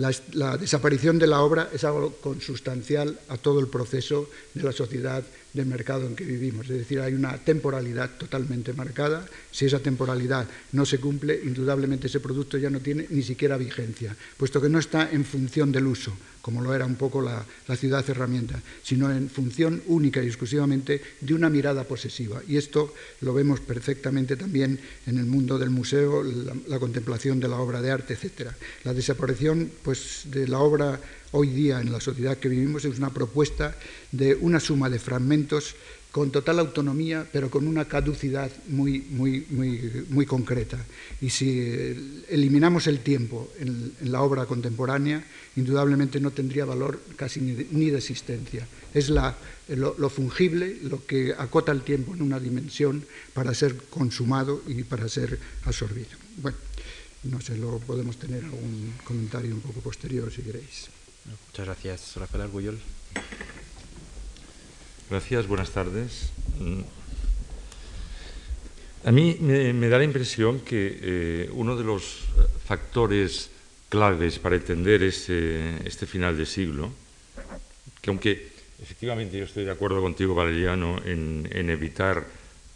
desaparición de la obra es algo consustancial a todo el proceso de la sociedad de mercado en que vivimos. Es decir, hay una temporalidad totalmente marcada. Si esa temporalidad no se cumple, indudablemente ese producto ya no tiene ni siquiera vigencia, puesto que no está en función del uso, como lo era un poco la, ciudad herramienta, sino en función única y exclusivamente de una mirada posesiva. Y esto lo vemos perfectamente también en el mundo del museo, la, contemplación de la obra de arte, etc. La desaparición pues, de la obra hoy día en la sociedad que vivimos es una propuesta de una suma de fragmentos con total autonomía, pero con una caducidad muy, muy, muy, muy concreta. Y si eliminamos el tiempo en, la obra contemporánea, indudablemente no tendría valor casi ni de, existencia. Es la, lo, lo, fungible, lo que acota el tiempo en una dimensión para ser consumado y para ser absorbido. Bueno, no sé, lo podemos tener algún comentario un poco posterior si queréis. Muchas gracias, Rafael Argullol. Gracias, buenas tardes. Mm. A mí me, da la impresión que eh, uno de los factores claves para entender este, este, final de siglo, que aunque efectivamente yo estoy de acuerdo contigo, Valeriano, en, evitar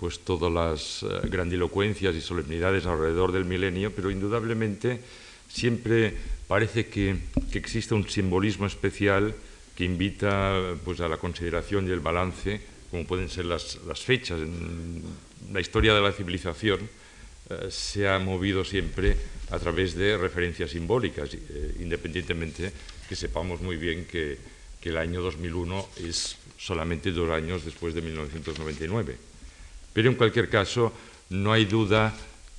pues todas las eh, grandilocuencias y solemnidades alrededor del milenio, pero indudablemente siempre parece que, existe un simbolismo especial que invita pues, a la consideración y el balance, como pueden ser las, fechas. En la historia de la civilización eh, se ha movido siempre a través de referencias simbólicas, eh, independientemente que sepamos muy bien que, que el año 2001 es solamente dos años después de 1999. Pero en cualquier caso, no hay duda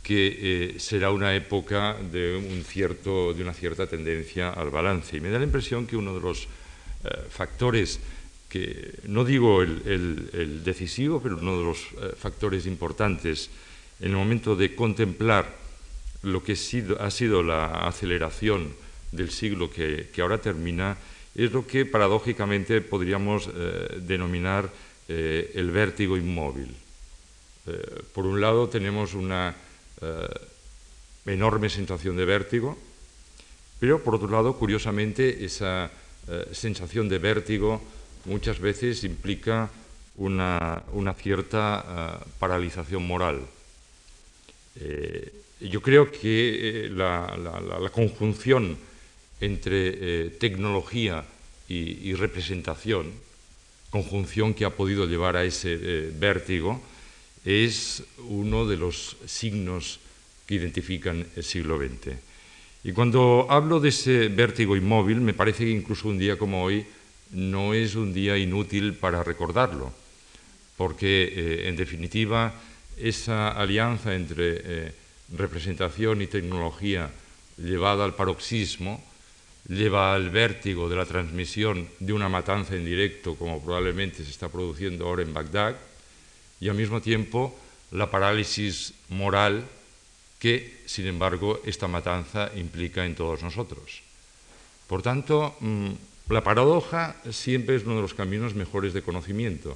que eh, será una época de, un cierto, de, una cierta tendencia al balance. Y me da la impresión que uno de los factores que, no digo el, decisivo, pero uno de los eh, factores importantes en el momento de contemplar lo que ha sido la aceleración del siglo que, ahora termina, es lo que paradójicamente podríamos denominar el vértigo inmóvil. por un lado tenemos una eh, enorme sensación de vértigo, pero por otro lado, curiosamente, esa eh, sensación de vértigo muchas veces implica una, cierta eh, paralización moral. yo creo que la, conjunción entre tecnología y, representación, conjunción que ha podido llevar a ese vértigo, es uno de los signos que identifican el siglo XX. Y cuando hablo de ese vértigo inmóvil, me parece que incluso un día como hoy no es un día inútil para recordarlo, porque eh, en definitiva esa alianza entre eh, representación y tecnología llevada al paroxismo lleva al vértigo de la transmisión de una matanza en directo como probablemente se está produciendo ahora en Bagdad, y al mismo tiempo la parálisis moral que, sin embargo, esta matanza implica en todos nosotros. Por tanto, mm, la paradoja siempre es uno de los caminos mejores de conocimiento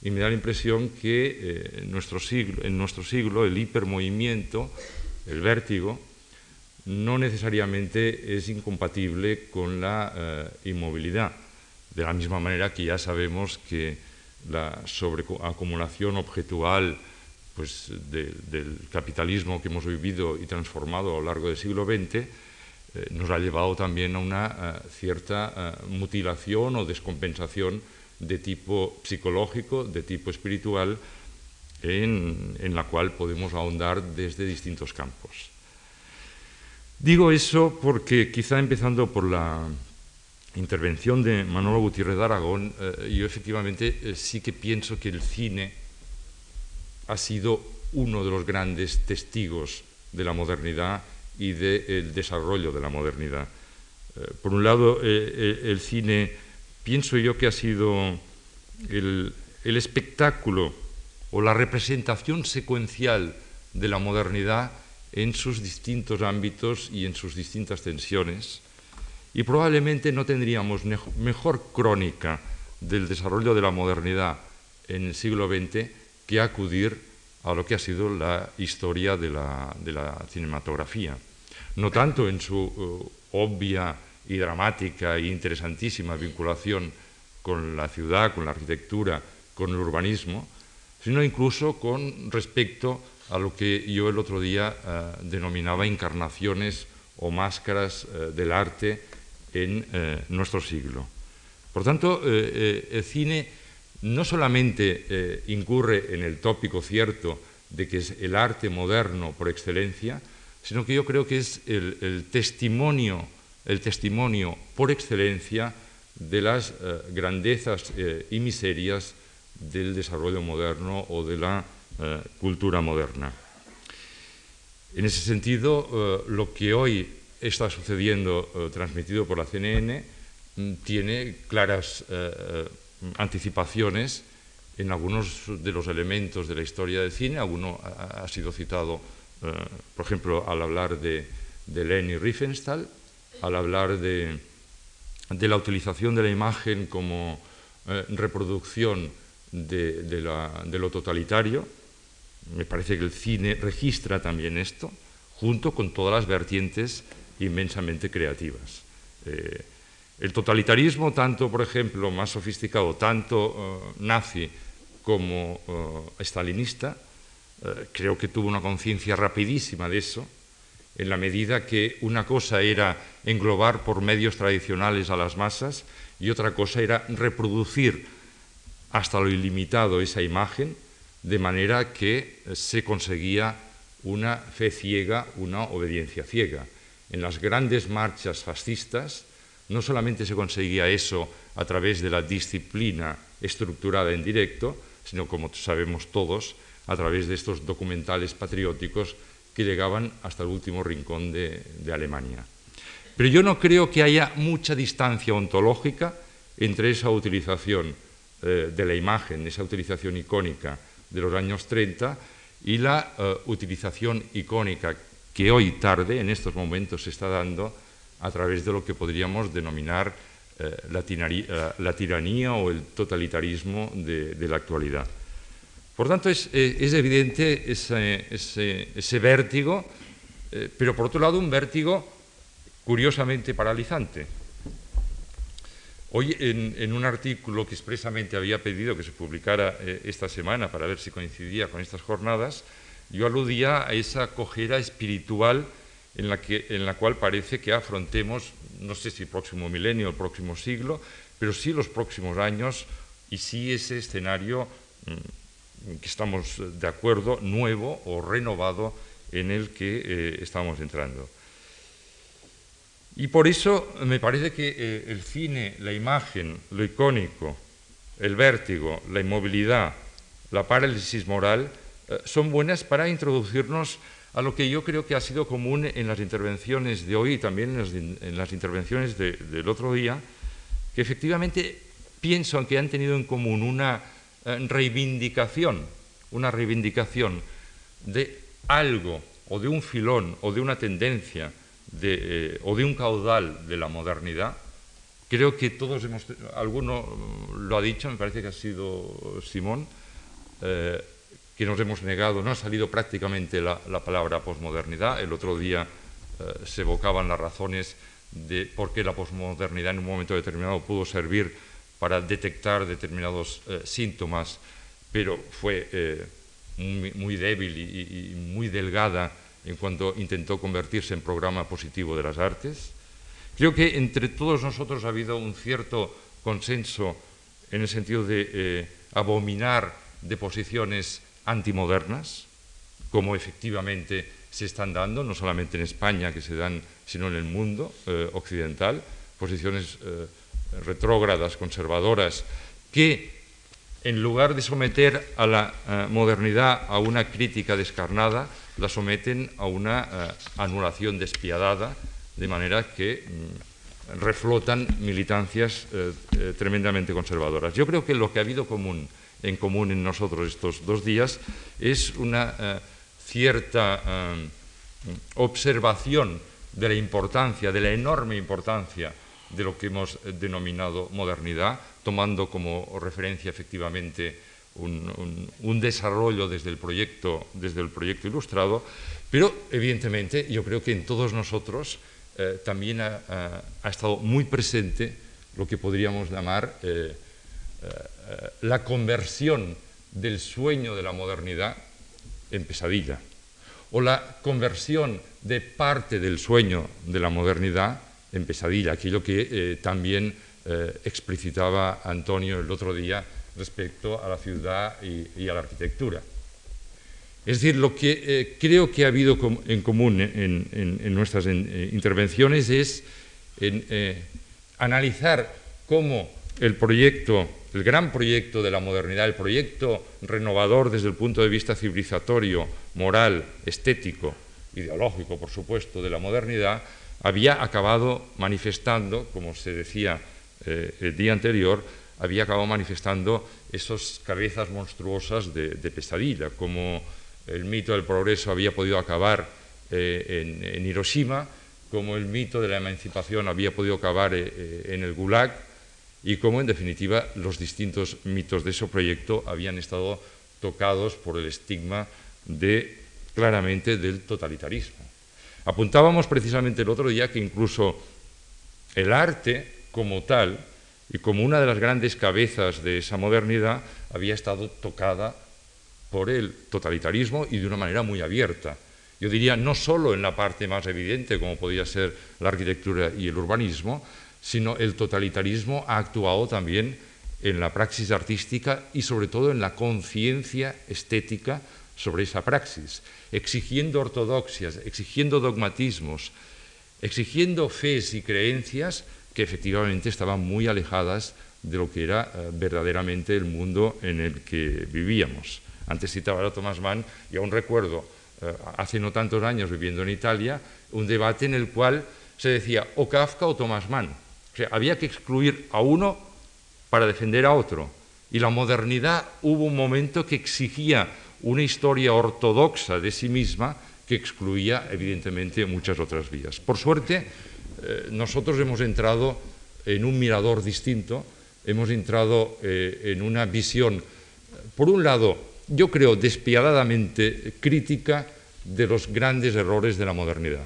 y me da la impresión que eh, en, nuestro siglo, el hipermovimiento, el vértigo, no necesariamente es incompatible con la eh, inmovilidad, de la misma manera que ya sabemos que la sobreacumulación objetual pues, del capitalismo que hemos vivido y transformado a lo largo del siglo XX, eh, nos ha llevado también a una eh, cierta eh, mutilación o descompensación de tipo psicológico, de tipo espiritual, en, la cual podemos ahondar desde distintos campos. Digo eso porque quizá empezando por la intervención de Manolo Gutiérrez de Aragón, yo efectivamente sí que pienso que el cine ha sido uno de los grandes testigos de la modernidad y del desarrollo de la modernidad. Eh, por un lado, el cine pienso yo que ha sido el, el espectáculo o la representación secuencial de la modernidad en sus distintos ámbitos y en sus distintas tensiones y probablemente no tendríamos mejor crónica del desarrollo de la modernidad en el siglo XX que acudir a lo que ha sido la historia de la, cinematografía. No tanto en su eh, obvia y dramática e interesantísima vinculación con la ciudad, con la arquitectura, con el urbanismo, sino incluso con respecto a lo que yo el otro día eh, denominaba encarnaciones o máscaras eh, del arte en nuestro siglo. Por tanto, el cine no solamente incurre en el tópico cierto de que es el arte moderno por excelencia, sino que yo creo que es el, testimonio, el testimonio por excelencia de las grandezas y miserias del desarrollo moderno o de la cultura moderna. En ese sentido, lo que hoy está sucediendo eh, transmitido por la CNN mm, tiene claras eh, eh, anticipaciones en algunos de los elementos de la historia del cine. Alguno ha, sido citado, por ejemplo, al hablar de, de Leni Riefenstahl, al hablar de, la utilización de la imagen como reproducción de, de lo totalitario. Me parece que el cine registra también esto, junto con todas las vertientes inmensamente creativas. Eh, el totalitarismo, tanto, por ejemplo, más sofisticado, tanto eh, nazi como uh, stalinista, creo que tuvo una conciencia rapidísima de eso, en la medida que una cosa era englobar por medios tradicionales a las masas y otra cosa era reproducir hasta lo ilimitado esa imagen, de manera que se conseguía una fe ciega, una obediencia ciega. En las grandes marchas fascistas no solamente se conseguía eso a través de la disciplina estructurada en directo, sino como sabemos todos, a través de estos documentales patrióticos que llegaban hasta el último rincón de, Alemania. Pero yo no creo que haya mucha distancia ontológica entre esa utilización eh, de la imagen, esa utilización icónica de los años 30 y la eh, utilización icónica que hoy tarde, en estos momentos, se está dando a través de lo que podríamos denominar eh, la, tiranía o el totalitarismo de, la actualidad. Por tanto, es, eh, evidente ese, vértigo, eh, pero por otro lado un vértigo curiosamente paralizante. Hoy en, un artículo que expresamente había pedido que se publicara esta semana para ver si coincidía con estas jornadas, yo aludía a esa cojera espiritual en la, que, en la cual parece que afrontemos, no sé si el próximo milenio el próximo siglo, pero sí los próximos años y sí ese escenario mm, que estamos de acuerdo, nuevo o renovado en el que eh, estamos entrando. Y por eso me parece que eh, el cine, la imagen, lo icónico, el vértigo, la inmovilidad, la parálisis moral, eh, son buenas para introducirnos a lo que yo creo que ha sido común en las intervenciones de hoy y también en las, intervenciones del otro día, que efectivamente pienso que han tenido en común una eh, reivindicación, una reivindicación de algo o de un filón o de una tendencia eh, o de un caudal de la modernidad. Creo que todos hemos, alguno lo ha dicho, me parece que ha sido Simón, eh, que nos hemos negado, no ha salido prácticamente la, palabra posmodernidad. El otro día eh, se evocaban las razones de por qué la posmodernidad en un momento determinado pudo servir para detectar determinados eh, síntomas, pero fue eh, muy, débil y, muy delgada en cuanto intentó convertirse en programa positivo de las artes. Creo que entre todos nosotros ha habido un cierto consenso en el sentido de abominar de posiciones antimodernas, como efectivamente se están dando, no solamente en España, que se dan, sino en el mundo eh, occidental, posiciones eh, retrógradas, conservadoras, que en lugar de someter a la eh, modernidad a una crítica descarnada, la someten a una anulación despiadada, de manera que mm, reflotan militancias tremendamente conservadoras. Yo creo que lo que ha habido común en común en nosotros estos dos días es una eh, cierta eh, observación de la importancia, de la enorme importancia de lo que hemos denominado modernidad, tomando como referencia efectivamente un, desarrollo desde el, proyecto, desde el proyecto ilustrado, pero evidentemente yo creo que en todos nosotros eh, también ha, estado muy presente lo que podríamos llamar la conversión del sueño de la modernidad en pesadilla, o la conversión de parte del sueño de la modernidad en pesadilla, aquello que eh, también eh, explicitaba Antonio el otro día respecto a la ciudad y, a la arquitectura. Es decir, lo que creo que ha habido en común en, nuestras intervenciones es analizar cómo el proyecto el gran proyecto de la modernidad, el proyecto renovador desde el punto de vista civilizatorio, moral, estético, ideológico, por supuesto, de la modernidad, había acabado manifestando, como se decía eh, el día anterior, había acabado manifestando esas cabezas monstruosas de, pesadilla, como el mito del progreso había podido acabar eh, en, Hiroshima, como el mito de la emancipación había podido acabar eh, en el Gulag, y cómo, en definitiva, los distintos mitos de ese proyecto habían estado tocados por el estigma de, claramente, del totalitarismo. Apuntábamos precisamente el otro día que incluso el arte como tal y como una de las grandes cabezas de esa modernidad había estado tocada por el totalitarismo y de una manera muy abierta. Yo diría no solo en la parte más evidente como podía ser la arquitectura y el urbanismo, sino el totalitarismo ha actuado también en la praxis artística y sobre todo en la conciencia estética sobre esa praxis, exigiendo ortodoxias, exigiendo dogmatismos, exigiendo fees y creencias que efectivamente estaban muy alejadas de lo que era eh, verdaderamente el mundo en el que vivíamos. Antes citaba a Thomas Mann y aún recuerdo, eh, hace no tantos años viviendo en Italia, un debate en el cual se decía o Kafka o Thomas Mann. O sea, había que excluir a uno para defender a otro. Y la modernidad hubo un momento que exigía una historia ortodoxa de sí misma que excluía evidentemente muchas otras vías. Por suerte, eh, nosotros hemos entrado en un mirador distinto, hemos entrado eh, en una visión, por un lado, yo creo, despiadadamente crítica de los grandes errores de la modernidad.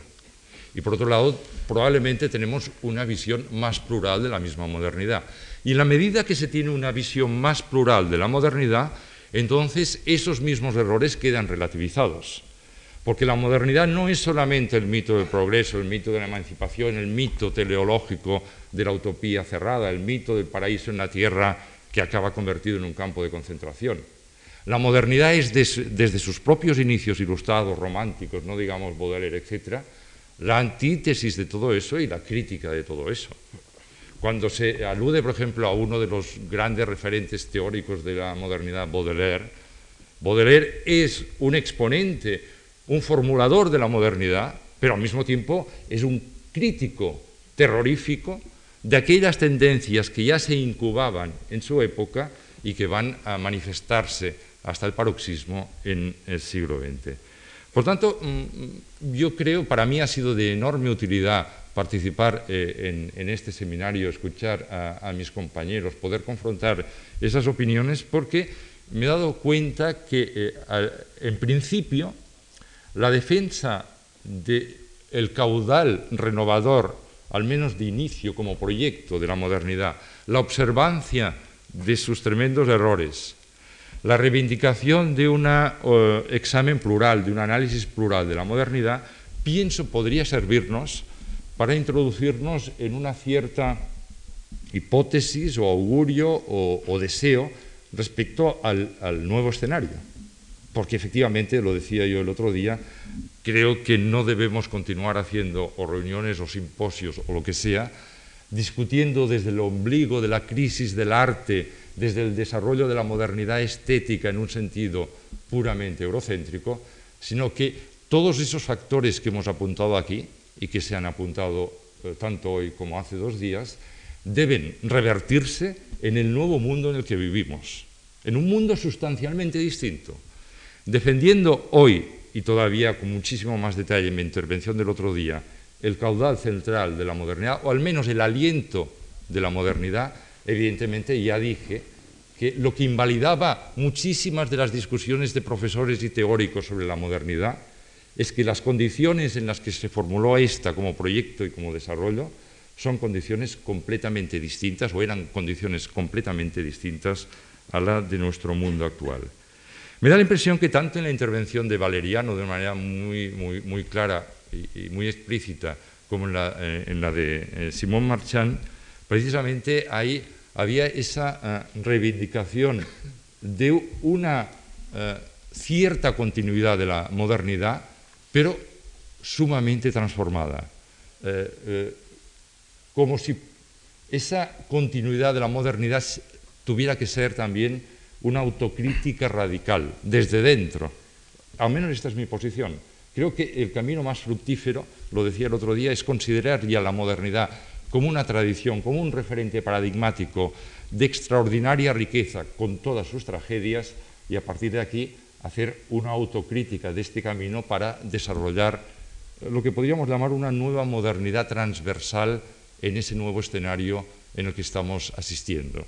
Y por otro lado, probablemente tenemos una visión más plural de la misma modernidad. Y en la medida que se tiene una visión más plural de la modernidad, entonces esos mismos errores quedan relativizados. Porque la modernidad no es solamente el mito del progreso, el mito de la emancipación, el mito teleológico de la utopía cerrada, el mito del paraíso en la tierra que acaba convertido en un campo de concentración. La modernidad es desde sus propios inicios ilustrados, románticos, no digamos Baudelaire, etc., la antítesis de todo eso y la crítica de todo eso. Cuando se alude, por ejemplo, a uno de los grandes referentes teóricos de la modernidad, Baudelaire, Baudelaire es un exponente, un formulador de la modernidad, pero al mismo tiempo es un crítico terrorífico de aquellas tendencias que ya se incubaban en su época y que van a manifestarse hasta el paroxismo en el siglo XX. Por tanto, mm, yo creo, para mí ha sido de enorme utilidad participar eh, en, este seminario, escuchar a, mis compañeros, poder confrontar esas opiniones, porque me he dado cuenta que, eh, en principio, la defensa del caudal renovador, al menos de inicio como proyecto de la modernidad, la observancia de sus tremendos errores, la reivindicación de un eh, examen plural, de un análisis plural de la modernidad, pienso podría servirnos para introducirnos en una cierta hipótesis o augurio o, deseo respecto al, nuevo escenario. Porque efectivamente, lo decía yo el otro día, creo que no debemos continuar haciendo reuniones o simposios o lo que sea, discutiendo desde el ombligo de la crisis del arte, desde el desarrollo de la modernidad estética en un sentido puramente eurocéntrico, sino que todos esos factores que hemos apuntado aquí, y que se han apuntado eh, tanto hoy como hace dos días, deben revertirse en el nuevo mundo en el que vivimos, en un mundo sustancialmente distinto. Defendiendo hoy, y todavía con muchísimo más detalle en mi intervención del otro día, el caudal central de la modernidad, o al menos el aliento de la modernidad, evidentemente ya dije que lo que invalidaba muchísimas de las discusiones de profesores y teóricos sobre la modernidad es que las condiciones en las que se formuló esta como proyecto y como desarrollo son condiciones completamente distintas o eran condiciones completamente distintas a la de nuestro mundo actual. Me da la impresión que tanto en la intervención de Valeriano, de manera muy, muy, muy clara y, muy explícita, como en la, eh, de eh, Simón Marchand, precisamente ahí había esa eh, reivindicación de una cierta continuidad de la modernidad pero sumamente transformada. Eh, eh, como si esa continuidad de la modernidad tuviera que ser también una autocrítica radical, desde dentro. Al menos esta es mi posición. Creo que el camino más fructífero, lo decía el otro día, es considerar ya la modernidad como una tradición, como un referente paradigmático de extraordinaria riqueza, con todas sus tragedias, y a partir de aquí hacer una autocrítica de este camino para desarrollar lo que podríamos llamar una nueva modernidad transversal en ese nuevo escenario en el que estamos asistiendo.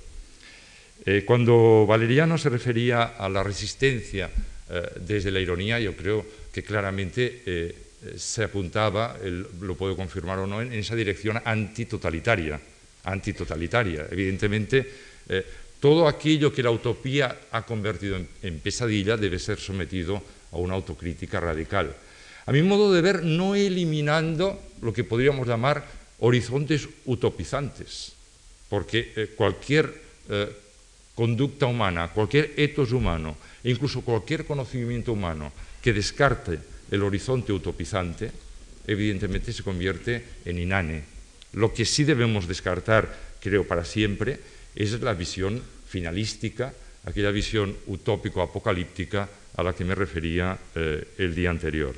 Eh, cuando Valeriano se refería a la resistencia eh, desde la ironía, yo creo que claramente eh, se apuntaba, lo puedo confirmar o no, en, esa dirección antitotalitaria. antitotalitaria. Evidentemente, todo aquello que la utopía ha convertido en, pesadilla debe ser sometido a una autocrítica radical. A mi modo de ver, no eliminando lo que podríamos llamar horizontes utopizantes, porque eh, cualquier eh, conducta humana, cualquier etos humano, e incluso cualquier conocimiento humano que descarte el horizonte utopizante, evidentemente se convierte en inane, Lo que sí debemos descartar, creo, para siempre, es la visión finalística, aquella visión utópico-apocalíptica a la que me refería eh, el día anterior.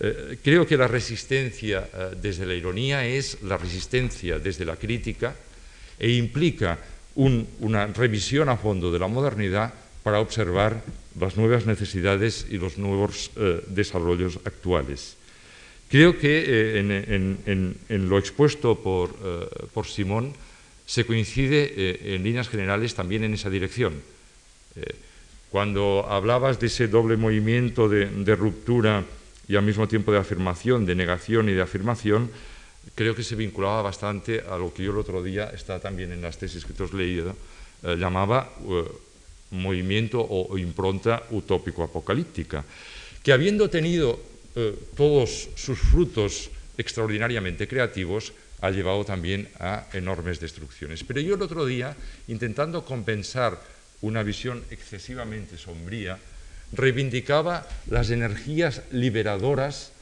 Eh, creo que la resistencia eh, desde la ironía es la resistencia desde la crítica e implica una revisión a fondo de la modernidad para observar las nuevas necesidades y los nuevos desarrollos actuales. Creo que en, lo expuesto por, por Simón se coincide en líneas generales también en esa dirección cuando hablabas de ese doble movimiento de, ruptura y al mismo tiempo de afirmación, de negación y de afirmación, creo que se vinculaba bastante a lo que yo el otro día, está también en las tesis que tú has leído, eh, llamaba eh, movimiento o, impronta utópico-apocalíptica, que habiendo tenido eh, todos sus frutos extraordinariamente creativos, ha llevado también a enormes destrucciones. Pero yo el otro día, intentando compensar una visión excesivamente sombría, reivindicaba las energías liberadoras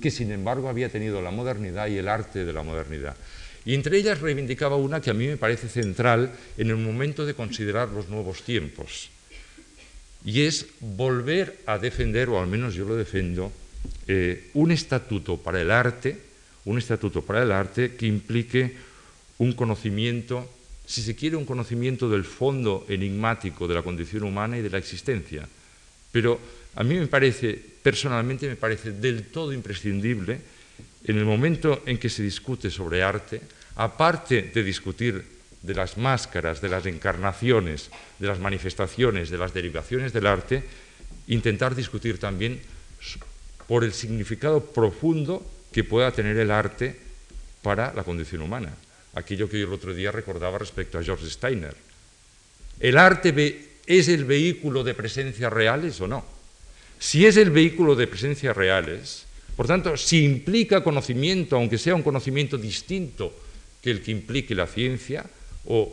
que sin embargo había tenido la modernidad y el arte de la modernidad. Y entre ellas reivindicaba una que a mí me parece central en el momento de considerar los nuevos tiempos, y es volver a defender, o al menos yo lo defiendo, eh, un estatuto para el arte, un estatuto para el arte que implique un conocimiento si se quiere, un conocimiento del fondo enigmático de la condición humana y de la existencia. Pero a mí me parece, personalmente me parece del todo imprescindible, en el momento en que se discute sobre arte, aparte de discutir de las máscaras, de las encarnaciones, de las manifestaciones, de las derivaciones del arte, intentar discutir también por el significado profundo que pueda tener el arte para la condición humana aquello que yo el otro día recordaba respecto a George Steiner. ¿El arte es el vehículo de presencias reales o no? Si es el vehículo de presencias reales, por tanto, si implica conocimiento, aunque sea un conocimiento distinto que el que implique la ciencia, o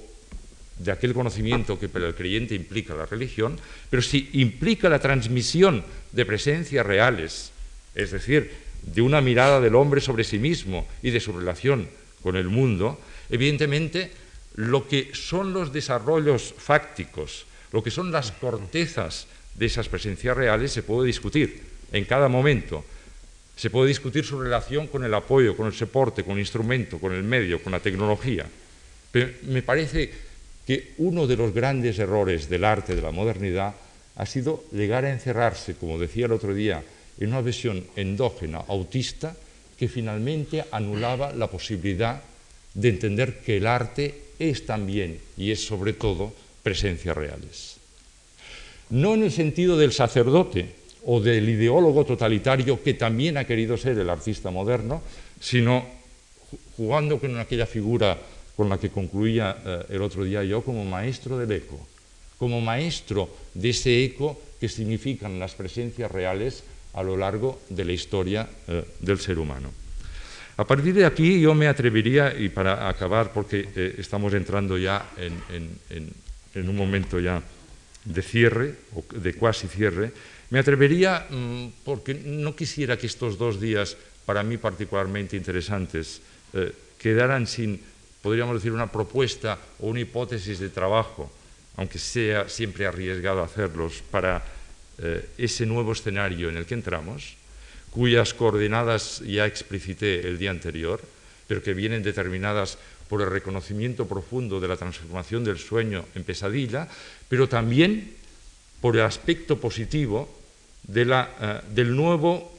de aquel conocimiento que para el creyente implica la religión, pero si implica la transmisión de presencias reales, es decir, de una mirada del hombre sobre sí mismo y de su relación con el mundo, Evidentemente, lo que son los desarrollos fácticos, lo que son las cortezas de esas presencias reales se puede discutir en cada momento. Se puede discutir su relación con el apoyo, con el soporte, con el instrumento, con el medio, con la tecnología. Pero me parece que uno de los grandes errores del arte de la modernidad ha sido llegar a encerrarse, como decía el otro día, en una visión endógena, autista, que finalmente anulaba la posibilidad de entender que el arte es también y es sobre todo presencias reales. No en el sentido del sacerdote o del ideólogo totalitario que también ha querido ser el artista moderno, sino jugando con aquella figura con la que concluía eh, el otro día yo como maestro del eco, como maestro de ese eco que significan las presencias reales a lo largo de la historia eh, del ser humano. A partir de aquí yo me atrevería, y para acabar, porque eh, estamos entrando ya en, un momento ya de cierre, o de cuasi cierre, me atrevería, mm, porque no quisiera que estos dos días, para mí particularmente interesantes, eh, quedaran sin, podríamos decir, una propuesta o una hipótesis de trabajo, aunque sea siempre arriesgado hacerlos, para eh, ese nuevo escenario en el que entramos cuyas coordenadas ya explicité el día anterior, pero que vienen determinadas por el reconocimiento profundo de la transformación del sueño en pesadilla, pero también por el aspecto positivo eh, del nuevo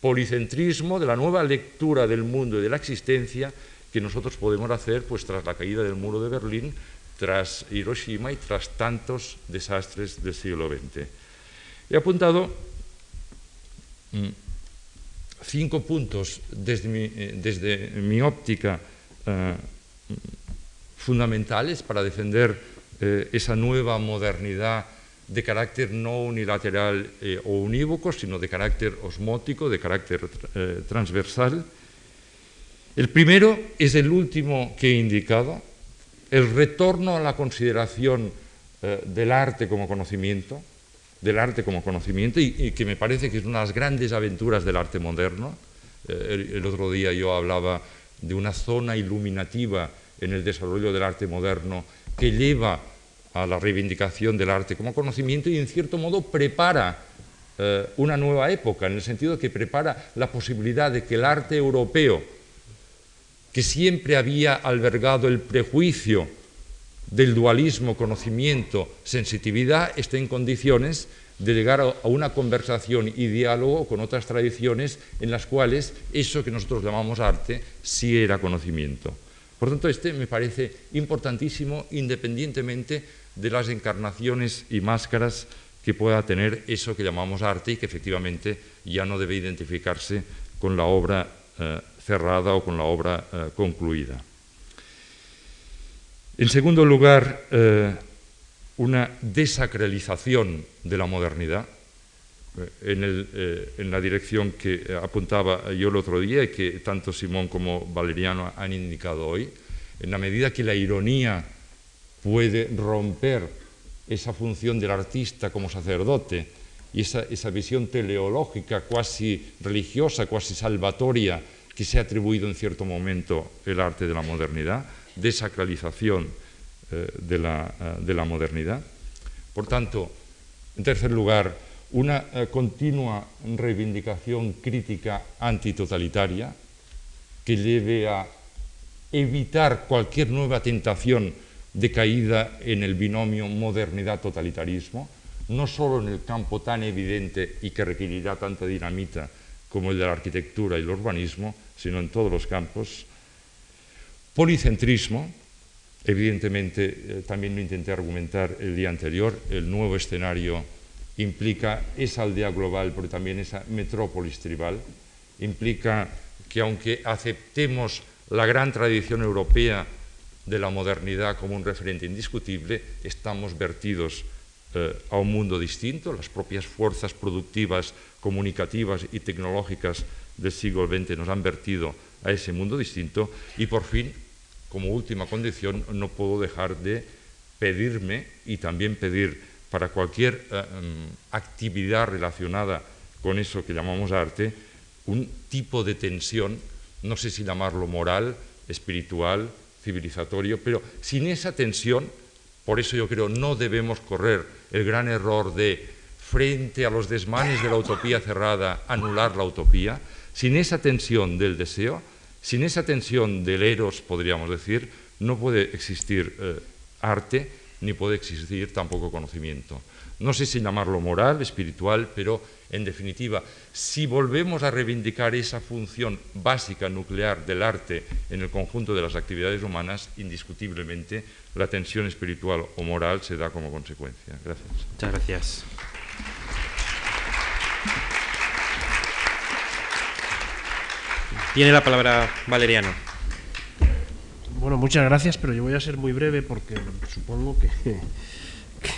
policentrismo, de la nueva lectura del mundo y de la existencia que nosotros podemos hacer pues, tras la caída del muro de Berlín, tras Hiroshima y tras tantos desastres del siglo XX. He apuntado mm, cinco puntos desde mi, eh, óptica eh, fundamentales para defender esa nueva modernidad de carácter no unilateral o unívoco, sino de carácter osmótico, de carácter transversal. El primero es el último que he indicado, el retorno a la consideración del arte como conocimiento, del arte como conocimiento y, que me parece que es una de las grandes aventuras del arte moderno. Eh, el, otro día yo hablaba de una zona iluminativa en el desarrollo del arte moderno que lleva a la reivindicación del arte como conocimiento y en cierto modo prepara eh, una nueva época, en el sentido que prepara la posibilidad de que el arte europeo, que siempre había albergado el prejuicio del dualismo, conocimiento, sensitividad, esté en condiciones de llegar a una conversación y diálogo con otras tradiciones en las cuales eso que nosotros llamamos arte sí era conocimiento. Por tanto, este me parece importantísimo independientemente de las encarnaciones y máscaras que pueda tener eso que llamamos arte y que efectivamente ya no debe identificarse con la obra eh, cerrada o con la obra eh, concluida. En segundo lugar, eh, una desacralización de la modernidad en, la dirección que apuntaba yo el otro día y que tanto Simón como Valeriano han indicado hoy, en la medida que la ironía puede romper esa función del artista como sacerdote y esa, visión teleológica, cuasi religiosa, cuasi salvatoria, que se ha atribuido en cierto momento el arte de la modernidad, desacralización eh, de, la, eh, de, la, modernidad. Por tanto, en tercer lugar, una eh, continua reivindicación crítica antitotalitaria que lleve a evitar cualquier nueva tentación de caída en el binomio modernidad-totalitarismo, no solo en el campo tan evidente y que requerirá tanta dinamita como el de la arquitectura y el urbanismo, sino en todos los campos. Policentrismo, evidentemente eh, también lo intenté argumentar el día anterior, el nuevo escenario implica esa aldea global, pero también esa metrópolis tribal, implica que aunque aceptemos la gran tradición europea de la modernidad como un referente indiscutible, estamos vertidos eh, a un mundo distinto, las propias fuerzas productivas, comunicativas y tecnológicas del siglo XX nos han vertido a ese mundo distinto y por fin, como última condición, no puedo dejar de pedirme y también pedir para cualquier eh, mm, actividad relacionada con eso que llamamos arte, un tipo de tensión, no sé si llamarlo moral, espiritual, civilizatorio, pero sin esa tensión, por eso yo creo no debemos correr el gran error de, frente a los desmanes de la utopía cerrada, anular la utopía, sin esa tensión del deseo, sin esa tensión del eros, podríamos decir, no puede existir eh, arte ni puede existir tampoco conocimiento. No sé si llamarlo moral, espiritual, pero en definitiva, si volvemos a reivindicar esa función básica, nuclear del arte en el conjunto de las actividades humanas, indiscutiblemente la tensión espiritual o moral se da como consecuencia. Gracias. Muchas gracias. Tiene la palabra Valeriano. Bueno, muchas gracias, pero yo voy a ser muy breve porque supongo que,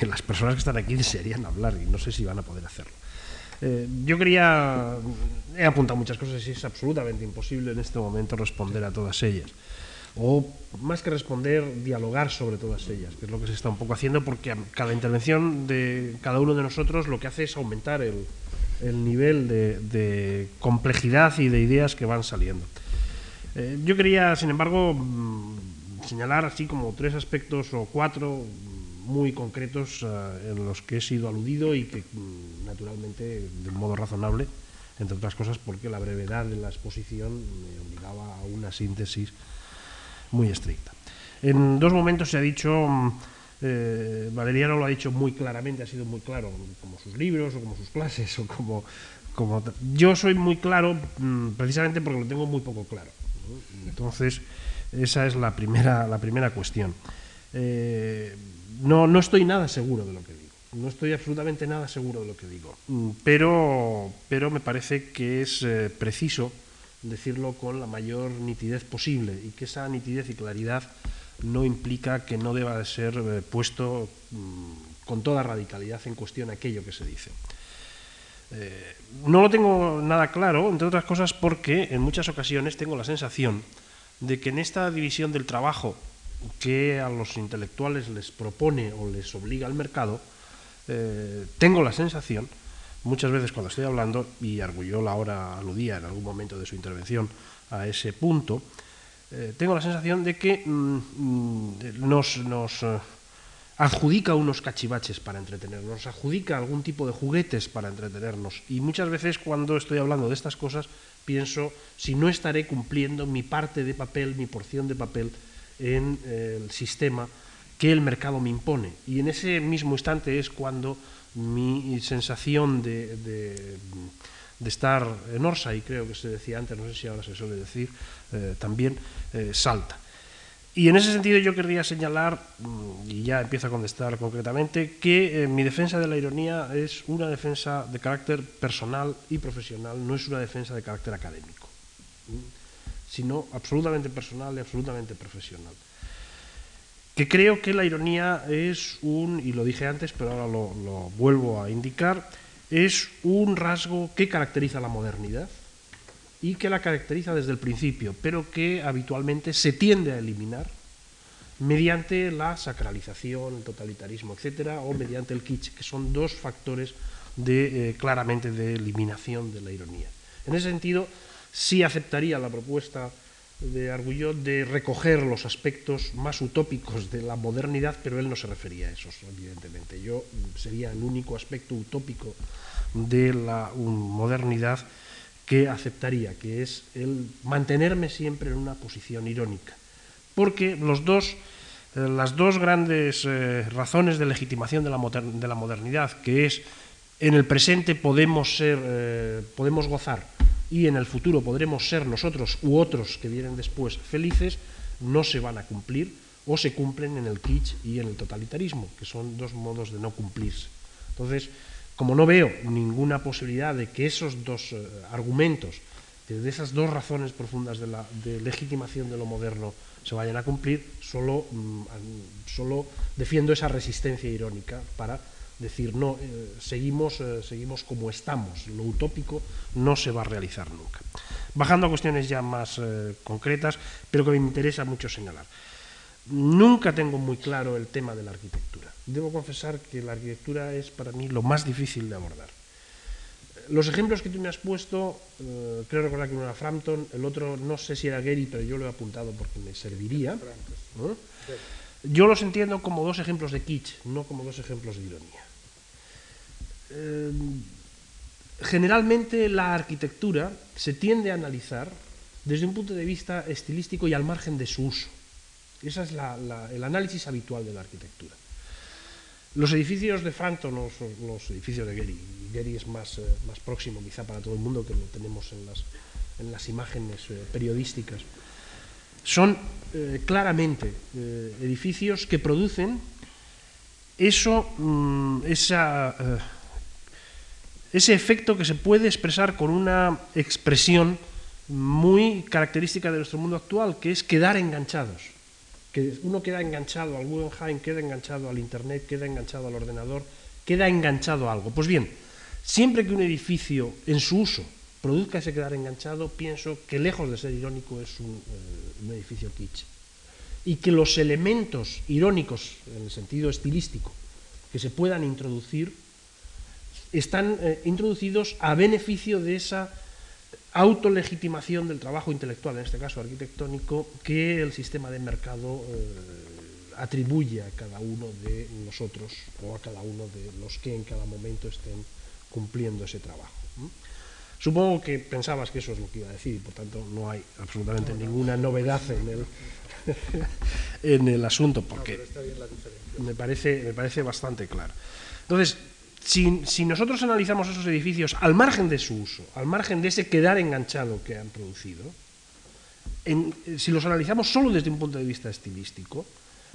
las personas que están aquí desearían hablar y no sé si van a poder hacerlo. Eh, yo quería, he apuntado muchas cosas y es absolutamente imposible en este momento responder a todas ellas. O más que responder, dialogar sobre todas ellas, que es lo que se está un poco haciendo, porque cada intervención de cada uno de nosotros lo que hace es aumentar el, nivel de, complejidad y de ideas que van saliendo. Eh, yo quería, sin embargo, mm, señalar así como tres aspectos o cuatro muy concretos eh, en los que he sido aludido y que mm, naturalmente de un modo razonable, entre otras cosas porque la brevedad de la exposición me obligaba a una síntesis muy estricta. En dos momentos se ha dicho, mm, eh, Valeriano lo ha dicho muy claramente, ha sido muy claro, como sus libros o como sus clases o como... como yo soy muy claro precisamente porque lo tengo muy poco claro. Entonces, esa es la primera, la primera cuestión. Eh, no, no estoy nada seguro de lo que digo. No estoy absolutamente nada seguro de lo que digo. Mm, pero, pero me parece que es eh, preciso decirlo con la mayor nitidez posible y que esa nitidez y claridad no implica que no deba de ser eh, puesto mm, con toda radicalidad en cuestión aquello que se dice. Eh, no lo tengo nada claro, entre otras cosas porque en muchas ocasiones tengo la sensación de que en esta división del trabajo que a los intelectuales les propone o les obliga el mercado, eh, tengo la sensación, muchas veces cuando estoy hablando, y Argullol ahora aludía en algún momento de su intervención a ese punto, eh, tengo la sensación de que mm, mm, nos, adjudica unos cachivaches para entretenernos, nos adjudica algún tipo de juguetes para entretenernos. Y muchas veces cuando estoy hablando de estas cosas pienso si no estaré cumpliendo mi parte de papel, mi porción de papel en eh, el sistema que el mercado me impone. Y en ese mismo instante es cuando mi sensación de, de, de estar en Orsa, y creo que se decía antes, no sé si ahora se suele decir, eh, también eh, salta. Y en ese sentido yo querría señalar, mm, y ya empiezo a contestar concretamente, que eh, mi defensa de la ironía es una defensa de carácter personal y profesional, no es una defensa de carácter académico, sino absolutamente personal y absolutamente profesional. Que creo que la ironía es un, y lo dije antes, pero ahora lo, lo vuelvo a indicar, es un rasgo que caracteriza la modernidad y que la caracteriza desde el principio, pero que habitualmente se tiende a eliminar mediante la sacralización, el totalitarismo, etcétera, o mediante el kitsch, que son dos factores de, eh, claramente de eliminación de la ironía. En ese sentido, sí aceptaría la propuesta de Argulló de recoger los aspectos más utópicos de la modernidad, pero él no se refería a esos, evidentemente. Yo sería el único aspecto utópico de la modernidad que aceptaría, que es el mantenerme siempre en una posición irónica. Porque los dos, eh, las dos grandes eh, razones de legitimación de la, de la, modernidad, que es en el presente podemos, ser, eh, podemos gozar y en el futuro podremos ser nosotros u otros que vienen después felices, no se van a cumplir o se cumplen en el kitsch y en el totalitarismo, que son dos modos de no cumplirse. Entonces, como no veo ninguna posibilidad de que esos dos eh, argumentos, de esas dos razones profundas de, la, legitimación de lo moderno se vayan a cumplir, solo, mm, defiendo esa resistencia irónica para decir, no, eh, seguimos, eh, seguimos como estamos, lo utópico no se va a realizar nunca. Bajando a cuestiones ya más concretas, pero que me interesa mucho señalar. Nunca tengo muy claro el tema de la arquitectura. Debo confesar que la arquitectura es para mí lo más difícil de abordar. Los ejemplos que tú me has puesto, eh, creo recordar que uno era Frampton, el otro no sé si era Gary, pero yo lo he apuntado porque me serviría. ¿no? Yo los entiendo como dos ejemplos de kitsch, no como dos ejemplos de ironía. Eh, generalmente la arquitectura se tiende a analizar desde un punto de vista estilístico y al margen de su uso. Ese es la, la, el análisis habitual de la arquitectura. Los edificios de Frampton, los, los edificios de Gehry, Gehry es más, eh, más próximo quizá para todo el mundo que lo tenemos en las, en las imágenes eh, periodísticas, son eh, claramente edificios que producen eso, mm, esa, ese efecto que se puede expresar con una expresión muy característica de nuestro mundo actual, que es quedar enganchados. Que uno queda enganchado al Guggenheim, queda enganchado al Internet, queda enganchado al ordenador, queda enganchado a algo. Pues bien, siempre que un edificio en su uso produzca ese quedar enganchado, pienso que lejos de ser irónico es un, eh, edificio kitsch. Y que los elementos irónicos, en el sentido estilístico, que se puedan introducir, están eh, introducidos a beneficio de esa autolegitimación del trabajo intelectual, en este caso arquitectónico, que el sistema de mercado eh, atribuye a cada uno de nosotros o a cada uno de los que en cada momento estén cumpliendo ese trabajo. Supongo que pensabas que eso es lo que iba a decir y por tanto no hay absolutamente no, no, ninguna novedad en el, en el asunto porque me, parece, me parece bastante claro. Entonces, si, nosotros analizamos esos edificios al margen de su uso, al margen de ese quedar enganchado que han producido, en, si los analizamos solo desde un punto de vista estilístico,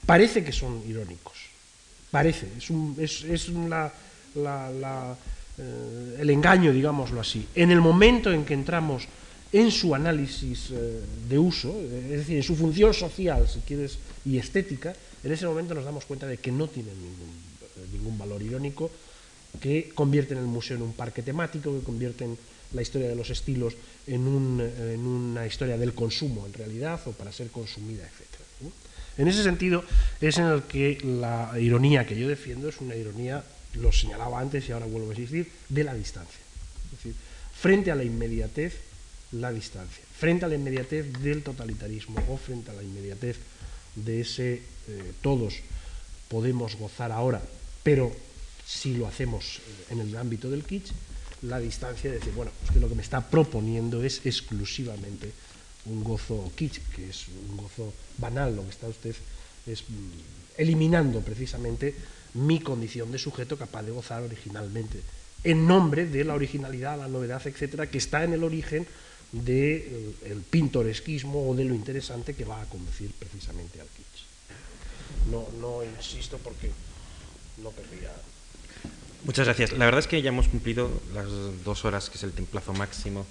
parece que son irónicos. Parece, es, un, es, es la, la, la eh, el engaño, digámoslo así, en el momento en que entramos en su análisis eh, de uso, eh, es decir, en su función social, si quieres, y estética, en ese momento nos damos cuenta de que no tienen ningún, ningún valor irónico, que convierten el museo en un parque temático, que convierten la historia de los estilos en, un, en una historia del consumo, en realidad, o para ser consumida, etc. En ese sentido, es en el que la ironía que yo defiendo es una ironía lo señalaba antes y ahora vuelvo a insistir, de la distancia. Es decir, frente a la inmediatez la distancia. Frente a la inmediatez del totalitarismo o frente a la inmediatez de ese eh, todos podemos gozar ahora, pero si lo hacemos en el ámbito del kitsch, la distancia de decir, bueno, usted lo que me está proponiendo es exclusivamente un gozo kitsch, que es un gozo banal, lo que está usted es mm, eliminando precisamente mi condición de sujeto capaz de gozar originalmente, en nombre de la originalidad, la novedad, etcétera, que está en el origen del de el pintoresquismo o de lo interesante que va a conducir precisamente al kitsch. No, no insisto porque no querría Muchas gracias. La verdad es que ya hemos cumplido las dos horas, que es el templazo máximo.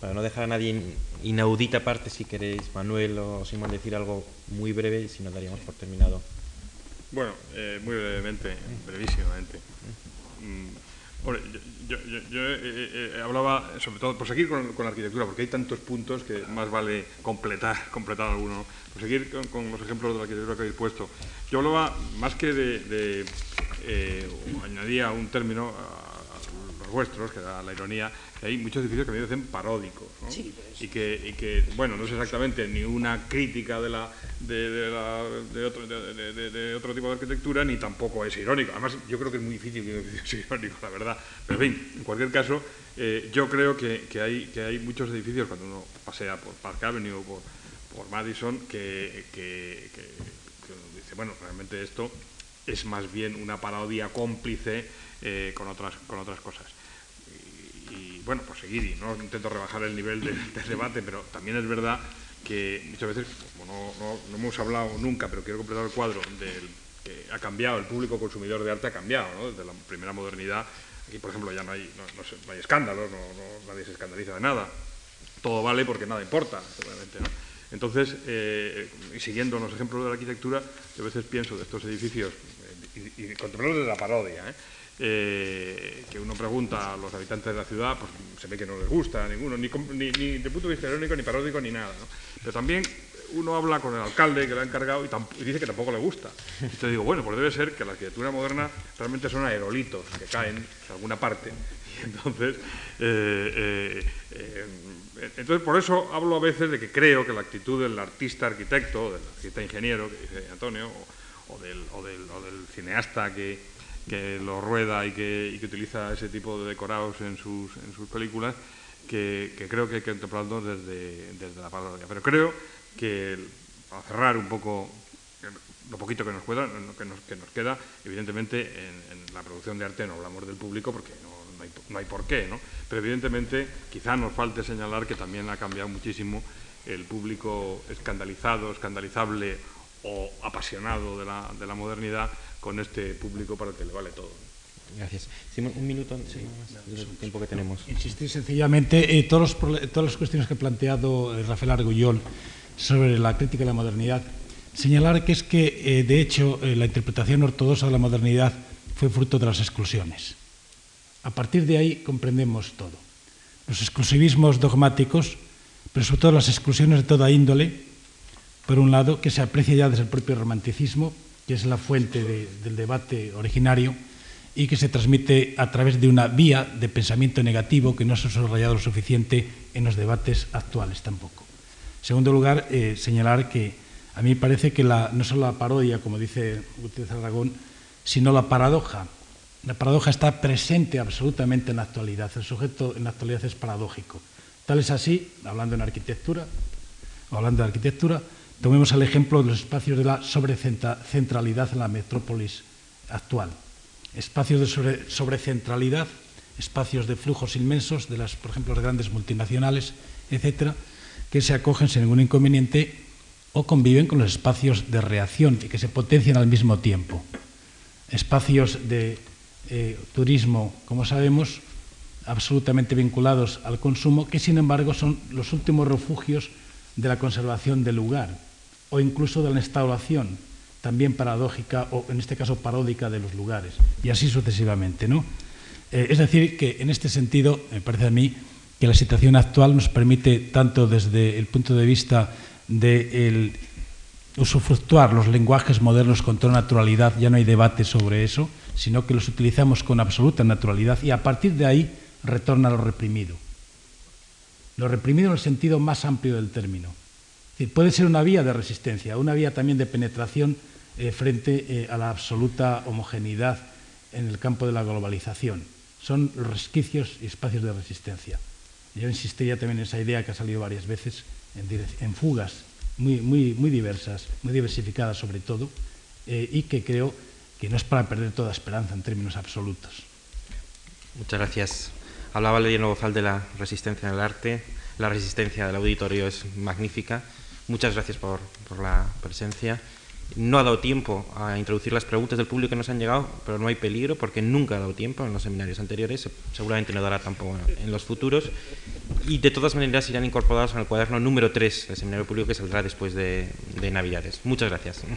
Para no dejar a nadie inaudita parte, si queréis, Manuel o Simón, decir algo muy breve, y si no daríamos por terminado. Bueno, eh, muy brevemente, brevísimamente. Mm, bueno, yo, eh, eh, hablaba, sobre todo, por seguir con, la arquitectura, porque hay tantos puntos que más vale completar, completar alguno. Por seguir con, los ejemplos de la arquitectura que habéis puesto. Yo hablaba, más que de, añadía un término a, los vuestros, que era la ironía, que hay muchos edificios que me dicen paródicos. ¿no? y, que, y que, bueno, no es exactamente ni una crítica de la de, otro, de, otro, tipo de arquitectura, ni tampoco es irónico. Además, yo creo que es muy difícil que un edificio sea irónico, la verdad. Pero, en fin, en cualquier caso, eh, yo creo que, que, hay, que hay muchos edificios, cuando uno pasea por Park Avenue o por, por Madison, que, que, dice, bueno, realmente esto es más bien una parodia cómplice eh, con, otras, con otras cosas. Bueno, pues seguir, y no intento rebajar el nivel del debate, pero también es verdad que muchas veces, como no, hemos hablado nunca, pero quiero completar el cuadro, del que ha cambiado, el público consumidor de arte ha cambiado, ¿no? desde la primera modernidad. Aquí, por ejemplo, ya no hay, no, hay escándalos, nadie se escandaliza de nada. Todo vale porque nada importa, seguramente. Entonces, eh, siguiendo los ejemplos de la arquitectura, yo a veces pienso de estos edificios, eh, y, y desde la parodia, ¿eh? Eh, que uno pregunta a los habitantes de la ciudad, pues se ve que no les gusta a ninguno, ni, ni, ni de punto de vista irónico, ni paródico, ni nada. Pero también uno habla con el alcalde que le ha encargado y, dice que tampoco le gusta. Entonces digo, bueno, pues debe ser que la arquitectura moderna realmente son aerolitos que caen en alguna parte. Y entonces, eh, eh, por eso hablo a veces de que creo que la actitud del artista arquitecto, del artista ingeniero, que dice Antonio, o del cineasta que, que lo rueda y que, utiliza ese tipo de decorados en sus, en sus películas, que, creo que hay que contemplarlo desde, desde la parodia. Pero creo que, para cerrar un poco lo poquito que nos, queda, que nos, que nos queda, evidentemente en, la producción de arte no hablamos del público porque no, hay, no hay por qué, ¿no? pero evidentemente quizá nos falte señalar que también ha cambiado muchísimo el público escandalizado, escandalizable o apasionado de la, de la modernidad con este público para el que le vale todo. Gracias. un minuto el tiempo que tenemos. Insistir sencillamente, eh, todos todas las cuestiones que ha planteado eh, Rafael Argullol sobre la crítica de la modernidad, señalar que es que, eh, de hecho, la interpretación ortodoxa de la modernidad fue fruto de las exclusiones. A partir de ahí comprendemos todo. Los exclusivismos dogmáticos, pero sobre todo las exclusiones de toda índole, por un lado, que se aprecia ya desde el propio romanticismo, que es la fuente del debate originario y que se transmite a través de una vía de pensamiento negativo que no se ha subrayado lo suficiente en los debates actuales tampoco. En segundo lugar, eh, señalar que a mí me parece que la, no solo la parodia, como dice Gutiérrez Aragón, sino la paradoja. La paradoja está presente absolutamente en la actualidad. El sujeto en la actualidad es paradójico. Tal es así, hablando en arquitectura, hablando de arquitectura, Tomemos el ejemplo de los espacios de la sobrecentralidad en la metrópolis actual. Espacios de sobrecentralidad, espacios de flujos inmensos de las, por ejemplo, las grandes multinacionales, etcétera, que se acogen sin ningún inconveniente o conviven con los espacios de reacción y que se potencian al mismo tiempo. Espacios de eh, turismo, como sabemos, absolutamente vinculados al consumo, que sin embargo son los últimos refugios de la conservación del lugar, o incluso de la instauración, también paradójica o en este caso paródica de los lugares, y así sucesivamente. ¿no? Eh, es decir, que en este sentido, me parece a mí que la situación actual nos permite, tanto desde el punto de vista de usufructuar los lenguajes modernos con toda naturalidad, ya no hay debate sobre eso, sino que los utilizamos con absoluta naturalidad y a partir de ahí retorna lo reprimido. lo reprimido en el sentido más amplio del término. Puede ser una vía de resistencia, una vía también de penetración eh, frente eh, a la absoluta homogeneidad en el campo de la globalización. Son resquicios y espacios de resistencia. Yo insistiría también en esa idea que ha salido varias veces en, fugas muy, muy, muy, diversas, muy diversificadas sobre todo, eh, y que creo que no es para perder toda esperanza en términos absolutos. Muchas gracias. Hablaba leyendo Bozal de la resistencia del arte. La resistencia del auditorio es magnífica. Muchas gracias por, por la presencia. No ha dado tiempo a introducir las preguntas del público que nos han llegado, pero no hay peligro porque nunca ha dado tiempo en los seminarios anteriores, seguramente no dará tampoco en los futuros, y de todas maneras irán incorporados en el cuaderno número 3 del seminario público que saldrá después de, de Navidades. Muchas gracias. ¿Eh?